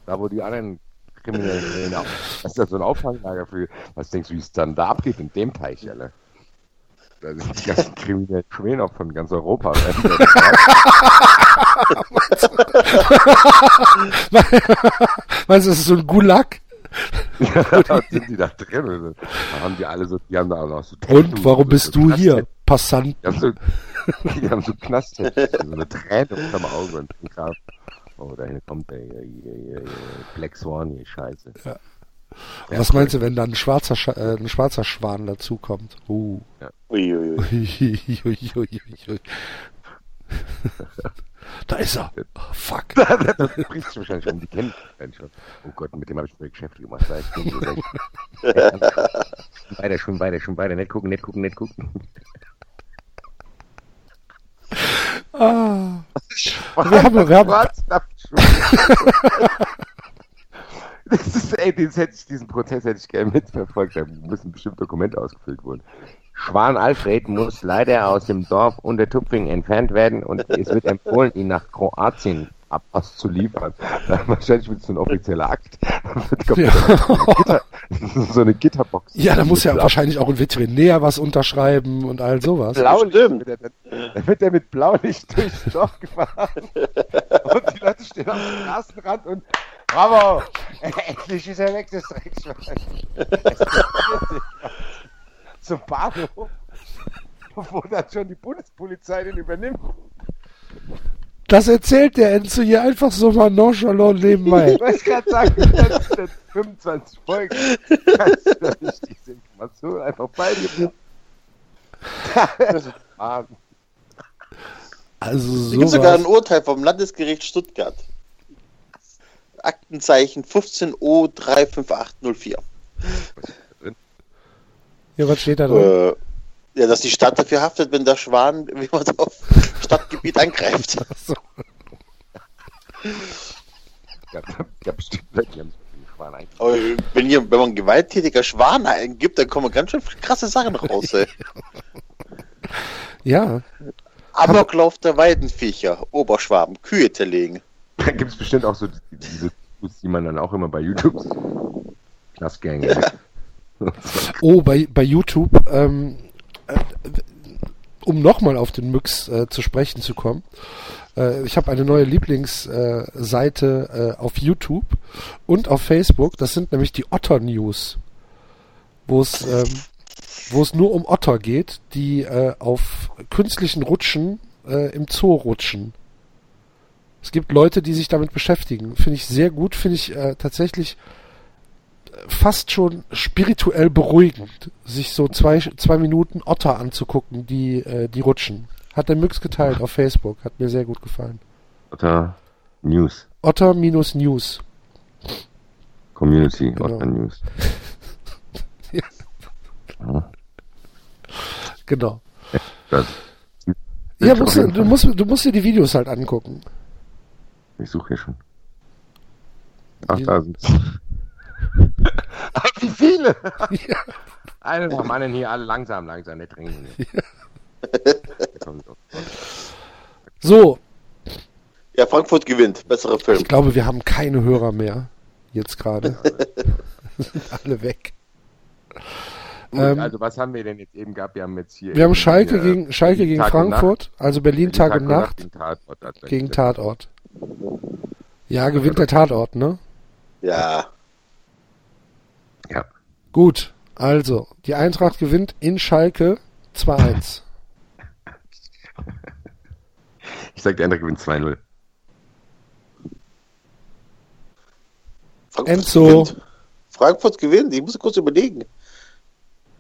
Da wo die anderen Kriminellen. Das ist ja so ein Auffanglager für. Was denkst du, wie es dann da abgeht in dem Teich, alle? Da sind die ganzen Kriminellen Schwäne von ganz Europa. Meinst du, das ist so ein Gulag? da sind die da drin. Da haben die alle so, die haben da auch noch so Und warum bist so du hier, Passant? Die haben so, die haben so Knast, so eine Träne unterm Auge und Grab. Oh, da kommt der hier, hier, hier, hier, Black Swan, hier, Scheiße. Was meinst du, wenn dann ein schwarzer, Scha äh, ein schwarzer Schwan dazukommt? Uh. Uiuiui. Uiuiuiui. da ist er. Oh, fuck. Das bricht sich wahrscheinlich um, die kennen mich wahrscheinlich schon. Oh Gott, mit dem habe ich mir Geschäfte gemacht. Da recht. schon weiter, schon weiter, schon weiter. Nicht gucken, nicht gucken, nicht gucken. Ah. Wir haben, wir haben, ist, ey, das hätte ich, diesen Prozess hätte ich gerne mitverfolgt. Da müssen bestimmt Dokumente ausgefüllt wurden. Schwan Alfred muss leider aus dem Dorf Untertupfing entfernt werden und es wird empfohlen, ihn nach Kroatien Abpass zu liefern. Wahrscheinlich wird es so ein offizieller Akt. Ja. so eine Gitterbox. ja, da muss ja wahrscheinlich auch ein Veterinär was unterschreiben und all sowas. Blaulicht Stimmt. wird er, dann, dann wird er mit Blaulicht durchs Dorf gefahren. Und die Leute stehen am Straßenrand und Bravo! Endlich ist er weg, das sich. Zum Bahnhof, wo dann schon die Bundespolizei den übernimmt. Das erzählt der Enzo hier einfach so mal nonchalant nebenbei. Ich wollte gerade sagen, das sind 25 Folgen. Kannst du doch nicht diese Information einfach bei dir Wahnsinn. Also Es gibt sogar ein. Urteil vom Landesgericht Stuttgart. Aktenzeichen 15O35804. Ja, was steht da drin? Äh, ja, dass die Stadt dafür haftet, wenn der Schwan, wie man auf Stadtgebiet angreift. So. ja, ja, bestimmt, die haben Schwan wenn, hier, wenn man gewalttätiger Schwan eingibt, dann kommen ganz schön krasse Sachen raus, ey. ja. Amoklauf der Weidenviecher, Oberschwaben, Kühe zerlegen. Da gibt es bestimmt auch so diese, die man dann auch immer bei YouTube Klass Gang. Oh, bei, bei YouTube, ähm, äh, um nochmal auf den Mix äh, zu sprechen zu kommen. Äh, ich habe eine neue Lieblingsseite äh, auf YouTube und auf Facebook. Das sind nämlich die Otter News, wo es ähm, wo es nur um Otter geht, die äh, auf künstlichen Rutschen äh, im Zoo rutschen. Es gibt Leute, die sich damit beschäftigen. Finde ich sehr gut, finde ich äh, tatsächlich fast schon spirituell beruhigend, sich so zwei, zwei Minuten Otter anzugucken, die, äh, die rutschen. Hat der Müx geteilt auf Facebook, hat mir sehr gut gefallen. Otter News. Otter minus News. Community, genau. Otter News. ja. ja. Genau. Das ja, musst du, du, musst, du musst dir die Videos halt angucken. Ich suche hier schon. Ach, da sind Aber wie viele? Ja. Einen nach Mannen hier alle langsam, langsam, nicht dringend. so. Ja, Frankfurt gewinnt. Besserer Film. Ich glaube, wir haben keine Hörer mehr. Jetzt gerade. alle weg. Gut, ähm, also was haben wir denn jetzt eben gehabt? Wir haben jetzt hier. Wir haben Schalke gegen Schalke gegen Frankfurt, also Berlin Tag, Tag und Nacht, Nacht Tatort, gegen Tatort. Ja, gewinnt der Tatort, ne? Ja. Ja. Gut, also, die Eintracht gewinnt in Schalke 2-1. Ich sag, die Eintracht gewinnt 2-0. Frankfurt Enzo. Gewinnt. Frankfurt gewinnt, ich muss kurz überlegen.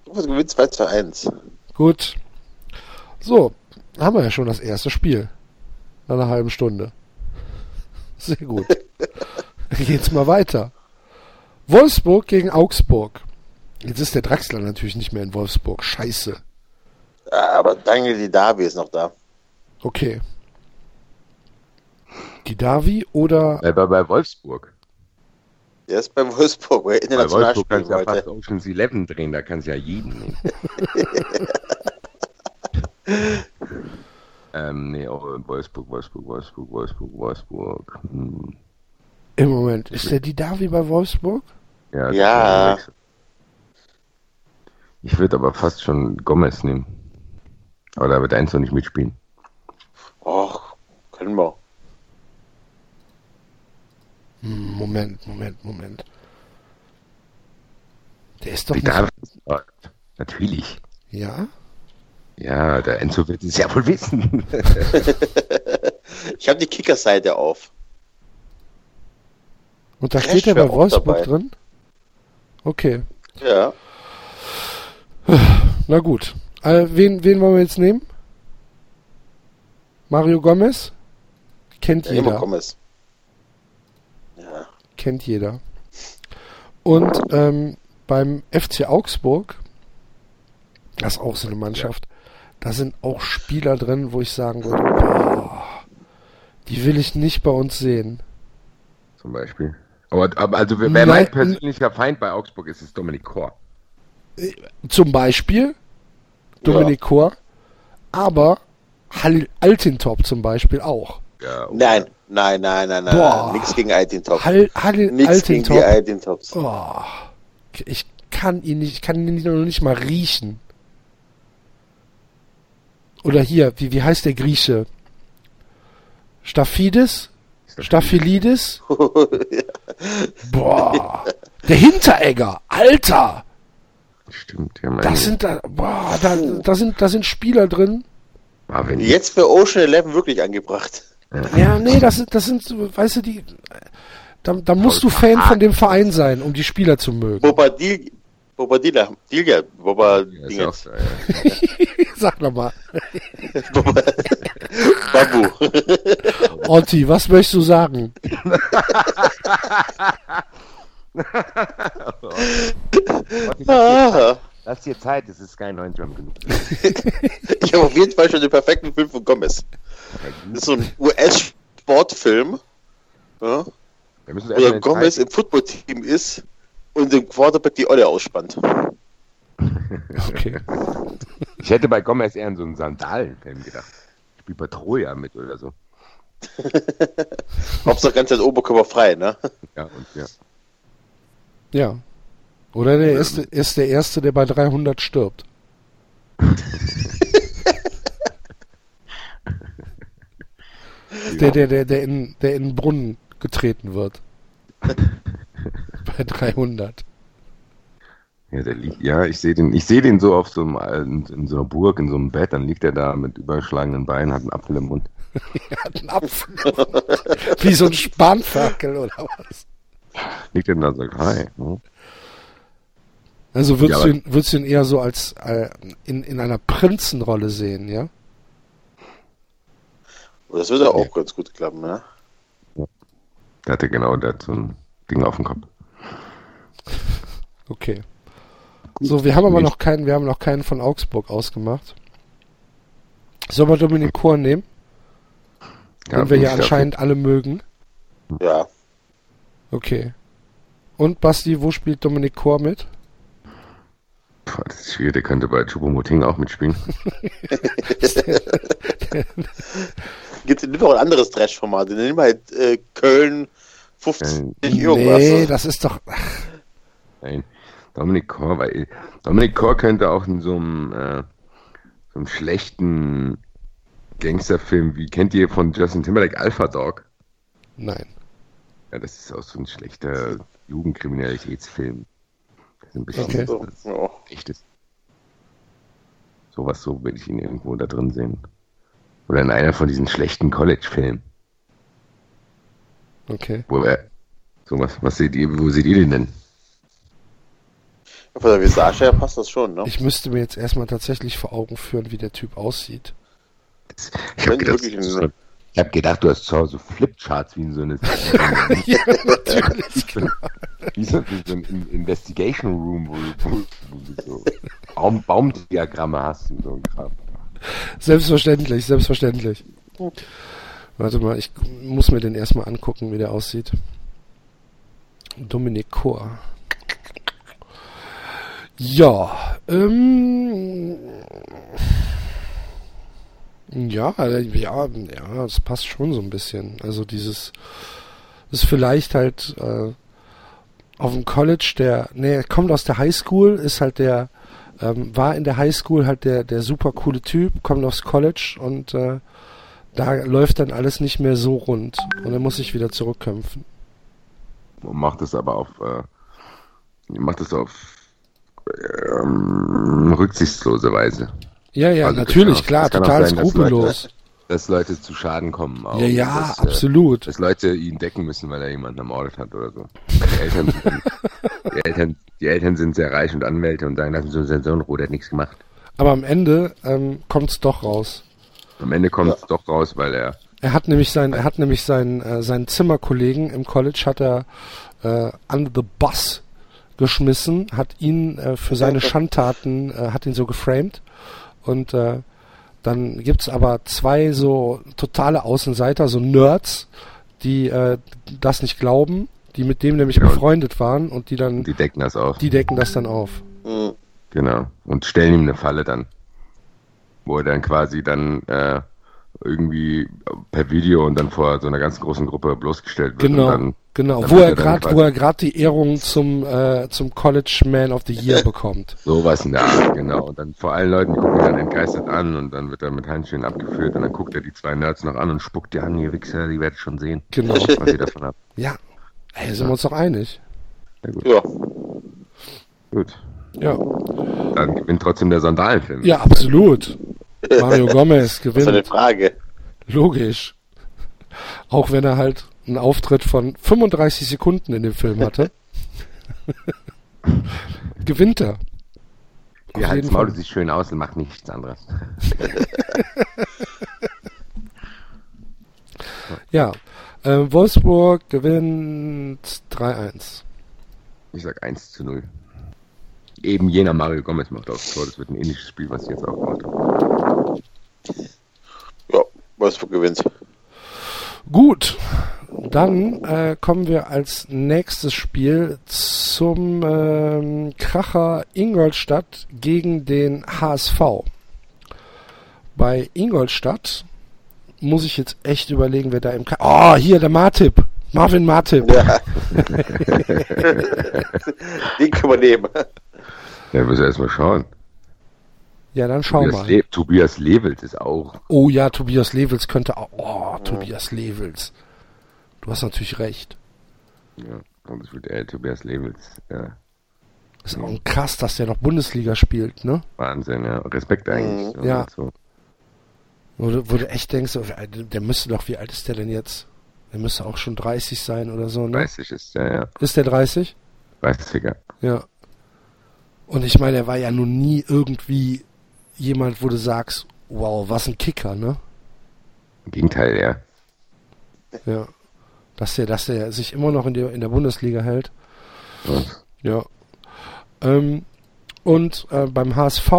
Frankfurt gewinnt 2 zu 1. Gut. So, haben wir ja schon das erste Spiel. Nach einer halben Stunde. Sehr gut. Dann geht's mal weiter. Wolfsburg gegen Augsburg. Jetzt ist der Draxler natürlich nicht mehr in Wolfsburg. Scheiße. Aber Daniel Didavi ist noch da. Okay. Didavi oder. Er war bei Wolfsburg. Der ist bei Wolfsburg, bei Wolfsburg kannst du ja fast Oceans 11 drehen, da kannst du ja jeden nehmen. ähm, nee, auch Wolfsburg, Wolfsburg, Wolfsburg, Wolfsburg, Wolfsburg. Hm. Im Moment. Ist der Didavi bei Wolfsburg? Ja. ja. Ich würde aber fast schon Gomez nehmen. Aber da wird eins noch nicht mitspielen. Ach, können wir. Moment, Moment, Moment. Der ist doch. nicht... Darf, natürlich. Ja? Ja, der Enzo wird es ja wohl wissen. ich habe die Kickerseite auf. Und da steht er bei Wolfsburg drin? Okay. Ja. Na gut. Äh, wen, wen wollen wir jetzt nehmen? Mario Gomez? Kennt ja, jeder. Gomez. Ja. Kennt jeder. Und ähm, beim FC Augsburg, das ist auch so eine Mannschaft, da sind auch Spieler drin, wo ich sagen würde, boah, die will ich nicht bei uns sehen. Zum Beispiel. Aber, aber also wer Nein, mein persönlicher Feind bei Augsburg ist, ist Dominik Kor. Äh, zum Beispiel Dominik ja. Kor, aber Halil Altintop zum Beispiel auch. Ja, okay. Nein, nein, nein, nein, nein. Boah. Nichts gegen Altintop. Hal, Halil Nichts Altintop. gegen die Altintops. Oh. Ich kann ihn nicht, ich kann ihn noch nicht mal riechen. Oder hier, wie, wie heißt der Grieche? Staphidis? Staphylidis? Boah. Der Hinteregger, Alter! Stimmt, ja, Das sind da, boah, da, da sind, da sind Spieler drin. Jetzt für Ocean Eleven wirklich angebracht. Ja, nee, das sind, das sind, weißt du, die, da, da musst du Fan von dem Verein sein, um die Spieler zu mögen. Bobadil, Bobadilla, Dilja, Bobadilla. Sag nochmal. Babu. Otti, was möchtest du sagen? ah. Lass dir Zeit, es ist kein neuen Jump genug. ich habe auf jeden Fall schon den perfekten Film von Gomez. Das ist so ein US-Sportfilm Ja? Oder Gomez im Footballteam ist und dem Quarterback die Olle ausspannt. okay. Ich hätte bei Gomez eher an so einen Sandalenfilm gedacht. Ich spiele bei Troja mit oder so. Hauptsache ganz Zeit Oberkörper frei, ne? Ja, und ja. Ja. Oder der erste, ist der Erste, der bei 300 stirbt. der, der, der, der, in, der in den Brunnen getreten wird. bei 300. Ja, der liegt, ja, ich sehe den, ich sehe den so auf so einem, in, in, so einer Burg, in so einem Bett, dann liegt er da mit überschlagenen Beinen, hat einen Apfel im Mund. er hat einen Apfel. Wie so ein Spanferkel oder was? Liegt er da und sagt, hi. Hm? Also würdest, ja, du ihn, würdest du ihn eher so als äh, in, in einer Prinzenrolle sehen, ja? Das würde auch ja. ganz gut klappen, ne? Ja. Der hatte genau der so Ding auf dem Kopf. Okay. So, wir haben aber noch keinen, wir haben noch keinen von Augsburg ausgemacht. Sollen wir Dominik Kor nehmen? Ja, Den wir ja anscheinend alle mögen. Ja. Okay. Und Basti, wo spielt Dominik Kor mit? Puh, das ist schwierig, der könnte bei Chubomoting auch mitspielen. Gibt es auch ein anderes Trash-Format? Nimm halt äh, Köln 50 äh, irgendwas. Nee, das ist doch. Nein. Dominik Kor, weil Dominik Kor könnte auch in so einem, äh, so einem schlechten Gangsterfilm, wie kennt ihr von Justin Timberlake Alpha Dog? Nein. Ja, das ist auch so ein schlechter Jugendkriminalitätsfilm. Das ist ein bisschen okay. das, das echtes. Sowas so will ich ihn irgendwo da drin sehen. Oder in einer von diesen schlechten College-Filmen. Okay. Wo er, sowas, was seht ihr, wo seht ihr den denn? Von der Visage her passt das schon, ne? Ich müsste mir jetzt erstmal tatsächlich vor Augen führen, wie der Typ aussieht. Ich habe gedacht, hab gedacht, du hast zu Hause Flipcharts wie in so eine. ja, natürlich. Genau. Wie so, wie so ein Investigation Room, wo du, wo, du so Baum, Baumdiagramme hast und so ein Kram. Selbstverständlich, selbstverständlich. Warte mal, ich muss mir den erstmal angucken, wie der aussieht. Dominik Chor. Ja, ähm, ja, ja, ja, das passt schon so ein bisschen. Also dieses, ist vielleicht halt äh, auf dem College der, nee, kommt aus der Highschool, ist halt der, ähm, war in der Highschool halt der, der super coole Typ, kommt aufs College und äh, da läuft dann alles nicht mehr so rund und er muss sich wieder zurückkämpfen. Macht es aber auf, äh, macht es auf ähm, rücksichtslose Weise. Ja, ja, also natürlich, auch, klar, total sein, skrupellos. Dass Leute, dass Leute, zu Schaden kommen. Auch. Ja, ja, dass, äh, absolut. Äh, dass Leute ihn decken müssen, weil er jemanden ermordet hat oder so. Die Eltern, sind, die Eltern, die Eltern sind sehr reich und Anwälte und sagen, lassen Sie unseren Sohn Ruhe, der hat nichts gemacht. Aber am Ende ähm, kommt es doch raus. Am Ende kommt es ja. doch raus, weil er. Er hat nämlich sein, er hat nämlich seinen, äh, seinen Zimmerkollegen im College hat er äh, under the bus geschmissen, hat ihn äh, für seine Schandtaten, äh, hat ihn so geframed und äh, dann gibt's aber zwei so totale Außenseiter, so Nerds, die äh, das nicht glauben, die mit dem nämlich ja, befreundet waren und die dann die decken das auf. Die decken das dann auf. Mhm. Genau und stellen ihm eine Falle dann, wo er dann quasi dann äh, irgendwie per Video und dann vor so einer ganz großen Gruppe bloßgestellt wird. Genau, dann, genau. Dann wo, er grad, wo er gerade die Ehrung zum, äh, zum College Man of the Year bekommt. Sowas in der Art, genau. Und dann vor allen Leuten gucken ihn dann entgeistert an und dann wird er mit Handschuhen abgeführt und dann guckt er die zwei Nerds noch an und spuckt die an, ihr Wichser, die werdet schon sehen. Genau. Was ihr davon habt. Ja. Ey, sind ja. wir uns doch einig. Ja, gut. Ja. Gut. Ja. Dann gewinnt trotzdem der Sandalenfilm. Ja, absolut. Mario Gomez gewinnt. Das ist eine Frage. Logisch. Auch wenn er halt einen Auftritt von 35 Sekunden in dem Film hatte. gewinnt er. Ja, halt Maul sich schön aus und macht nichts anderes. ja, äh, Wolfsburg gewinnt 3-1. Ich sag 1 zu 0. Eben jener Mario Gomez macht aufs Tor. Das wird ein ähnliches Spiel, was ich jetzt auch gemacht habe. Ja, Wolfsburg gewinnt. Gut. dann äh, kommen wir als nächstes Spiel zum ähm, Kracher Ingolstadt gegen den HSV. Bei Ingolstadt muss ich jetzt echt überlegen, wer da im Ka Oh, hier der Martip. Marvin Martip. Ja. Den können wir nehmen. Ja, müssen wir erstmal schauen. Ja, dann schau Tobias mal. Le Tobias Levels ist auch. Oh ja, Tobias Levels könnte auch. Oh, Tobias Levels. Du hast natürlich recht. Ja, und das wird der Tobias Levels. Ja. Ist auch krass, dass der noch Bundesliga spielt, ne? Wahnsinn, ja. Respekt eigentlich. Mhm. Ja. So. Wo, du, wo du echt denkst, der müsste doch, wie alt ist der denn jetzt? Der müsste auch schon 30 sein oder so, ne? 30 ist der, ja. Ist der 30? 30er. Ja. Und ich meine, er war ja nun nie irgendwie jemand, wo du sagst, wow, was ein Kicker, ne? Im Gegenteil, ja. Ja. Dass der, dass der sich immer noch in der, in der Bundesliga hält. Ja. ja. Ähm, und äh, beim HSV,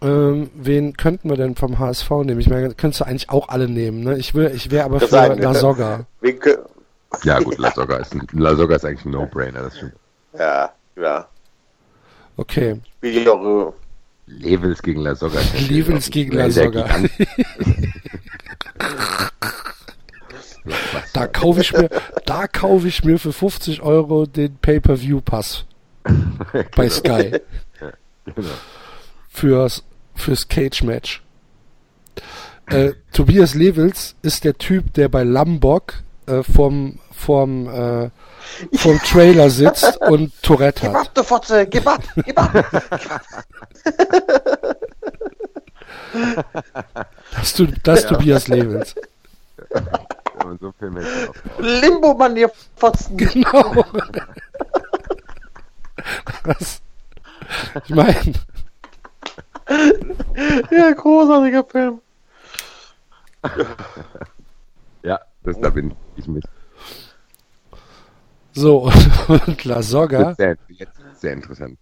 ähm, wen könnten wir denn vom HSV nehmen? Ich meine, könntest du eigentlich auch alle nehmen, ne? Ich will, ich wäre aber das für sagen, La Soga. Ja gut, La Soga ist, ein, La Soga ist eigentlich ein No-Brainer, das stimmt. Ja, ja. Okay. Wie die auch, Levels gegen La Soga. Levels gegen La Soga. da kaufe ich mir, da kaufe ich mir für 50 Euro den Pay-per-View-Pass bei Sky. genau. Fürs, fürs Cage-Match. Äh, Tobias Levels ist der Typ, der bei Lambok äh, vom, vom, äh, vom Trailer sitzt und Tourette hat. Gib ab, du Fotze, gib ab, gib ab. das, du, das ja. Tobias Levels. so Limbo, Mann, ihr Fotzen. Genau. Das, ich meine. Ja, großartiger Film. ja, das da bin ich mit. So, und, und La Soga. Sehr, jetzt sehr interessant.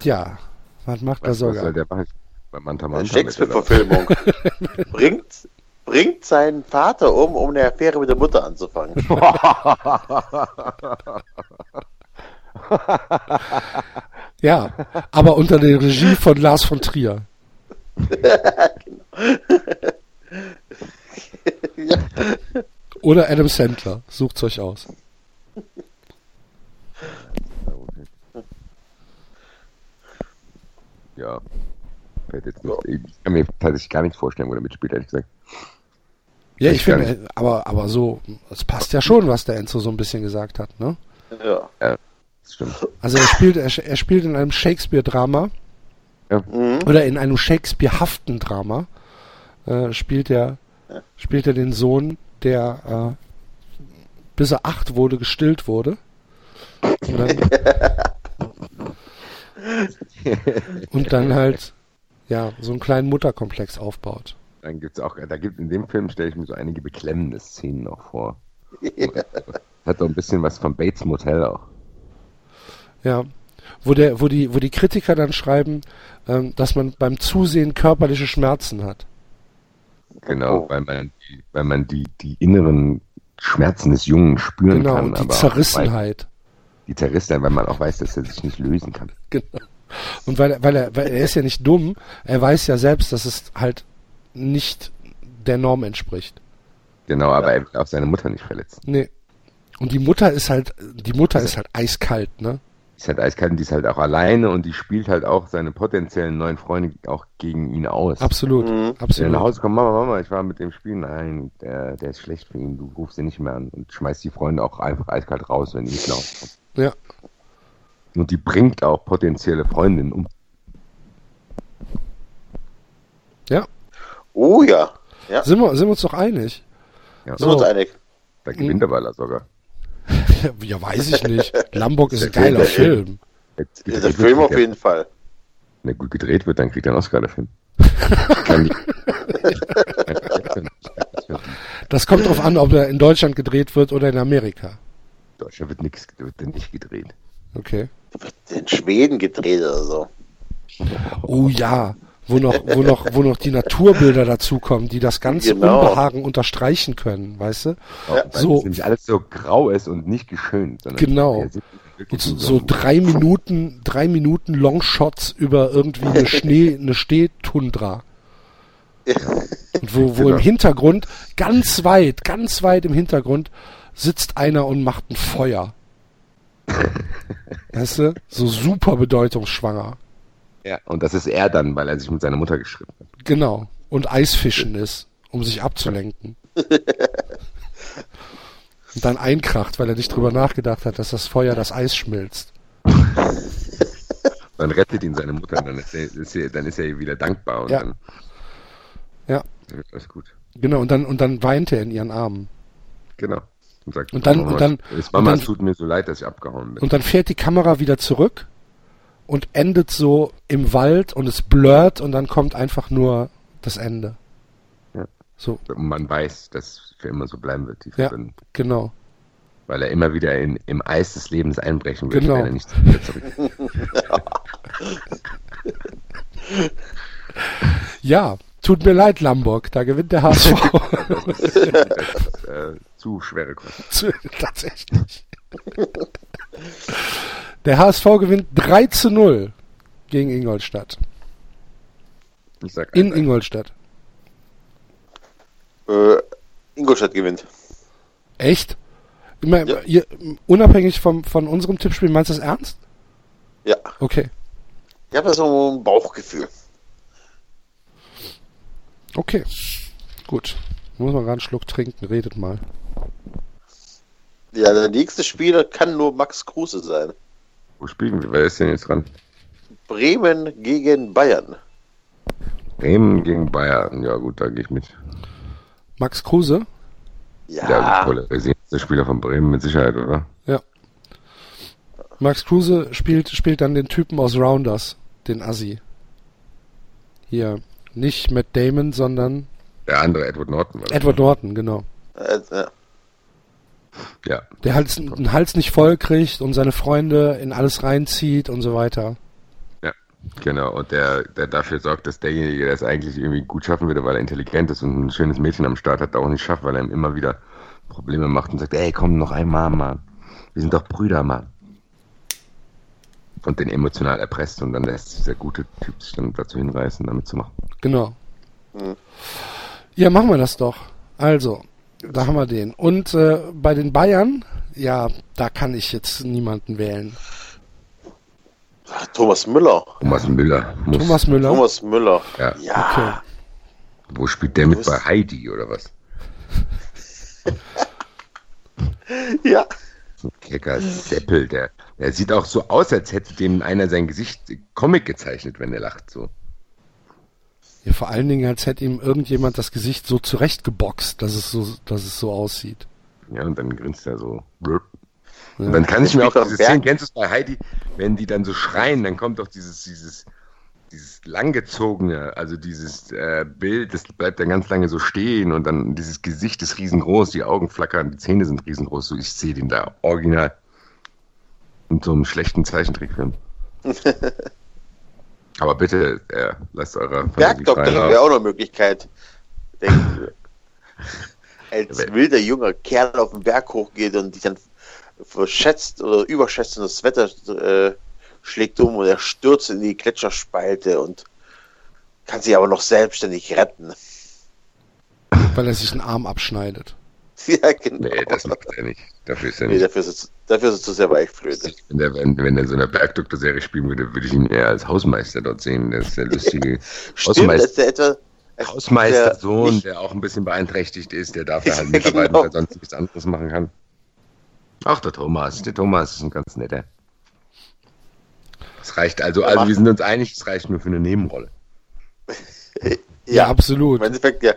Tja, was macht was, La Soga? Was soll der machen? Bei Manta Manta Shakespeare-Verfilmung. bringt, bringt seinen Vater um, um eine Affäre mit der Mutter anzufangen. ja, aber unter der Regie von Lars von Trier. genau. ja. Oder Adam Sandler. Sucht's euch aus. Ja. Jetzt nicht, ich kann mir tatsächlich gar nicht vorstellen, wo er mitspielt, ehrlich gesagt. Ja, ich, ich finde, aber, aber so, es passt ja schon, was der Enzo so ein bisschen gesagt hat, ne? Ja. ja das stimmt. Also er spielt, er, er spielt in einem Shakespeare-Drama. Ja. Mhm. Oder in einem Shakespeare-haften Drama. Äh, spielt er, ja. spielt er den Sohn, der äh, bis er acht wurde, gestillt wurde. Und dann, und dann halt, ja, so einen kleinen Mutterkomplex aufbaut. Dann gibt's auch, da gibt in dem Film stelle ich mir so einige beklemmende Szenen noch vor. Ja. Hat so ein bisschen was von Bates Motel auch. Ja. Wo der, wo die, wo die Kritiker dann schreiben, ähm, dass man beim Zusehen körperliche Schmerzen hat. Genau, oh. weil man die, weil man die, die inneren Schmerzen des Jungen spüren genau, kann. Die Zerrissenheit. die Zerrissenheit, weil man auch weiß, dass er sich nicht lösen kann. Genau. Und weil, weil, er, weil er ist ja nicht dumm, er weiß ja selbst, dass es halt nicht der Norm entspricht. Genau, aber er will auch seine Mutter nicht verletzen. Nee. Und die Mutter ist halt, die Mutter ist halt eiskalt, ne? Ist halt eiskalt und die ist halt auch alleine und die spielt halt auch seine potenziellen neuen Freunde auch gegen ihn aus. Absolut, mhm. absolut. Wenn er nach Hause kommt, Mama, Mama, ich war mit dem Spiel, nein, der, der ist schlecht für ihn, du rufst ihn nicht mehr an und schmeißt die Freunde auch einfach eiskalt raus, wenn die nicht laufen. Ja. Und die bringt auch potenzielle Freundinnen um. Ja. Oh ja. ja. Sind, wir, sind wir uns doch einig? Ja. Sind wir uns einig. Da gewinnt er weil er sogar. ja, weiß ich nicht. Lambok ist ein geiler Film. Ja, der Film auf jeden Fall. Wenn er gut gedreht wird, dann kriegt er einen Oscar, der Film. das kommt drauf an, ob er in Deutschland gedreht wird oder in Amerika. In Deutschland wird nichts wird nicht gedreht. Okay. Wird in Schweden gedreht oder so. Oh ja. Wo noch, wo noch, wo noch die Naturbilder dazukommen, die das ganze genau. Unbehagen unterstreichen können, weißt du? Ja, so nämlich alles so grau ist und nicht geschönt. Genau. Und so, so drei Minuten, drei Minuten Longshots über irgendwie eine Schnee, eine Stehtundra. Und wo, wo genau. im Hintergrund, ganz weit, ganz weit im Hintergrund, sitzt einer und macht ein Feuer. weißt du? So super bedeutungsschwanger. Ja, und das ist er dann, weil er sich mit seiner Mutter geschrieben hat. Genau. Und Eisfischen ist, um sich abzulenken. und dann einkracht, weil er nicht drüber nachgedacht hat, dass das Feuer das Eis schmilzt. dann rettet ihn seine Mutter, dann ist er, ist er, dann ist er wieder dankbar und ja. dann, ja. dann alles gut. Genau, und dann, und dann weint er in ihren Armen. Genau. Und, sagt, und dann, Mama, und dann, Mama, und es tut mir so leid, dass ich abgehauen bin. Und dann fährt die Kamera wieder zurück und endet so im Wald und es blurrt und dann kommt einfach nur das Ende. Ja. So. Und man weiß, dass es für immer so bleiben wird, die ja, genau. Weil er immer wieder in, im Eis des Lebens einbrechen wird, genau. wenn er nicht zurück. ja, tut mir leid, Lamborg, da gewinnt der HSV. das ist, das ist, äh, zu schwere Kosten. Tatsächlich. Der HSV gewinnt 3 zu 0 gegen Ingolstadt. In Ingolstadt. Äh, Ingolstadt gewinnt. Echt? Immer, ja. ihr, unabhängig vom, von unserem Tippspiel, meinst du das ernst? Ja. Okay. Ich habe so ein Bauchgefühl. Okay. Gut. Muss man gerade einen Schluck trinken, redet mal. Ja, der nächste Spieler kann nur Max Kruse sein. Wo spielen wir? Wer ist denn jetzt dran? Bremen gegen Bayern. Bremen gegen Bayern. Ja, gut, da gehe ich mit. Max Kruse? Ja. Ja, polarisierendste Spieler von Bremen mit Sicherheit, oder? Ja. Max Kruse spielt, spielt dann den Typen aus Rounders, den Assi. Hier, nicht Matt Damon, sondern. Der andere, Edward Norton. War Edward Norton, genau. Äh, ja. Ja. Der halt den Hals nicht voll kriegt und seine Freunde in alles reinzieht und so weiter. Ja, genau. Und der, der dafür sorgt, dass derjenige, der es eigentlich irgendwie gut schaffen würde, weil er intelligent ist und ein schönes Mädchen am Start hat, auch nicht schafft, weil er ihm immer wieder Probleme macht und sagt, ey, komm noch einmal, Mann. Wir sind doch Brüder, Mann. Und den emotional erpresst und dann lässt dieser gute Typ sich dann dazu hinreißen, damit zu machen. Genau. Mhm. Ja, machen wir das doch. Also, da haben wir den. Und äh, bei den Bayern, ja, da kann ich jetzt niemanden wählen. Thomas Müller. Thomas Müller. Muss. Thomas Müller. Thomas Müller. Ja. ja. Okay. Wo spielt der mit bei Heidi oder was? ja. So ein kecker Seppel, der, der sieht auch so aus, als hätte dem einer sein Gesicht Comic gezeichnet, wenn er lacht, so. Ja, vor allen Dingen, als hätte ihm irgendjemand das Gesicht so zurechtgeboxt, dass es so, dass es so aussieht. Ja, und dann grinst er so. Ja. Und dann kann ich mir auch diese Szene, kennst du es bei Heidi, wenn die dann so schreien, dann kommt doch dieses, dieses, dieses langgezogene, also dieses äh, Bild, das bleibt dann ganz lange so stehen und dann dieses Gesicht ist riesengroß, die Augen flackern, die Zähne sind riesengroß, so ich sehe den da original in so einem schlechten Zeichentrickfilm. Aber bitte, äh, lasst eure Bergdoktor wäre auch noch eine Möglichkeit. Als wilder junger Kerl auf den Berg hochgeht und dich dann verschätzt oder überschätzt und das Wetter äh, schlägt um und er stürzt in die Gletscherspalte und kann sich aber noch selbstständig retten. Weil er sich einen Arm abschneidet. Ja, genau. Nee, das macht er nicht. Dafür ist er nee, nicht. Dafür ist, dafür ist es zu sehr weichflöte. Wenn der, wenn, wenn so eine Bergdoktor-Serie spielen würde, würde ich ihn eher als Hausmeister dort sehen. Der ist der lustige Stimmt, Hausmeister, ist der etwa, Hausmeistersohn, der auch ein bisschen beeinträchtigt ist, der dafür halt mitarbeiten, Genau. weil er sonst nichts anderes machen kann. Ach, der Thomas. Der Thomas ist ein ganz netter. Es reicht also, also wir sind uns einig, es reicht nur für eine Nebenrolle. Ja, absolut. Im Endeffekt, ja.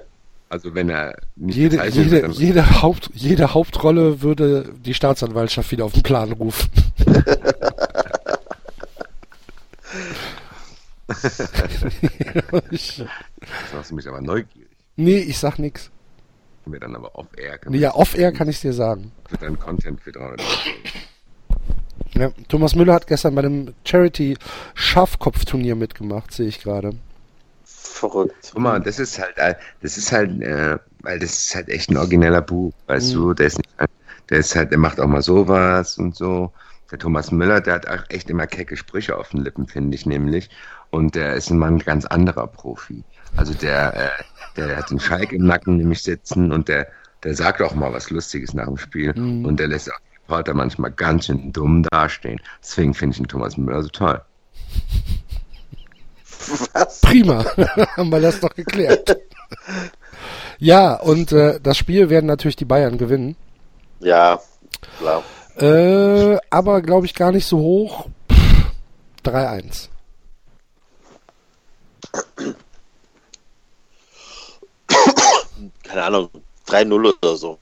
Also wenn er nicht Jede, jede, wird, jede, Haupt, jede Hauptrolle würde die Staatsanwaltschaft wieder auf den Plan rufen. das machst du mich aber neugierig. nee, ich sag nix. Wir dann aber off-air. Nee, ja, off-air kann ich dir sagen. Für dann Content für 300 Euro. Ja, Thomas Müller hat gestern bei dem Charity Schafkopfturnier mitgemacht, sehe ich gerade. Verrückt. Guck mal, das ist halt, äh, das ist halt, äh, weil das ist halt echt ein origineller Buch, weißt mhm. du, der ist nicht, der ist halt, der macht auch mal sowas und so. Der Thomas Müller, der hat auch echt immer kecke Sprüche auf den Lippen, finde ich nämlich. Und der ist ein Mann ganz anderer Profi. Also der, äh, der hat den Schalk im Nacken nämlich sitzen und der, der sagt auch mal was Lustiges nach dem Spiel mhm. und der lässt auch die Reporter manchmal ganz schön dumm dastehen. Deswegen finde ich den Thomas Müller so toll. Was? Prima, haben wir das doch geklärt. ja, und äh, das Spiel werden natürlich die Bayern gewinnen. Ja, klar. Äh, aber glaube ich gar nicht so hoch. 3-1. Keine Ahnung, 3-0 oder so.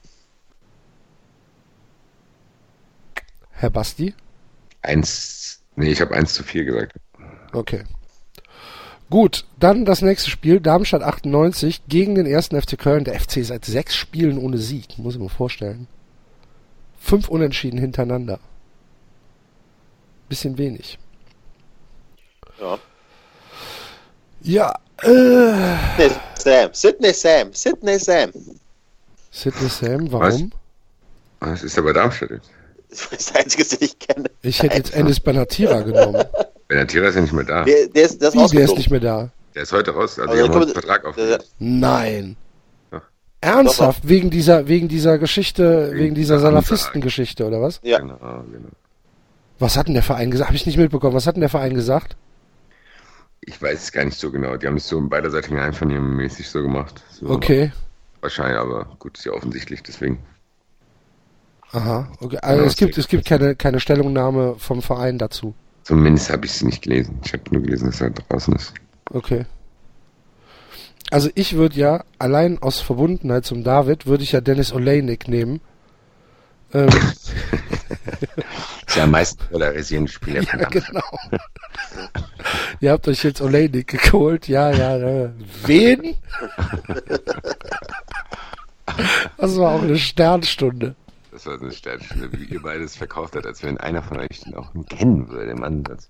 Herr Basti? 1, nee, ich habe 1 zu 4 gesagt. Okay. Gut, dann das nächste Spiel, Darmstadt 98 gegen den ersten FC Köln. Der FC seit sechs Spielen ohne Sieg, muss ich mir vorstellen. Fünf Unentschieden hintereinander. Bisschen wenig. Ja. Ja, äh. Sam, Sydney Sam, Sydney Sam. Sydney Sam, warum? Was? Das ist aber Darmstadt jetzt. Das ist der einzige, den ich kenne. Ich hätte jetzt Ennis Benatira genommen. Benatira ist ja nicht mehr da. Der, der ist, der ist, Wie, der ist nicht mehr da. Der ist heute raus, also, also haben Vertrag aufgelöst. Nein. Ernsthaft? Doch, Wegen dieser, wegen dieser Geschichte, wegen, wegen dieser Salafisten-Geschichte, oder was? Ja. Genau, genau. Was hat denn der Verein gesagt? Habe ich nicht mitbekommen. Was hat denn der Verein gesagt? Ich weiß es gar nicht so genau. Die haben es so im beiderseitigen Einvernehmen mäßig so gemacht. So okay. Wahrscheinlich, aber gut, ist ja offensichtlich, deswegen. Aha, okay. Also ja, es gibt, es gibt keine, keine Stellungnahme vom Verein dazu. Zumindest habe ich es nicht gelesen. Ich habe nur gelesen, dass er draußen ist. Okay. Also ich würde ja, allein aus Verbundenheit zum David, würde ich ja Dennis Olejnik nehmen. Ähm. ist ja am meisten polarisierende Spieler. Ja, genau. Ihr habt euch jetzt Olejnik geholt. Ja, ja. ja. Wen? Das war auch eine Sternstunde. Das war so eine Sternstunde, wie ihr beides verkauft habt, als wenn einer von euch den auch kennen würde im Ansatz.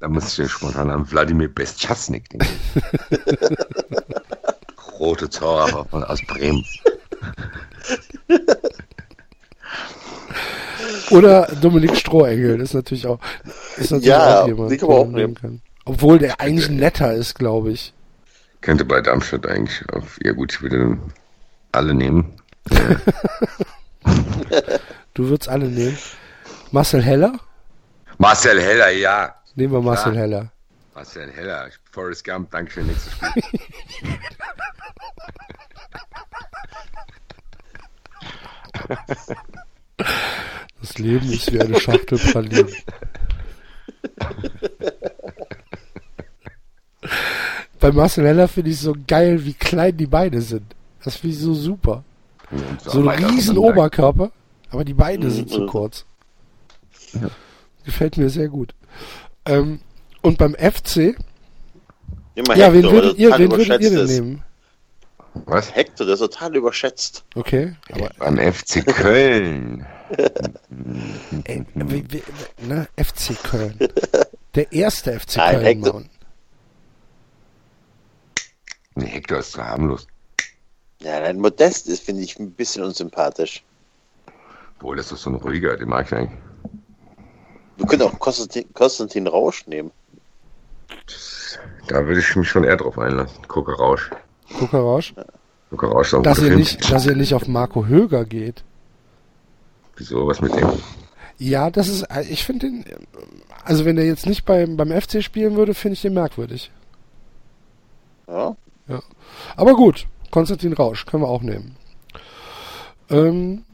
da muss ich ja spontan an Wladimir Bestchasnik denken. Rote Zauberer aus Bremen. Oder Dominik Strohengel, das ist natürlich auch, ist natürlich ja, auch jemand, der auch nehmen kann. Obwohl der eigentlich netter ist, glaube ich. Könnte bei Darmstadt eigentlich auf, ja gut, ich würde alle nehmen. du würdest alle nehmen. Marcel Heller? Marcel Heller, ja. Nehmen wir Marcel Klar. Heller. Marcel Heller, Forrest Gump, danke für nächstes Spiel. Das Leben ist wie eine Schachtel Pralinen. Bei Marcel Heller finde ich so geil, wie klein die Beine sind. Das finde ich so super. so ein riesen Oberkörper, aber die Beine sind zu kurz. Ja. Gefällt mir sehr gut. Ähm, und beim FC. Immer ja, wen würdet ihr, wen würdet ihr denn nehmen? Was? Hector, der ist total überschätzt. Okay. Aber beim FC Köln. Ey, wie, wie, ne? FC Köln. Der erste FC Nein, Köln. Hector, Nee, Hector ist zu harmlos. Ja, nein, Modest ist, finde ich, ein bisschen unsympathisch. Wohl, das ist so ein ruhiger, den mag ich eigentlich. Wir können auch Konstantin, Konstantin Rausch nehmen. Da würde ich mich schon eher drauf einlassen. Gucker Rausch. Gucker Rausch? Gucker Rausch auch dass ihr, nicht, dass ihr nicht auf Marco Höger geht. Wieso, was mit dem? Ja, das ist, ich finde den, also wenn der jetzt nicht beim, beim FC spielen würde, finde ich den merkwürdig. Ja. Ja. Aber gut, Konstantin Rausch können wir auch nehmen. Ähm,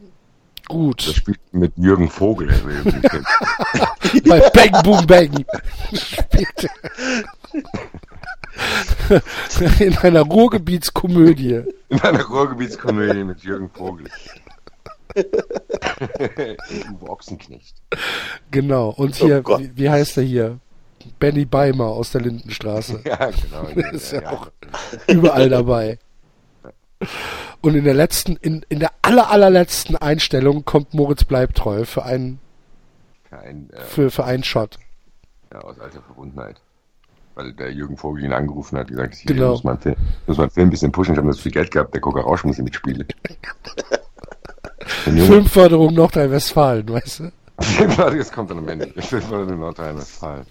gut. Das spielt mit Jürgen Vogel. Bei Bang Boom Bang spielt In einer Ruhrgebietskomödie. In einer Ruhrgebietskomödie mit Jürgen Vogel. Uwe Ochsenknecht. Genau. Und hier, oh wie, wie heißt er hier? Benny Beimer aus der Lindenstraße. Ja, genau. Der ist ja, ja auch überall dabei. Und in der letzten, in, in der aller, allerletzten Einstellung kommt Moritz Bleibtreu für einen, Kein, äh, für, für einen Shot. Ja, aus alter Verbundenheit. Weil der Jürgen Vogel ihn angerufen hat, gesagt, hier Genau. muss man Film, muss man Film ein bisschen pushen, ich habe das viel Geld gehabt, der Coca Rausch muss mitspielen. Filmförderung Nordrhein-Westfalen, weißt du? das kommt dann am Ende. In Nordrhein-Westfalen.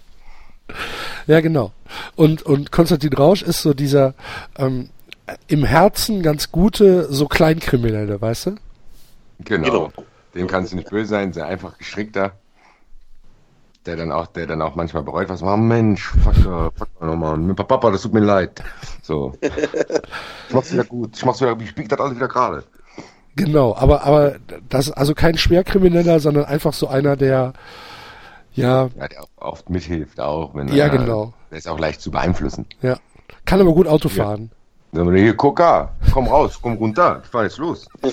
Ja, genau. Und, und Konstantin Rausch ist so dieser ähm, im Herzen ganz gute, so Kleinkriminelle, weißt du? Genau. Genau. Dem kannst du nicht böse sein, sehr einfach gestrickter. Der dann auch, der dann auch manchmal bereut, was, oh Mensch, fuck, äh, fuck mal nochmal, mit Papa, das tut mir leid. So. Ich mach's wieder gut, ich mach's wieder, ich bieg das alles wieder gerade. Genau, aber, aber das also kein Schwerkrimineller, sondern einfach so einer, der ja, Ja, der oft mithilft auch, wenn Ja, er- genau. Der ist auch leicht zu beeinflussen. ja, kann aber gut Auto fahren. Dann wir, hier, Coca, komm raus, komm runter, ich fahr jetzt los.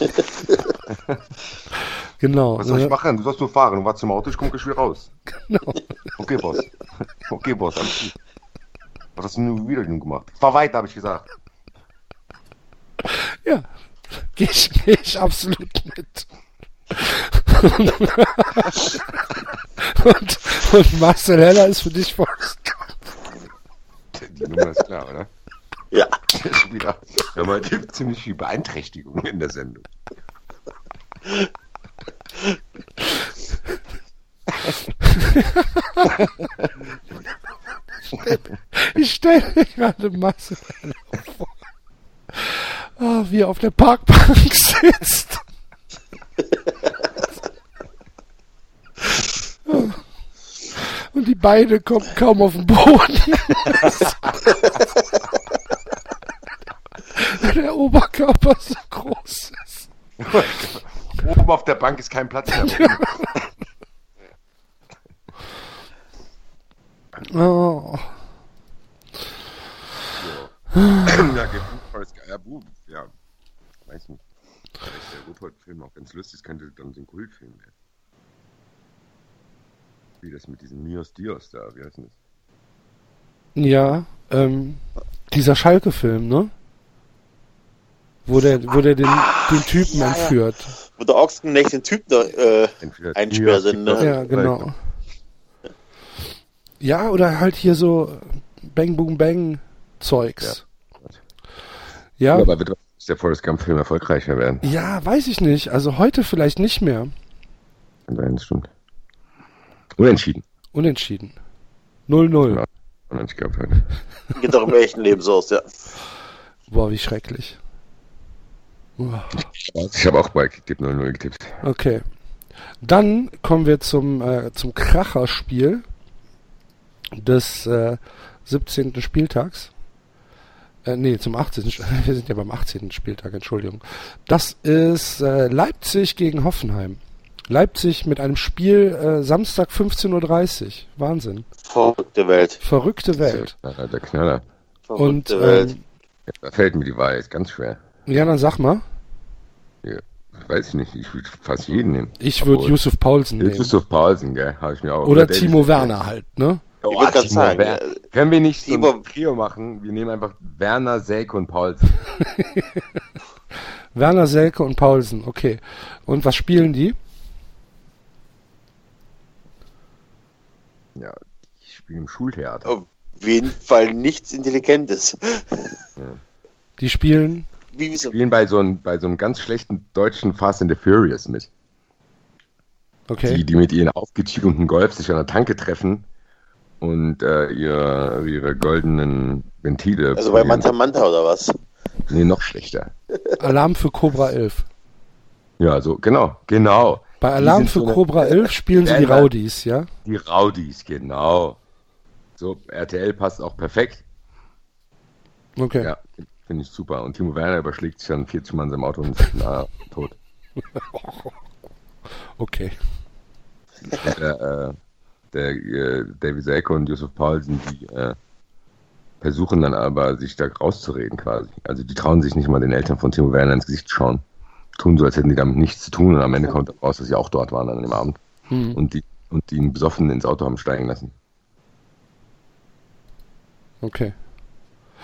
Genau. Was soll ich machen? Du sollst nur fahren, du warst im Auto, ich komm gleich wieder raus. Genau. Okay, Boss. Okay, Boss, alles gut. Was hast du nun wieder gemacht? Fahr weiter, habe ich gesagt. Ja, gehe ich, geh ich absolut mit. Und, und Marcel Heller ist für dich Forrest Gump. Die Nummer ist klar, oder? Ja. Schon wieder. Wir haben heute ziemlich viel Beeinträchtigung in der Sendung. Ich stelle mir gerade Marcel Heller vor. Ah, wie er auf der Parkbank sitzt. Und die Beine kommen kaum auf den Boden. der Oberkörper so groß ist. Oben auf der Bank ist kein Platz mehr. Oh. ja. Ja, Buch, ja. Weiß nicht. Ruppert-Film auch ganz lustig, könnte dann so ein Kultfilm werden. Wie das mit diesem Mios Dios da, wie heißt denn das? Ja, ähm, dieser Schalke-Film, ne? Wo der, wo der den, den Typen ja, ja. entführt. Wo der Ochsenknecht den Typ da, äh, Entweder Einsperr sind, ne? Ja, genau. Ja, oder halt hier so Bang Boom Bang Zeugs. Ja, Ja, ja, aber wird der Forrest Gump-Film erfolgreicher werden? weiß ich nicht. Also heute vielleicht nicht mehr. Nein, das stimmt. Unentschieden. Unentschieden. 0-0. Ja. Ich glaube heute. geht doch im echten Leben so aus, ja. Boah, wie schrecklich. Uah. Ich habe auch bei Kicktipp 0-0 getippt. Okay. Dann kommen wir zum, äh, zum Kracherspiel des äh, 17. Spieltags. Äh, nee, zum 18. Sch- Wir sind ja beim 18. Spieltag, Entschuldigung. Das ist äh, Leipzig gegen Hoffenheim. Leipzig mit einem Spiel äh, Samstag 15.30 Uhr. Wahnsinn. Verrückte Welt. Verrückte Welt. Ja, der Knaller. Und Verrückte Welt. ähm, da fällt mir die Wahrheit ganz schwer. ja, dann sag mal. Ja, weiß ich nicht. Ich würde fast jeden nehmen. Ich würde Yusuf Paulsen nehmen. Christoph Paulsen, gell? Habe ich mir auch. Oder Timo Werner halt, ne? Ich wollte gerade Timo sagen, Werner. äh, Können wir nicht so Timo- ein Trio machen? Wir nehmen einfach Werner, Selke und Paulsen. Werner, Selke und Paulsen, okay. Und was spielen die? Ja, ich spiele im Schultheater. auf jeden Fall nichts Intelligentes. Die spielen so, spielen bei so, einem, bei so einem ganz schlechten deutschen Fast and the Furious mit. Okay. Die, die mit ihren aufgetunten Golf sich an der Tanke treffen und äh, ihre, ihre goldenen Ventile. also bei. Manta Manta oder was? Nee, noch schlechter. Alarm für Cobra 11. Ja, so, genau, genau. Bei Alarm für so Cobra 11 spielen sie die. Raudis, ja? Die Raudis, genau. So, RTL passt auch perfekt. Okay. Ja, finde ich super. Und Timo Werner überschlägt sich dann 40 Mann in seinem Auto und ist na, tot. Okay. Und der, äh, der äh, Davy Selke und Yusuf Paulsen, die äh, versuchen dann aber, sich da rauszureden quasi. Also die trauen sich nicht mal den Eltern von Timo Werner ins Gesicht schauen. Tun so, als hätten die damit nichts zu tun und am Ende kommt raus, dass sie auch dort waren an dem Abend. Hm. Und die und die ihn besoffen ins Auto haben steigen lassen. Okay.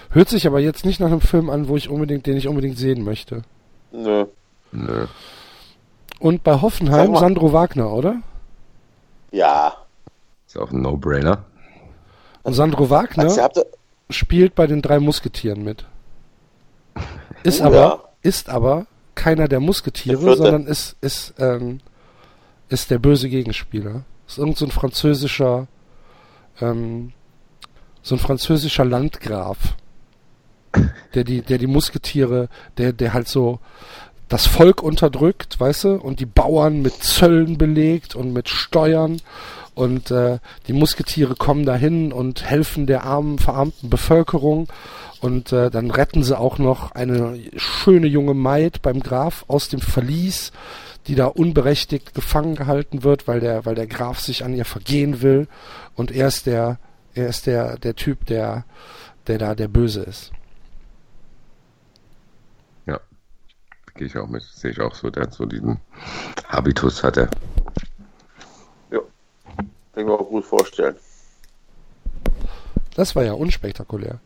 Hört sich aber jetzt nicht nach einem Film an, wo ich unbedingt, den ich unbedingt sehen möchte. Nö. Nö. Und bei Hoffenheim. Sandro Wagner, oder? Ja. Ist auch ein No-Brainer. Und Sandro Wagner spielt bei den drei Musketieren mit. Ist aber, ja. ist aber keiner der Musketiere, der sondern ist, ist, ähm, ist der böse Gegenspieler. Ist irgend so ein französischer, ähm, so ein französischer Landgraf, der die, der die Musketiere, der, der halt so das Volk unterdrückt, weißt du, und die Bauern mit Zöllen belegt und mit Steuern und äh, die Musketiere kommen dahin und helfen der armen, verarmten Bevölkerung und äh, dann retten sie auch noch eine schöne junge Maid beim Graf aus dem Verlies, die da unberechtigt gefangen gehalten wird, weil der, weil der Graf sich an ihr vergehen will und er ist der, er ist der, der Typ, der, der da der Böse ist. Ja, gehe ich auch mit, sehe ich auch so, der hat so diesen Habitus hat er. Kann ich mir auch gut vorstellen. Das war ja unspektakulär.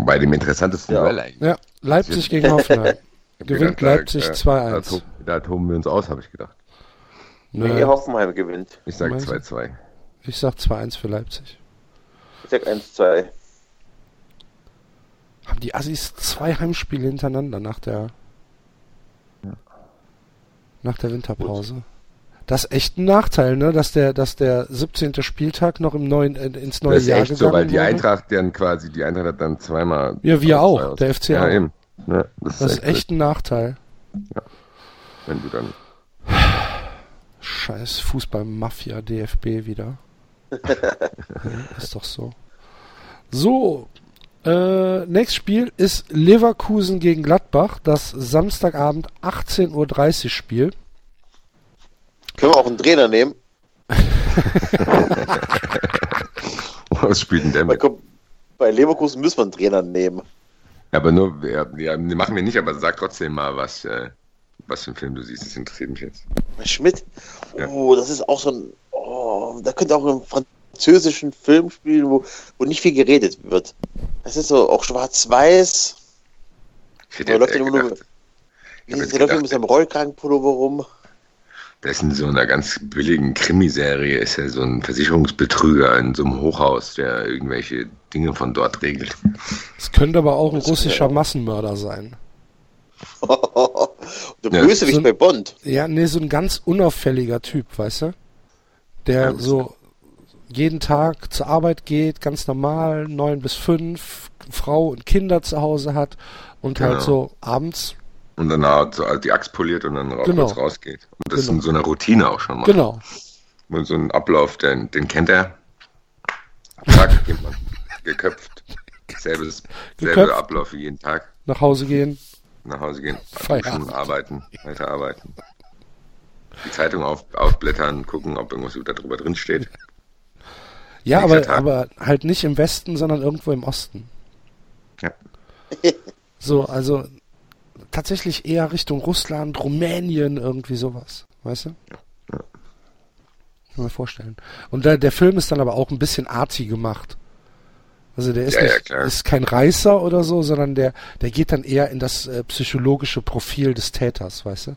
Bei dem interessantesten ja. Duell eigentlich. Ja, Leipzig gegen Hoffenheim. gewinnt Leipzig 2-1. Da, toben wir uns aus, habe ich gedacht. Nee, Hoffenheim gewinnt. Ich sage 2-2. Ich sag 2-1 für Leipzig. Ich sag 1-2. Haben die Assis zwei Heimspiele hintereinander nach der nach der Winterpause. Gut. Das ist echt ein Nachteil, ne, dass der, dass der 17. Spieltag noch im neuen, äh, ins neue das ist Jahr echt so, weil die wurde. Eintracht dann quasi, die Eintracht hat dann zweimal. Ja, wir auch, der FC ja, auch. Eben. Ja, das, das, ist echt, echt ein Nachteil. Ja. Wenn du dann. Scheiß Fußball-Mafia DFB wieder. ist doch so. So, äh, nächstes Spiel ist Leverkusen gegen Gladbach, das Samstagabend 18.30 Uhr Spiel. Können wir auch einen Trainer nehmen? Was spielt denn der mit? Bei Leverkusen müssen wir einen Trainer nehmen. Aber nur, ja, ja, machen wir nicht, aber sag trotzdem mal, was, äh, was für ein Film du siehst. Das interessiert mich jetzt. Schmidt? Ja. Oh, das ist auch so ein. Oh, da könnte auch ein französischen Film spielen, wo, wo nicht viel geredet wird. Das ist so auch schwarz-weiß. Da läuft immer nur. Der läuft mit seinem Rollkragenpullover rum. Der ist in so einer ganz billigen Krimiserie, ist er so ein Versicherungsbetrüger in so einem Hochhaus, der irgendwelche Dinge von dort regelt. Es könnte aber auch ein russischer Massenmörder sein. der Bösewicht ja, so bei Bond. Ja, nee, so ein ganz unauffälliger Typ, weißt du? Der ja, so jeden Tag zur Arbeit geht, ganz normal, neun bis fünf, Frau und Kinder zu Hause hat und halt genau. halt so abends und dann so die Axt poliert und dann genau. kurz rausgeht. Und das genau. ist in so einer Routine auch schon mal. Genau. Und so ein Ablauf, den, den kennt er. Zack, jemand geköpft. Selbes, selbe Ablauf wie jeden Tag. Nach Hause gehen. Nach Hause gehen, duschen, arbeiten, weiter arbeiten. Die Zeitung auf, aufblättern, gucken, ob irgendwas darüber drin steht. Ja, aber, aber halt nicht im Westen, sondern irgendwo im Osten. Ja. So, also tatsächlich eher Richtung Russland, Rumänien, irgendwie sowas. Weißt du? Ja. Kann man mir vorstellen. Und der, der Film ist dann aber auch ein bisschen arty gemacht. Also der ist, ja, nicht, ja, ist kein Reißer oder so, sondern der, der geht dann eher in das äh, psychologische Profil des Täters, weißt du?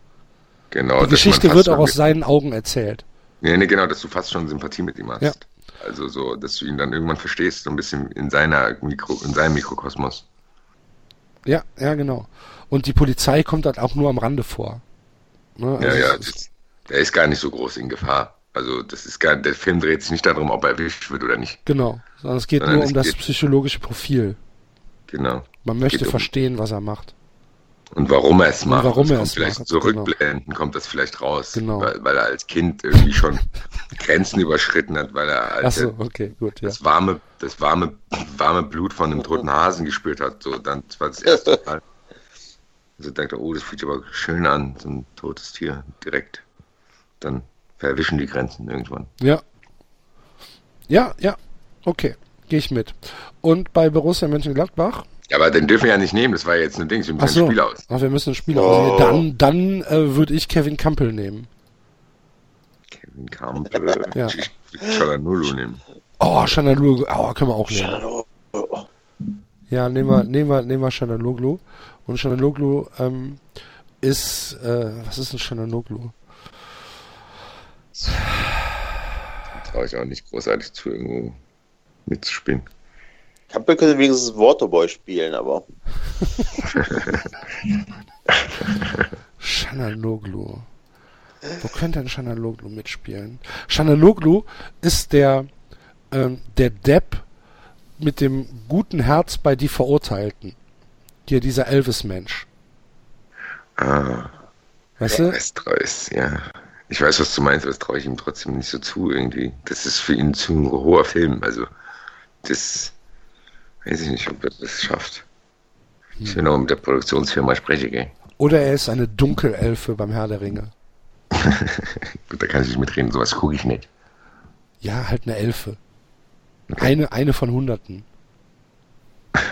Genau. Die Geschichte wird auch aus seinen Augen erzählt. Nee, nee, genau, dass du fast schon Sympathie mit ihm hast. Ja. Also so, dass du ihn dann irgendwann verstehst, so ein bisschen in seiner Mikro, in seinem Mikrokosmos. Ja, ja, genau. Und die Polizei kommt halt auch nur am Rande vor. Ne? Also ja, ja, der ist gar nicht so groß in Gefahr. Also das ist gar, der Film dreht sich nicht darum, ob er erwischt wird oder nicht. Genau, sondern es geht sondern nur um das psychologische Profil. Genau. Man möchte verstehen, um, was er macht. Und warum er es macht. Und warum er es vielleicht macht. Zurückblenden genau. kommt das vielleicht raus. Genau. Weil, weil, er als Kind irgendwie schon Grenzen überschritten hat, weil er als so, okay, gut, ja. das warme, das warme, warme Blut von einem toten Hasen gespürt hat. So, dann war das erste Mal. Also er, oh, das fühlt sich aber schön an, so ein totes Tier direkt. Dann verwischen die Grenzen irgendwann. Ja. Ja, ja. Okay, gehe ich mit. Und bei Borussia Mönchengladbach? Ja, aber den dürfen wir ja nicht nehmen, das war ja jetzt ein Ding, wir müssen Ach so. ein Spiel aus. Ach, wir müssen ein Spiel oh. aus. Dann, dann äh, würde ich Kevin Campbell nehmen. Kevin Campbell. ja. Ich Chalanulu nehmen. Oh, Chanalulu, oh, können wir auch nehmen. Ja, nehmen wir, nehmen wir, nehmen wir. Und Chanaloglu ähm, ist, äh, was ist ein Chanaloglu? Traue ich auch nicht großartig zu irgendwo. mitzuspielen. Kampel könnte wenigstens Waterboy spielen, aber. Shanaloglu. Wo könnte denn Shanaloglu mitspielen? Shanaloglu ist der, ähm, der Depp mit dem guten Herz bei die Verurteilten. Hier dieser Elvis-Mensch. Ah. Weißt du? Westreus, ja. Ich weiß, was du meinst, aber das traue ich ihm trotzdem nicht so zu irgendwie. Das ist für ihn zu ein hoher Film. Also, das weiß ich nicht, ob er das schafft. Ich will noch mit der Produktionsfirma sprechen, gell? Oder er ist eine Dunkelelfe beim Herr der Ringe. Gut, da kann ich nicht mitreden, sowas gucke ich nicht. Ja, halt eine Elfe. Eine, eine von Hunderten.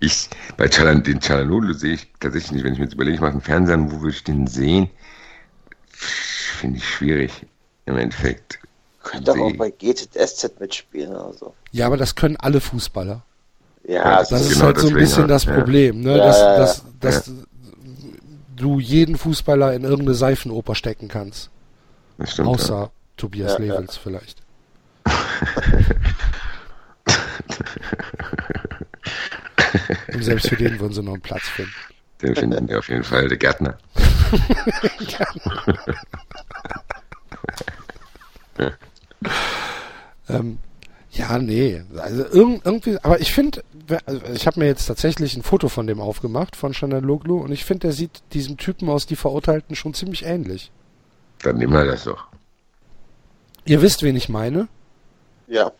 Ich, bei Chalan, den Chalanolo sehe ich tatsächlich nicht, wenn ich mir jetzt überlege, ich mache einen Fernseher, wo würde ich den sehen? Finde ich schwierig. Im Endeffekt. Könnte auch bei GZSZ mitspielen oder so. Ja, aber das können alle Fußballer. Ja, Das ist Genau halt so ein bisschen das Ja. Problem, ne? Ja, dass, ja, ja. dass, dass du jeden Fußballer in irgendeine Seifenoper stecken kannst. Das stimmt. Außer Tobias Ja, ja. Levels vielleicht. Und selbst für den würden sie noch einen Platz finden. Den finden wir auf jeden Fall, der Gärtner. Ähm, ja, nee. Also irg irgendwie, aber ich finde, also ich habe mir jetzt tatsächlich ein Foto von dem aufgemacht, von Chanel Loglu, und ich finde, der sieht diesem Typen aus Die Verurteilten schon ziemlich ähnlich. Dann nehmen wir das doch. Ihr wisst, wen ich meine? ja.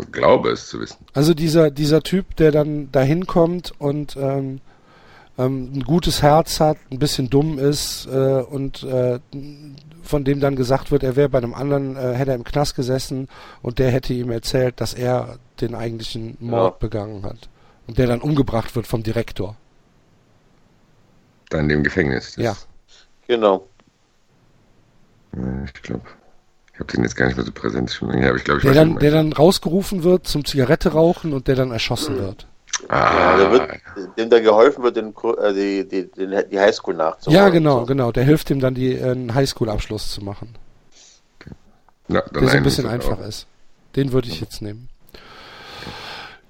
Ich glaube es zu wissen. Also dieser, dieser Typ, der dann dahin kommt und ähm, ähm, ein gutes Herz hat, ein bisschen dumm ist äh, und äh, von dem dann gesagt wird, er wäre bei einem anderen, äh, hätte er im Knast gesessen und der hätte ihm erzählt, dass er den eigentlichen Mord Ja. begangen hat. Und der dann umgebracht wird vom Direktor. Dann im Gefängnis. Das- Ja. Genau. Ich glaube. Ich habe den jetzt gar nicht mehr so präsent. Schon lange her, aber ich glaube, ich Der weiß, dann, der dann rausgerufen wird zum Zigarette rauchen und der dann erschossen wird. Ah, Ja, wird, dem da geholfen wird, den, äh, die, die, die, die Highschool nachzuholen. Ja, genau, So. genau. Der hilft ihm dann, die, äh, einen Highschool-Abschluss zu machen. ja, dann der so ein bisschen einfach auch. ist. Den würde ich jetzt nehmen.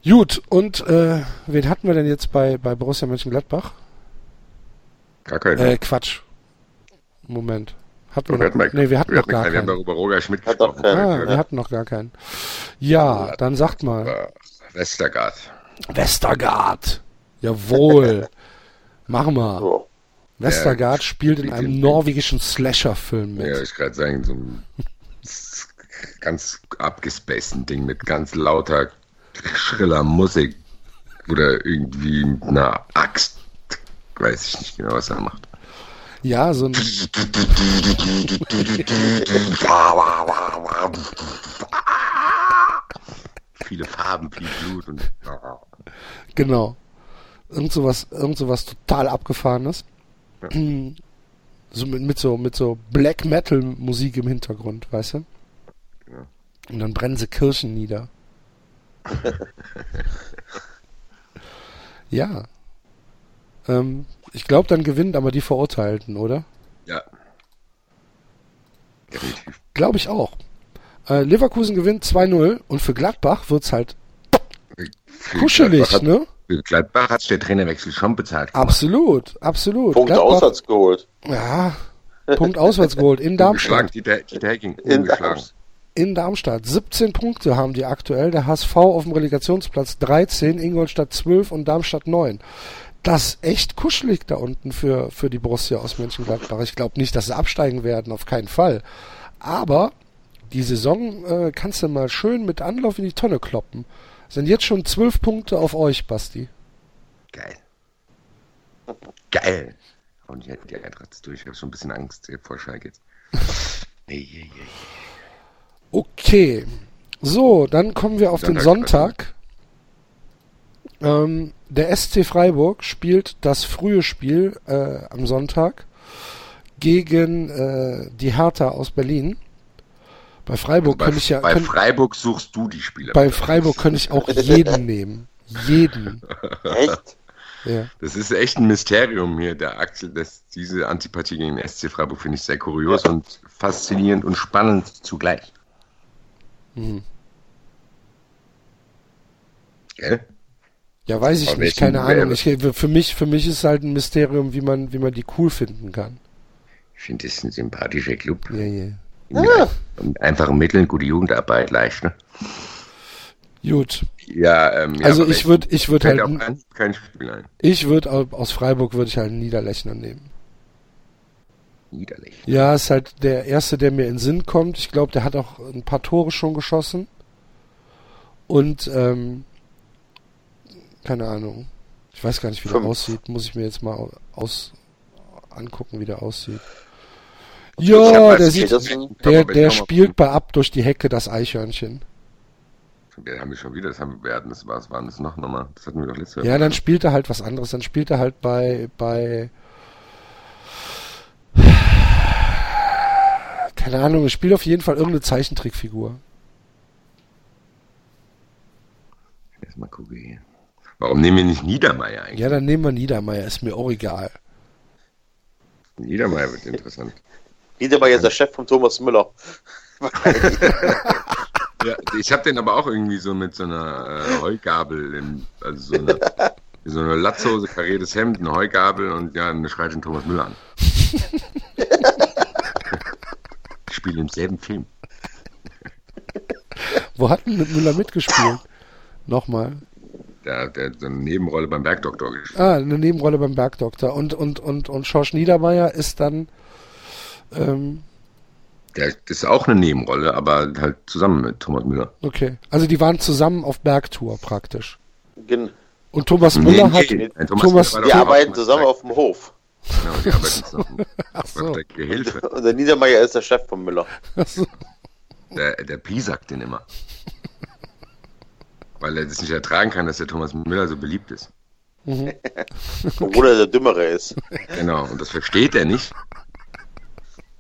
Gut, und äh, wen hatten wir denn jetzt bei, bei Borussia Mönchengladbach? Gar keinen. Äh, Quatsch. Moment. Hatten wir wir hatten noch, mal- nee, wir hatten noch gar keinen. Wir haben keinen. darüber Roger Schmidt gesprochen. keinen. Ah, wir hatten noch gar keinen. Ja, dann sagt mal. Westergaard. Westergaard. Jawohl. Machen wir. So. Westergaard spielt in spielt einem in- norwegischen Slasher-Film Ja, mit. ich gerade sagen, so ein ganz abgespaceden Ding mit ganz lauter, schriller Musik. Oder irgendwie mit einer Axt. Weiß ich nicht genau, was er macht. Ja, so ein, Viele Farben, viel Blut und. genau. Irgend sowas, irgend sowas total abgefahrenes. So mit, mit so, mit so Black Metal Musik im Hintergrund, weißt du? Ja. Und dann brennen sie Kirchen nieder. ja. Ähm, ich glaube, dann gewinnen aber die Verurteilten, oder? Ja. Glaube ich auch. Äh, Leverkusen gewinnt 2-0 und für Gladbach wird's halt Für kuschelig, Gladbach hat, ne? Für Gladbach hat der Trainerwechsel schon bezahlt. gemacht. Absolut, absolut. Punkte Gladbach- auswärts geholt. Ja, Punkt auswärts geholt in Darmstadt. Dieter, Dieter Hecking. In. Darmstadt. In Darmstadt. 17 Punkte haben die aktuell. Der HSV auf dem Relegationsplatz 13, Ingolstadt 12 und Darmstadt 9. Das ist echt kuschelig da unten für, für die Borussia aus Mönchengladbach. Ich glaube nicht, dass sie absteigen werden, auf keinen Fall. Aber die Saison äh, kannst du mal schön mit Anlauf in die Tonne kloppen. Sind jetzt schon 12 Punkte auf euch, Basti. Geil. Geil. Und die, die Eintracht ist durch. Ich habe schon ein bisschen Angst äh, vor Schalke jetzt. Okay. So, dann kommen wir auf den Sonntag. Sonntag. Ähm, der SC Freiburg spielt das frühe Spiel äh, am Sonntag gegen äh, die Hertha aus Berlin. Bei Freiburg Bei, könnte ich ja bei könnt, Freiburg suchst du die Spieler. bei Freiburg könnte ich auch jeden nehmen. Jeden. Echt? Ja. Das ist echt ein Mysterium hier, der Axel, dass diese Antipathie gegen den SC Freiburg finde ich sehr kurios und faszinierend und spannend zugleich. Mhm. Gell? Ja, weiß ich Aber nicht, keine Ahnung. Ich, für mich, für mich ist halt ein Mysterium, wie man, wie man die cool finden kann. Ich finde, das ist ein sympathischer Club. Ja, ja. Mit einfachen Mitteln gute Jugendarbeit leisten. Gut. Ja, ähm, ja, Also ich würde, ich würde halt, auch kein, kein Spiel ein. ich würde aus Freiburg würde ich halt einen Niederlechner nehmen. Niederlich. Ja, ist halt der erste, der mir in den Sinn kommt. Ich glaube, der hat auch ein paar Tore schon geschossen. Und, ähm, keine Ahnung. Ich weiß gar nicht, wie der Fünf. aussieht. Muss ich mir jetzt mal aus angucken, wie der aussieht. Ja, hab der sieht, der, der spielt bei Ab durch die Hecke das Eichhörnchen. Wir haben wir schon wieder, das haben wir, hatten das, was waren das noch nochmal? Das hatten wir doch letztes Mal. Ja, dann spielt er halt was anderes. Dann spielt er halt bei, bei, keine Ahnung, er spielt auf jeden Fall irgendeine Zeichentrickfigur. Erstmal gucken hier. Warum nehmen wir nicht Niedermeier eigentlich? Ja, dann nehmen wir Niedermeier, ist mir auch egal. Niedermeier wird interessant. Niedermeyer ist der Chef von Thomas Müller. Ja, ich habe den aber auch irgendwie so mit so einer äh, Heugabel, im, also so eine, so eine Latzhose, kariertes Hemd, eine Heugabel und ja, eine schreit den Thomas Müller an. ich spiele im selben Film. Wo hat denn Müller mitgespielt? Nochmal. Der, der hat so eine Nebenrolle beim Bergdoktor gespielt. Ah, eine Nebenrolle beim Bergdoktor. Und, und, und, und Schorsch Niedermeier ist dann, ähm, Der, ist auch eine Nebenrolle, aber halt zusammen mit Thomas Müller. okay. Also die waren zusammen auf Bergtour praktisch. Gen- Und Thomas Müller hat, Nee, Thomas- Müller war Die arbeiten zusammen auf dem Hof. Genau, die arbeiten zusammen. ach so, Der Gehilfe. Und der Niedermeyer ist der Chef von Müller. ach so. Der, der Pi sagt den immer. Weil er das nicht ertragen kann, dass der Thomas Müller so beliebt ist. Obwohl er der Dümmere ist. Genau, und das versteht er nicht.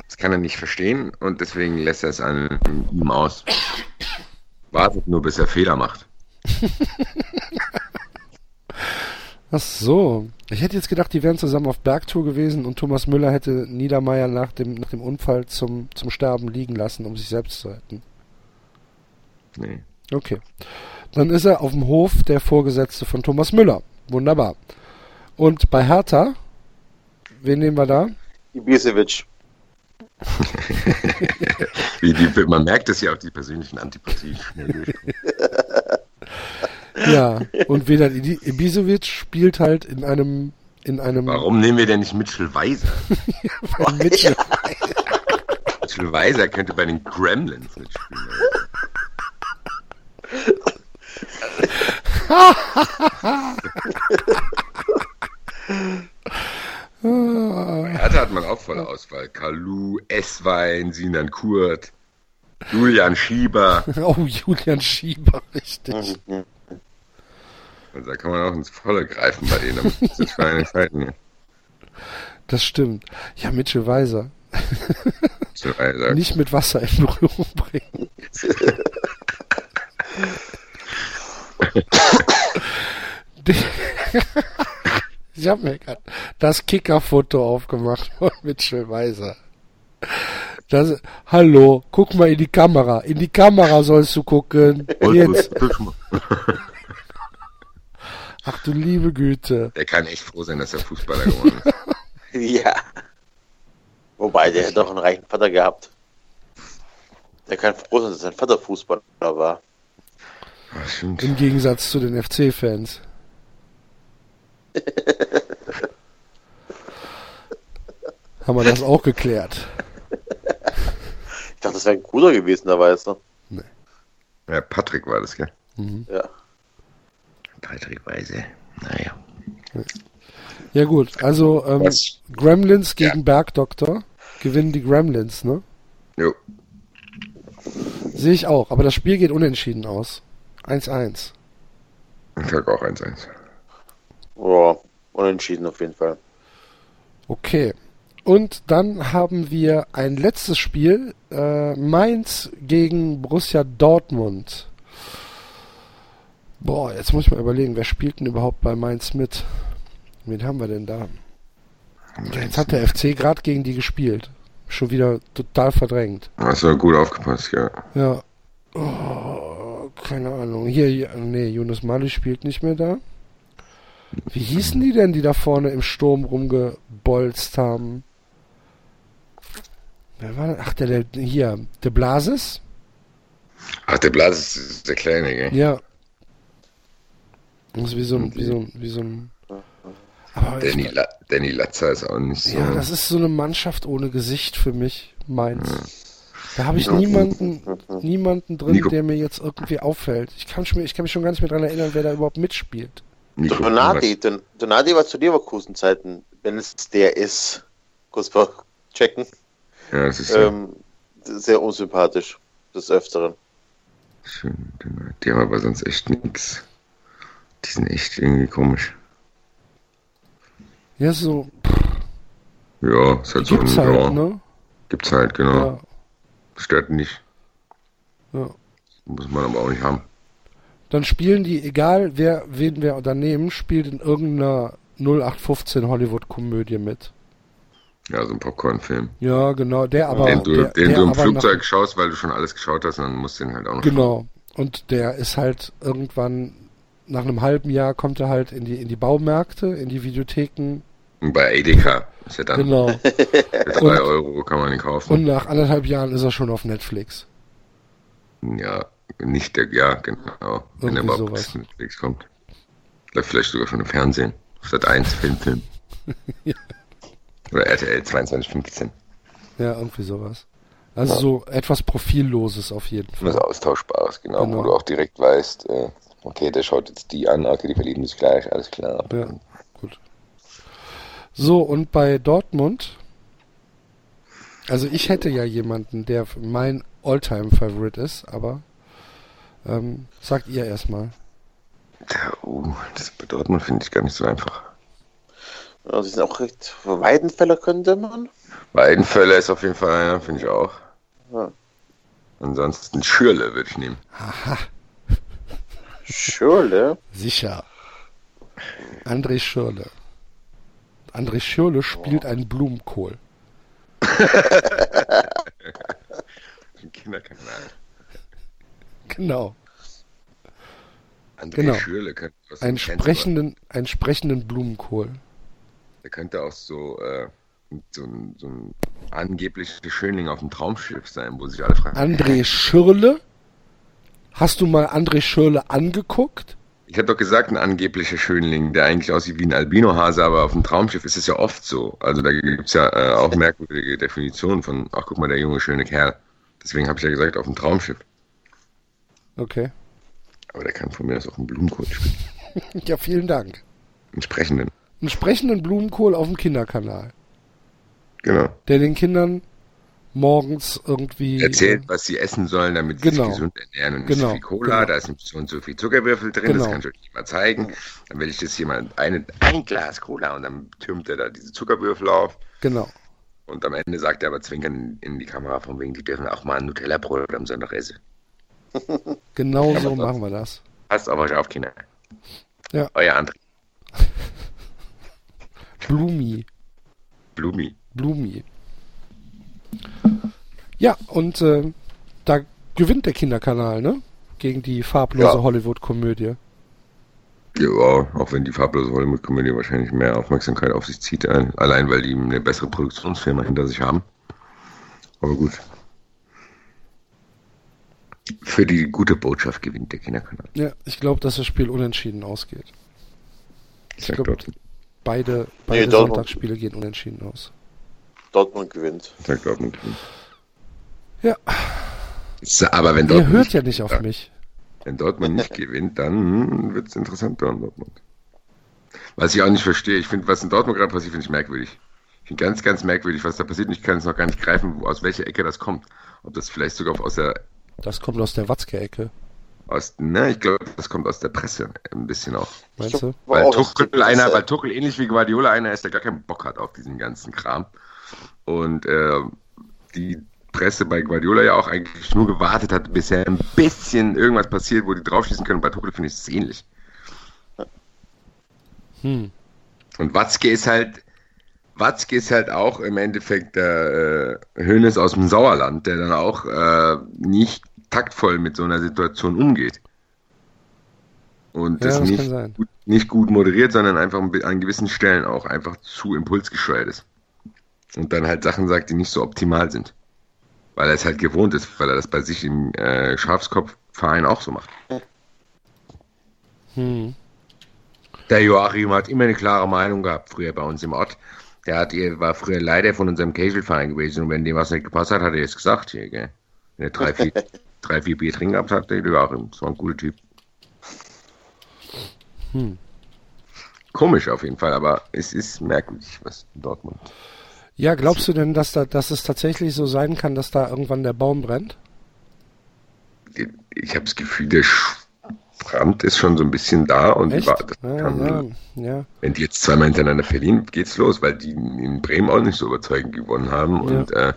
Das kann er nicht verstehen und deswegen lässt er es an ihm aus. Wartet nur, bis er Fehler macht. Ach so. Ich hätte jetzt gedacht, die wären zusammen auf Bergtour gewesen und Thomas Müller hätte Niedermeier nach dem, nach dem Unfall zum, zum Sterben liegen lassen, um sich selbst zu retten. Nee. Okay. Dann ist er auf dem Hof der Vorgesetzte von Thomas Müller. Wunderbar. Und bei Hertha, wen nehmen wir da? Ibisevic. Die, man merkt es ja auch die persönlichen Antipathien. Ja, und Idi- Ibisevic spielt halt in einem in einem Warum nehmen wir denn nicht Mitchell Weiser? Mitchell. Mitchell Weiser könnte bei den Gremlins mitspielen. Hertha hat man auch volle Auswahl. Kalu, Esswein, Sinan Kurt, Julian Schieber. Oh, Julian Schieber, richtig. Also da kann man auch ins Volle greifen bei denen. Das keine Zeiten hier. Das stimmt. Ja, Mitchell Weiser. Mitchell Weiser. Nicht mit Wasser in Berührung bringen. Ich habe mir gerade das Kickerfoto aufgemacht von Mitchell Weiser. Das, hallo, guck mal in die Kamera. In die Kamera sollst du gucken. Jetzt. Ach du liebe Güte. Der kann echt froh sein, dass er Fußballer geworden ist. Ja. Wobei, der hat doch einen reichen Vater gehabt. Der kann froh sein, dass sein Vater Fußballer war. Stimmt. Im Gegensatz zu den FC-Fans. Haben wir das auch geklärt. Ich dachte, das wäre ein guter gewesen, der Weiße. Ja, Patrick war das, gell? Ja. Patrick Weise. Naja. Ja gut, also ähm? Gremlins gegen Bergdoktor gewinnen die Gremlins, ne? Jo. Sehe ich auch, aber das Spiel geht unentschieden aus. 1-1. Ich sag auch 1-1. Ja, unentschieden auf jeden Fall. Okay. Und dann haben wir ein letztes Spiel, äh, Mainz gegen Borussia Dortmund. Boah, jetzt muss ich mal überlegen, wer spielt denn überhaupt bei Mainz mit? Wen haben wir denn da? Jetzt hat der FC gerade gegen die gespielt. Schon wieder total verdrängt. Hast du gut aufgepasst, ja. Ja. Oh, keine Ahnung. Hier, nee, Jonas Mali spielt nicht mehr da. Wie hießen die denn, die da vorne im Sturm rumgebolzt haben? Wer war das? Ach, der, der hier, der Blasis? Ach, der Blasis ist der Kleine, gell? Ja. Das ist wie so ein, wie so ein, wie so ein. Aber Danny, La Danny Latzer ist auch nicht so. Ja, das ist so eine Mannschaft ohne Gesicht für mich, meins. Ja. Da habe ich niemanden, niemanden drin, Nico. der mir jetzt irgendwie auffällt. Ich kann, schon, ich kann mich schon gar nicht mehr daran erinnern, wer da überhaupt mitspielt. Donati, Don, Donati war zu Leverkusen-Zeiten, wenn es der ist. Kurz vor checken. Ja, das ist ähm, sehr unsympathisch, des Öfteren. Schön, die haben aber sonst echt nichts. Die sind echt irgendwie komisch. Ja, so. Ja, ist halt so ein halt, ja, ne? Gibt's halt, genau. Ja. Stört nicht. Ja. Muss man aber auch nicht haben. Dann spielen die, egal wer, wen wir daneben, spielt in irgendeiner 0815 Hollywood-Komödie mit. Ja, so ein Popcorn-Film. Ja, genau, der aber. Den du, der, den der du im Flugzeug nach, schaust, weil du schon alles geschaut hast, und dann musst du den halt auch noch Genau. Schauen. Und der ist halt irgendwann, nach einem halben Jahr kommt er halt in die, in die Baumärkte, in die Videotheken. Bei Edeka ist er dann. Genau. Für drei Euro kann man ihn kaufen. Und nach anderthalb Jahren ist er schon auf Netflix. Ja, nicht der, ja, genau. Wenn er überhaupt auf Netflix kommt. Vielleicht sogar schon im Fernsehen. Statt 1 Filmfilm. ja. Oder RTL 2215. Ja, irgendwie sowas. Also ja. so etwas Profilloses auf jeden Fall. Was Austauschbares, genau, genau, wo du auch direkt weißt, äh, okay, der schaut jetzt die an, okay, die verlieben sich gleich, alles klar. Ja. So, und bei Dortmund, also ich hätte ja jemanden, der mein Alltime-Favorite ist, aber ähm, sagt ihr erstmal. Ja, uh, das bei Dortmund finde ich gar nicht so einfach. Ja, sie sind auch recht. Weidenfeller könnte man. Weidenfeller ist auf jeden Fall einer, finde ich auch. Ja. Ansonsten Schürle würde ich nehmen. Haha. Schürle? Sicher. André Schürle. André Schürle spielt einen Blumenkohl. Kinderkanal. Genau. André genau. Schürle könnte einen sprechenden, einen sprechenden Blumenkohl. Der könnte auch so, äh, so, ein, so ein angeblicher Schönling auf dem Traumschiff sein, wo sich alle fragen. André Schürle? Hast du mal André Schürle angeguckt? Ich habe doch gesagt, ein angeblicher Schönling, der eigentlich aussieht wie ein Albinohase, aber auf dem Traumschiff ist es ja oft so. Also da gibt es ja äh, auch merkwürdige Definitionen von, ach guck mal, der junge, schöne Kerl. Deswegen habe ich ja gesagt, auf dem Traumschiff. Okay. Aber der kann von mir aus auch einen Blumenkohl spielen. ja, vielen Dank. Einen sprechenden. Einen sprechenden Blumenkohl auf dem Kinderkanal. Genau. Der den Kindern morgens irgendwie. Erzählt, äh, was sie essen sollen, damit sie genau. sich gesund ernähren. Und genau. nicht so viel Cola, genau. da ist so und so viel Zuckerwürfel drin, Genau. das kann ich euch nicht mal zeigen. Dann werde ich das mal eine, ein Glas Cola und dann türmt er da diese Zuckerwürfel auf. Genau. Und am Ende sagt er aber zwinkern in die Kamera, von wegen, die dürfen auch mal ein Nutella-Brot am Sonntag essen. Genau so machen wir das. Passt auf euch auf, Kinder. Ja. Euer André. Blumi. Blumi. Blumi. Ja, und äh, da gewinnt der Kinderkanal, ne? Gegen die farblose Ja. Hollywood-Komödie. Ja, auch wenn die farblose Hollywood-Komödie wahrscheinlich mehr Aufmerksamkeit auf sich zieht, äh, allein weil die eine bessere Produktionsfirma hinter sich haben. Aber gut. Für die gute Botschaft gewinnt der Kinderkanal. Ja, ich glaube, dass das Spiel unentschieden ausgeht. Ich sag glaub, Dortmund. Beide, beide Dortmund. Sonntagsspiele gehen unentschieden aus. Dortmund gewinnt. Ich sag Dortmund. Ja, So, Aber wenn ihr Dortmund, hört nicht, ja nicht auf mich. wenn Dortmund nicht gewinnt, dann wird es interessanter in Dortmund. Was ich auch nicht verstehe, ich finde, was in Dortmund gerade passiert, finde ich merkwürdig. Ich finde ganz, ganz merkwürdig, was da passiert und ich kann es noch gar nicht greifen, wo, aus welcher Ecke das kommt. Ob das vielleicht sogar aus der Das kommt aus der Watzke-Ecke, Aus, ne, ich glaube, das kommt aus der Presse ein bisschen auch. meinst du? Weil aus Tuchel, einer, Presse. weil Tuchel ähnlich wie Guardiola einer ist, der gar keinen Bock hat auf diesen ganzen Kram. Und äh, die Presse bei Guardiola ja auch eigentlich nur gewartet hat, bis ein bisschen irgendwas passiert, wo die draufschießen können. Bei Tuchel finde ich es ähnlich. Hm. Und Watzke ist halt, Watzke ist halt auch im Endeffekt der äh, Hönes aus dem Sauerland, der dann auch äh, nicht taktvoll mit so einer Situation umgeht. Und ja, das, das nicht, gut, nicht gut moderiert, sondern einfach an gewissen Stellen auch einfach zu impulsgesteuert ist. Und dann halt Sachen sagt, die nicht so optimal sind. Weil er es halt gewohnt ist, weil er das bei sich im äh, Schafskopfverein auch so macht. Hm. Der Joachim hat immer eine klare Meinung gehabt, früher bei uns im Ort. Der hat, war früher Leiter von unserem Casual-Verein gewesen und wenn dem was nicht gepasst hat, hat er es gesagt hier, gell? Wenn er drei, vier, drei, vier Bier trinken gehabt hat, der Joachim. Das war ein guter Typ. Hm. Komisch auf jeden Fall, aber es ist merkwürdig, was in Dortmund. Ja, glaubst du denn, dass, da, dass es tatsächlich so sein kann, dass da irgendwann der Baum brennt? Ich habe das Gefühl, der Brand ist schon so ein bisschen da und Echt? War, ja, kann, ja, ja. wenn die jetzt zweimal hintereinander verlieren, geht's los, weil die in Bremen auch nicht so überzeugend gewonnen haben und äh,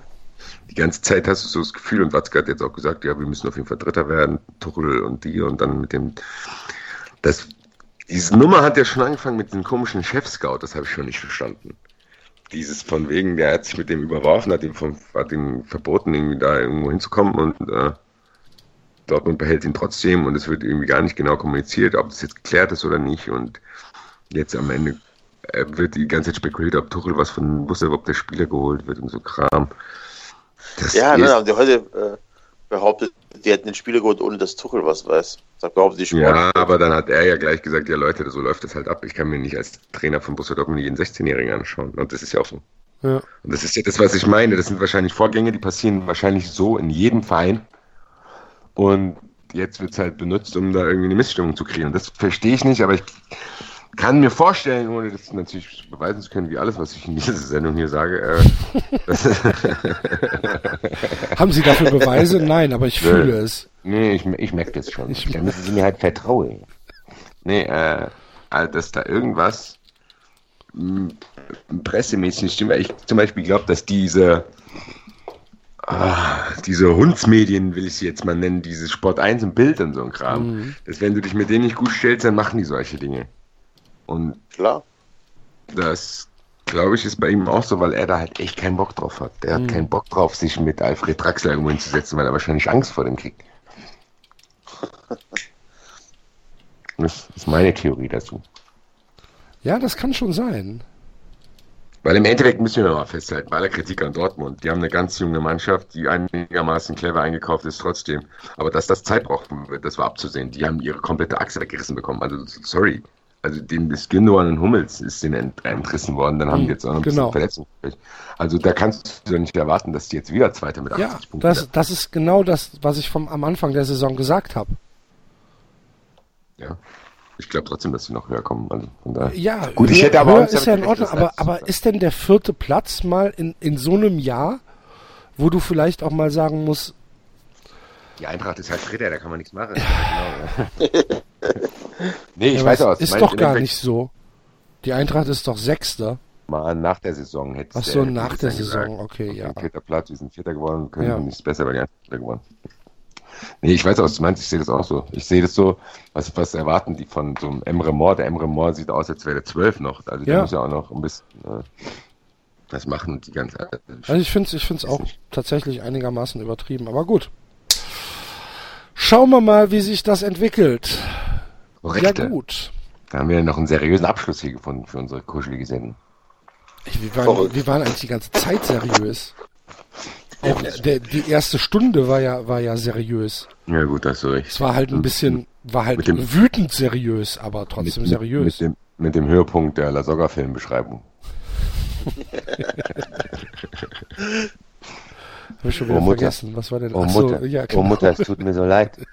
die ganze Zeit hast du so das Gefühl und Watzke hat jetzt auch gesagt, ja, wir müssen auf jeden Fall Dritter werden, Tuchel und die und dann mit dem, das diese Nummer hat ja schon angefangen mit dem komischen Chef-Scout, das habe ich schon nicht verstanden. Dieses von wegen, der hat sich mit dem überworfen, hat ihm, vom, hat ihm verboten, irgendwie da irgendwo hinzukommen und äh, Dortmund behält ihn trotzdem und es wird irgendwie gar nicht genau kommuniziert, ob das jetzt geklärt ist oder nicht und jetzt am Ende äh, wird die ganze Zeit spekuliert, ob Tuchel was von wusste, ob der Spieler geholt wird und so Kram. Das ja, ne, haben die heute äh, behauptet, die hätten den Spieler geholt, ohne dass Tuchel was weiß. Sagt die Sport. Ja, aber dann hat er ja gleich gesagt, ja Leute, so läuft das halt ab. Ich kann mir nicht als Trainer von Borussia Dortmund jeden 16-Jährigen anschauen. Und das ist ja auch so. Ja. Und das ist ja das, was ich meine. Das sind wahrscheinlich Vorgänge, die passieren wahrscheinlich so in jedem Verein. Und jetzt wird es halt benutzt, um da irgendwie eine Missstimmung zu kriegen. Und das verstehe ich nicht, aber ich kann mir vorstellen, ohne das natürlich beweisen zu können, wie alles, was ich in dieser Sendung hier sage. Äh, Haben Sie dafür Beweise? Nein, aber ich fühle es. Nee, ich, ich merke das schon. Ich da müssen Sie mir halt vertrauen. Nee, äh, also, dass da irgendwas m, pressemäßig nicht stimmt. Ich zum Beispiel glaube, dass diese ah, diese Hundsmedien, will ich sie jetzt mal nennen, dieses Sport 1 im Bild und so ein Kram, mhm. dass wenn du dich mit denen nicht gut stellst, dann machen die solche Dinge. Und Klar. das, glaube ich, ist bei ihm auch so, weil er da halt echt keinen Bock drauf hat. Der mhm. hat keinen Bock drauf, sich mit Alfred Draxler irgendwo hinzusetzen, weil er wahrscheinlich Angst vor dem kriegt. Das ist meine Theorie dazu. Ja, das kann schon sein. Weil im Endeffekt müssen wir mal festhalten, bei aller Kritik an Dortmund, die haben eine ganz junge Mannschaft, die einigermaßen clever eingekauft ist trotzdem. Aber dass das Zeit brauchen wird, das war abzusehen. Die haben ihre komplette Achse weggerissen bekommen. Also, sorry also dem das Gündogan und Hummels ist den entrissen worden, dann haben die hm, jetzt auch noch ein genau. bisschen Verletzung. Also da kannst du nicht erwarten, dass die jetzt wieder Zweiter mit 80 ja, Punkten das, das ist genau das, was ich vom, am Anfang der Saison gesagt habe. Ja. Ich glaube trotzdem, dass sie noch höher kommen. Also von daher. Ja, gut, ich hätte aber höher ist ja in Ordnung, aber, aber ist denn der vierte Platz mal in, in so einem Jahr, wo du vielleicht auch mal sagen musst, die Eintracht ist halt Dritter, da kann man nichts machen. Ja. genau, nee, ich ja, weiß auch. Ist doch gar nicht so. Die Eintracht ist doch Sechster. Mal nach der Saison hätte Ach so, nach der Saison, gesagt, okay, ja. Vierter Platz, wir sind Vierter geworden, können ja. nichts besser, weil die Eintracht Vierter geworden. Nee, ich weiß auch, was du meinst, ich sehe das auch so. Ich sehe das so, was, was erwarten die von so einem Emre Moore? Der Emre Moore sieht aus, als wäre der zwölf noch. Also der muss ja auch noch ein bisschen äh, was machen die ganze Zeit. Also ich finde es ich find's auch nicht. tatsächlich einigermaßen übertrieben, aber gut. Schauen wir mal, wie sich das entwickelt. Korrekte. Ja, gut. Da haben wir noch einen seriösen Abschluss hier gefunden für unsere kuschelige Sendung. Wir waren, wir waren eigentlich die ganze Zeit seriös. Auch der, die erste Stunde war ja, war ja seriös. Ja, gut, hast du recht. Es war halt ein bisschen, war halt dem, wütend seriös, aber trotzdem mit, seriös. Mit dem, mit dem Höhepunkt der Lasogga-Filmbeschreibung. Habe ich schon wieder oh, vergessen. Was war denn? Oh, Achso, Mutter. Ja, genau. oh Mutter, es tut mir so leid.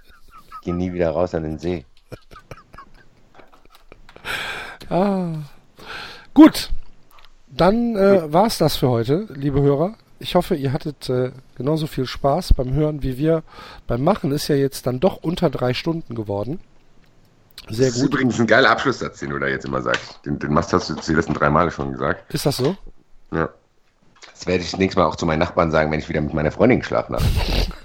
Ich gehe nie wieder raus an den See. Ah. Gut. Dann äh, war es das für heute, liebe Hörer. Ich hoffe, ihr hattet äh, genauso viel Spaß beim Hören wie wir beim Machen. Ist ja jetzt dann doch unter drei Stunden geworden. Sehr das gut. ist übrigens ein geiler Abschlusssatz, den du da jetzt immer sagst. Den, den machst hast du die letzten drei Male schon gesagt. Ist das so? Ja. Das werde ich nächstes Mal auch zu meinen Nachbarn sagen, wenn ich wieder mit meiner Freundin geschlafen habe.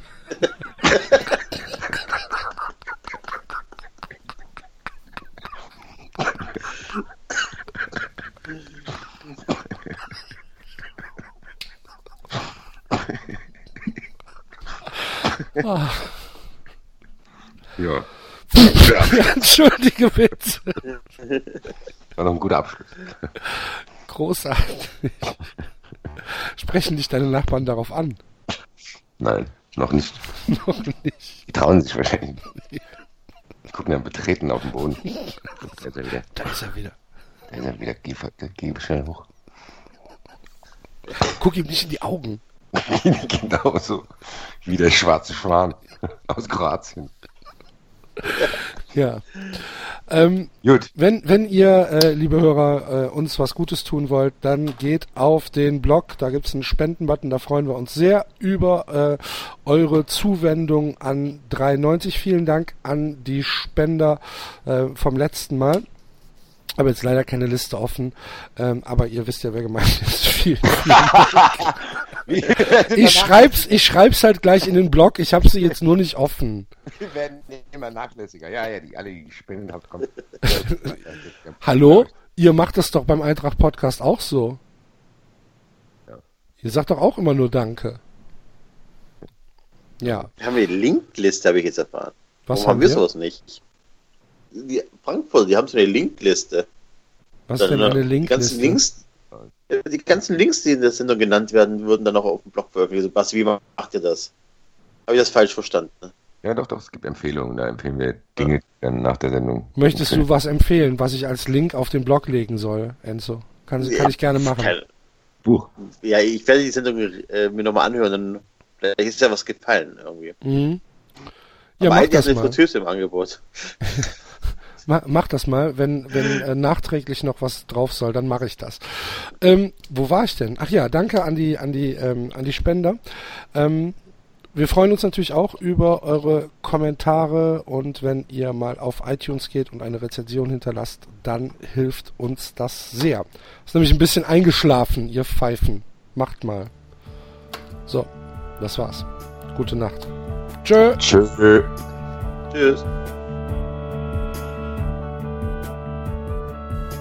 Ja. Entschuldige bitte. War noch ein guter Abschluss. Großartig. Sprechen dich deine Nachbarn darauf an? Nein, noch nicht. Noch nicht. Die trauen sich wahrscheinlich. Die gucken dann betreten auf den Boden. Da ist er wieder. Da ist er wieder. Da ist er wieder. Geh, geh schnell hoch. Guck ihm nicht in die Augen. genau so. Wie der schwarze Schwan aus Kroatien. Ja. Ähm, Gut. Wenn, wenn ihr, äh, liebe Hörer, äh, uns was Gutes tun wollt, dann geht auf den Blog, da gibt's einen Spendenbutton, da freuen wir uns sehr über äh, eure Zuwendung an 93. Vielen Dank an die Spender äh, vom letzten Mal. Aber jetzt leider keine Liste offen, ähm, aber ihr wisst ja, wer gemeint ist. Vielen, vielen ich schreib's, ich schreib's halt gleich in den Blog. Ich habe sie jetzt nur nicht offen. Wir werden immer nachlässiger. Ja, ja, die alle die Spenden habt, kommt. Hallo? Ihr macht das doch beim Eintracht Podcast auch so. Ja. Ihr sagt doch auch immer nur Danke. Ja. Haben wir die Linkliste, habe ich jetzt erfahren. Was Warum haben wir wir? sowas nicht? Die Frankfurt, die haben so eine Linkliste. Was denn eine Linkliste? Links, ja, die ganzen Links, die in der Sendung genannt werden, würden dann auch auf dem Blog veröffentlicht. Basti, wie macht ihr das? Habe ich das falsch verstanden? Ne? Ja, doch, doch, es gibt Empfehlungen. Da empfehlen wir Dinge dann nach der Sendung. Möchtest du was empfehlen, was ich als Link auf den Blog legen soll, Enzo? Kann, kann Ja, ich gerne machen. Kein, Buch. ja, ich werde die Sendung äh, mir nochmal anhören, dann vielleicht ist ja was gefallen irgendwie. Mhm. Ja, Aber mach das eine mal. Fritteuse im Angebot. Ma mach das mal, wenn, wenn äh, nachträglich noch was drauf soll, dann mache ich das. Ähm, wo war ich denn? Ach ja, danke an die, an die, ähm, an die Spender. Ähm, wir freuen uns natürlich auch über eure Kommentare und wenn ihr mal auf iTunes geht und eine Rezension hinterlasst, dann hilft uns das sehr. Ist nämlich ein bisschen eingeschlafen, ihr Pfeifen. Macht mal. So, das war's. Gute Nacht. Tschö. Tschö. Tschüss.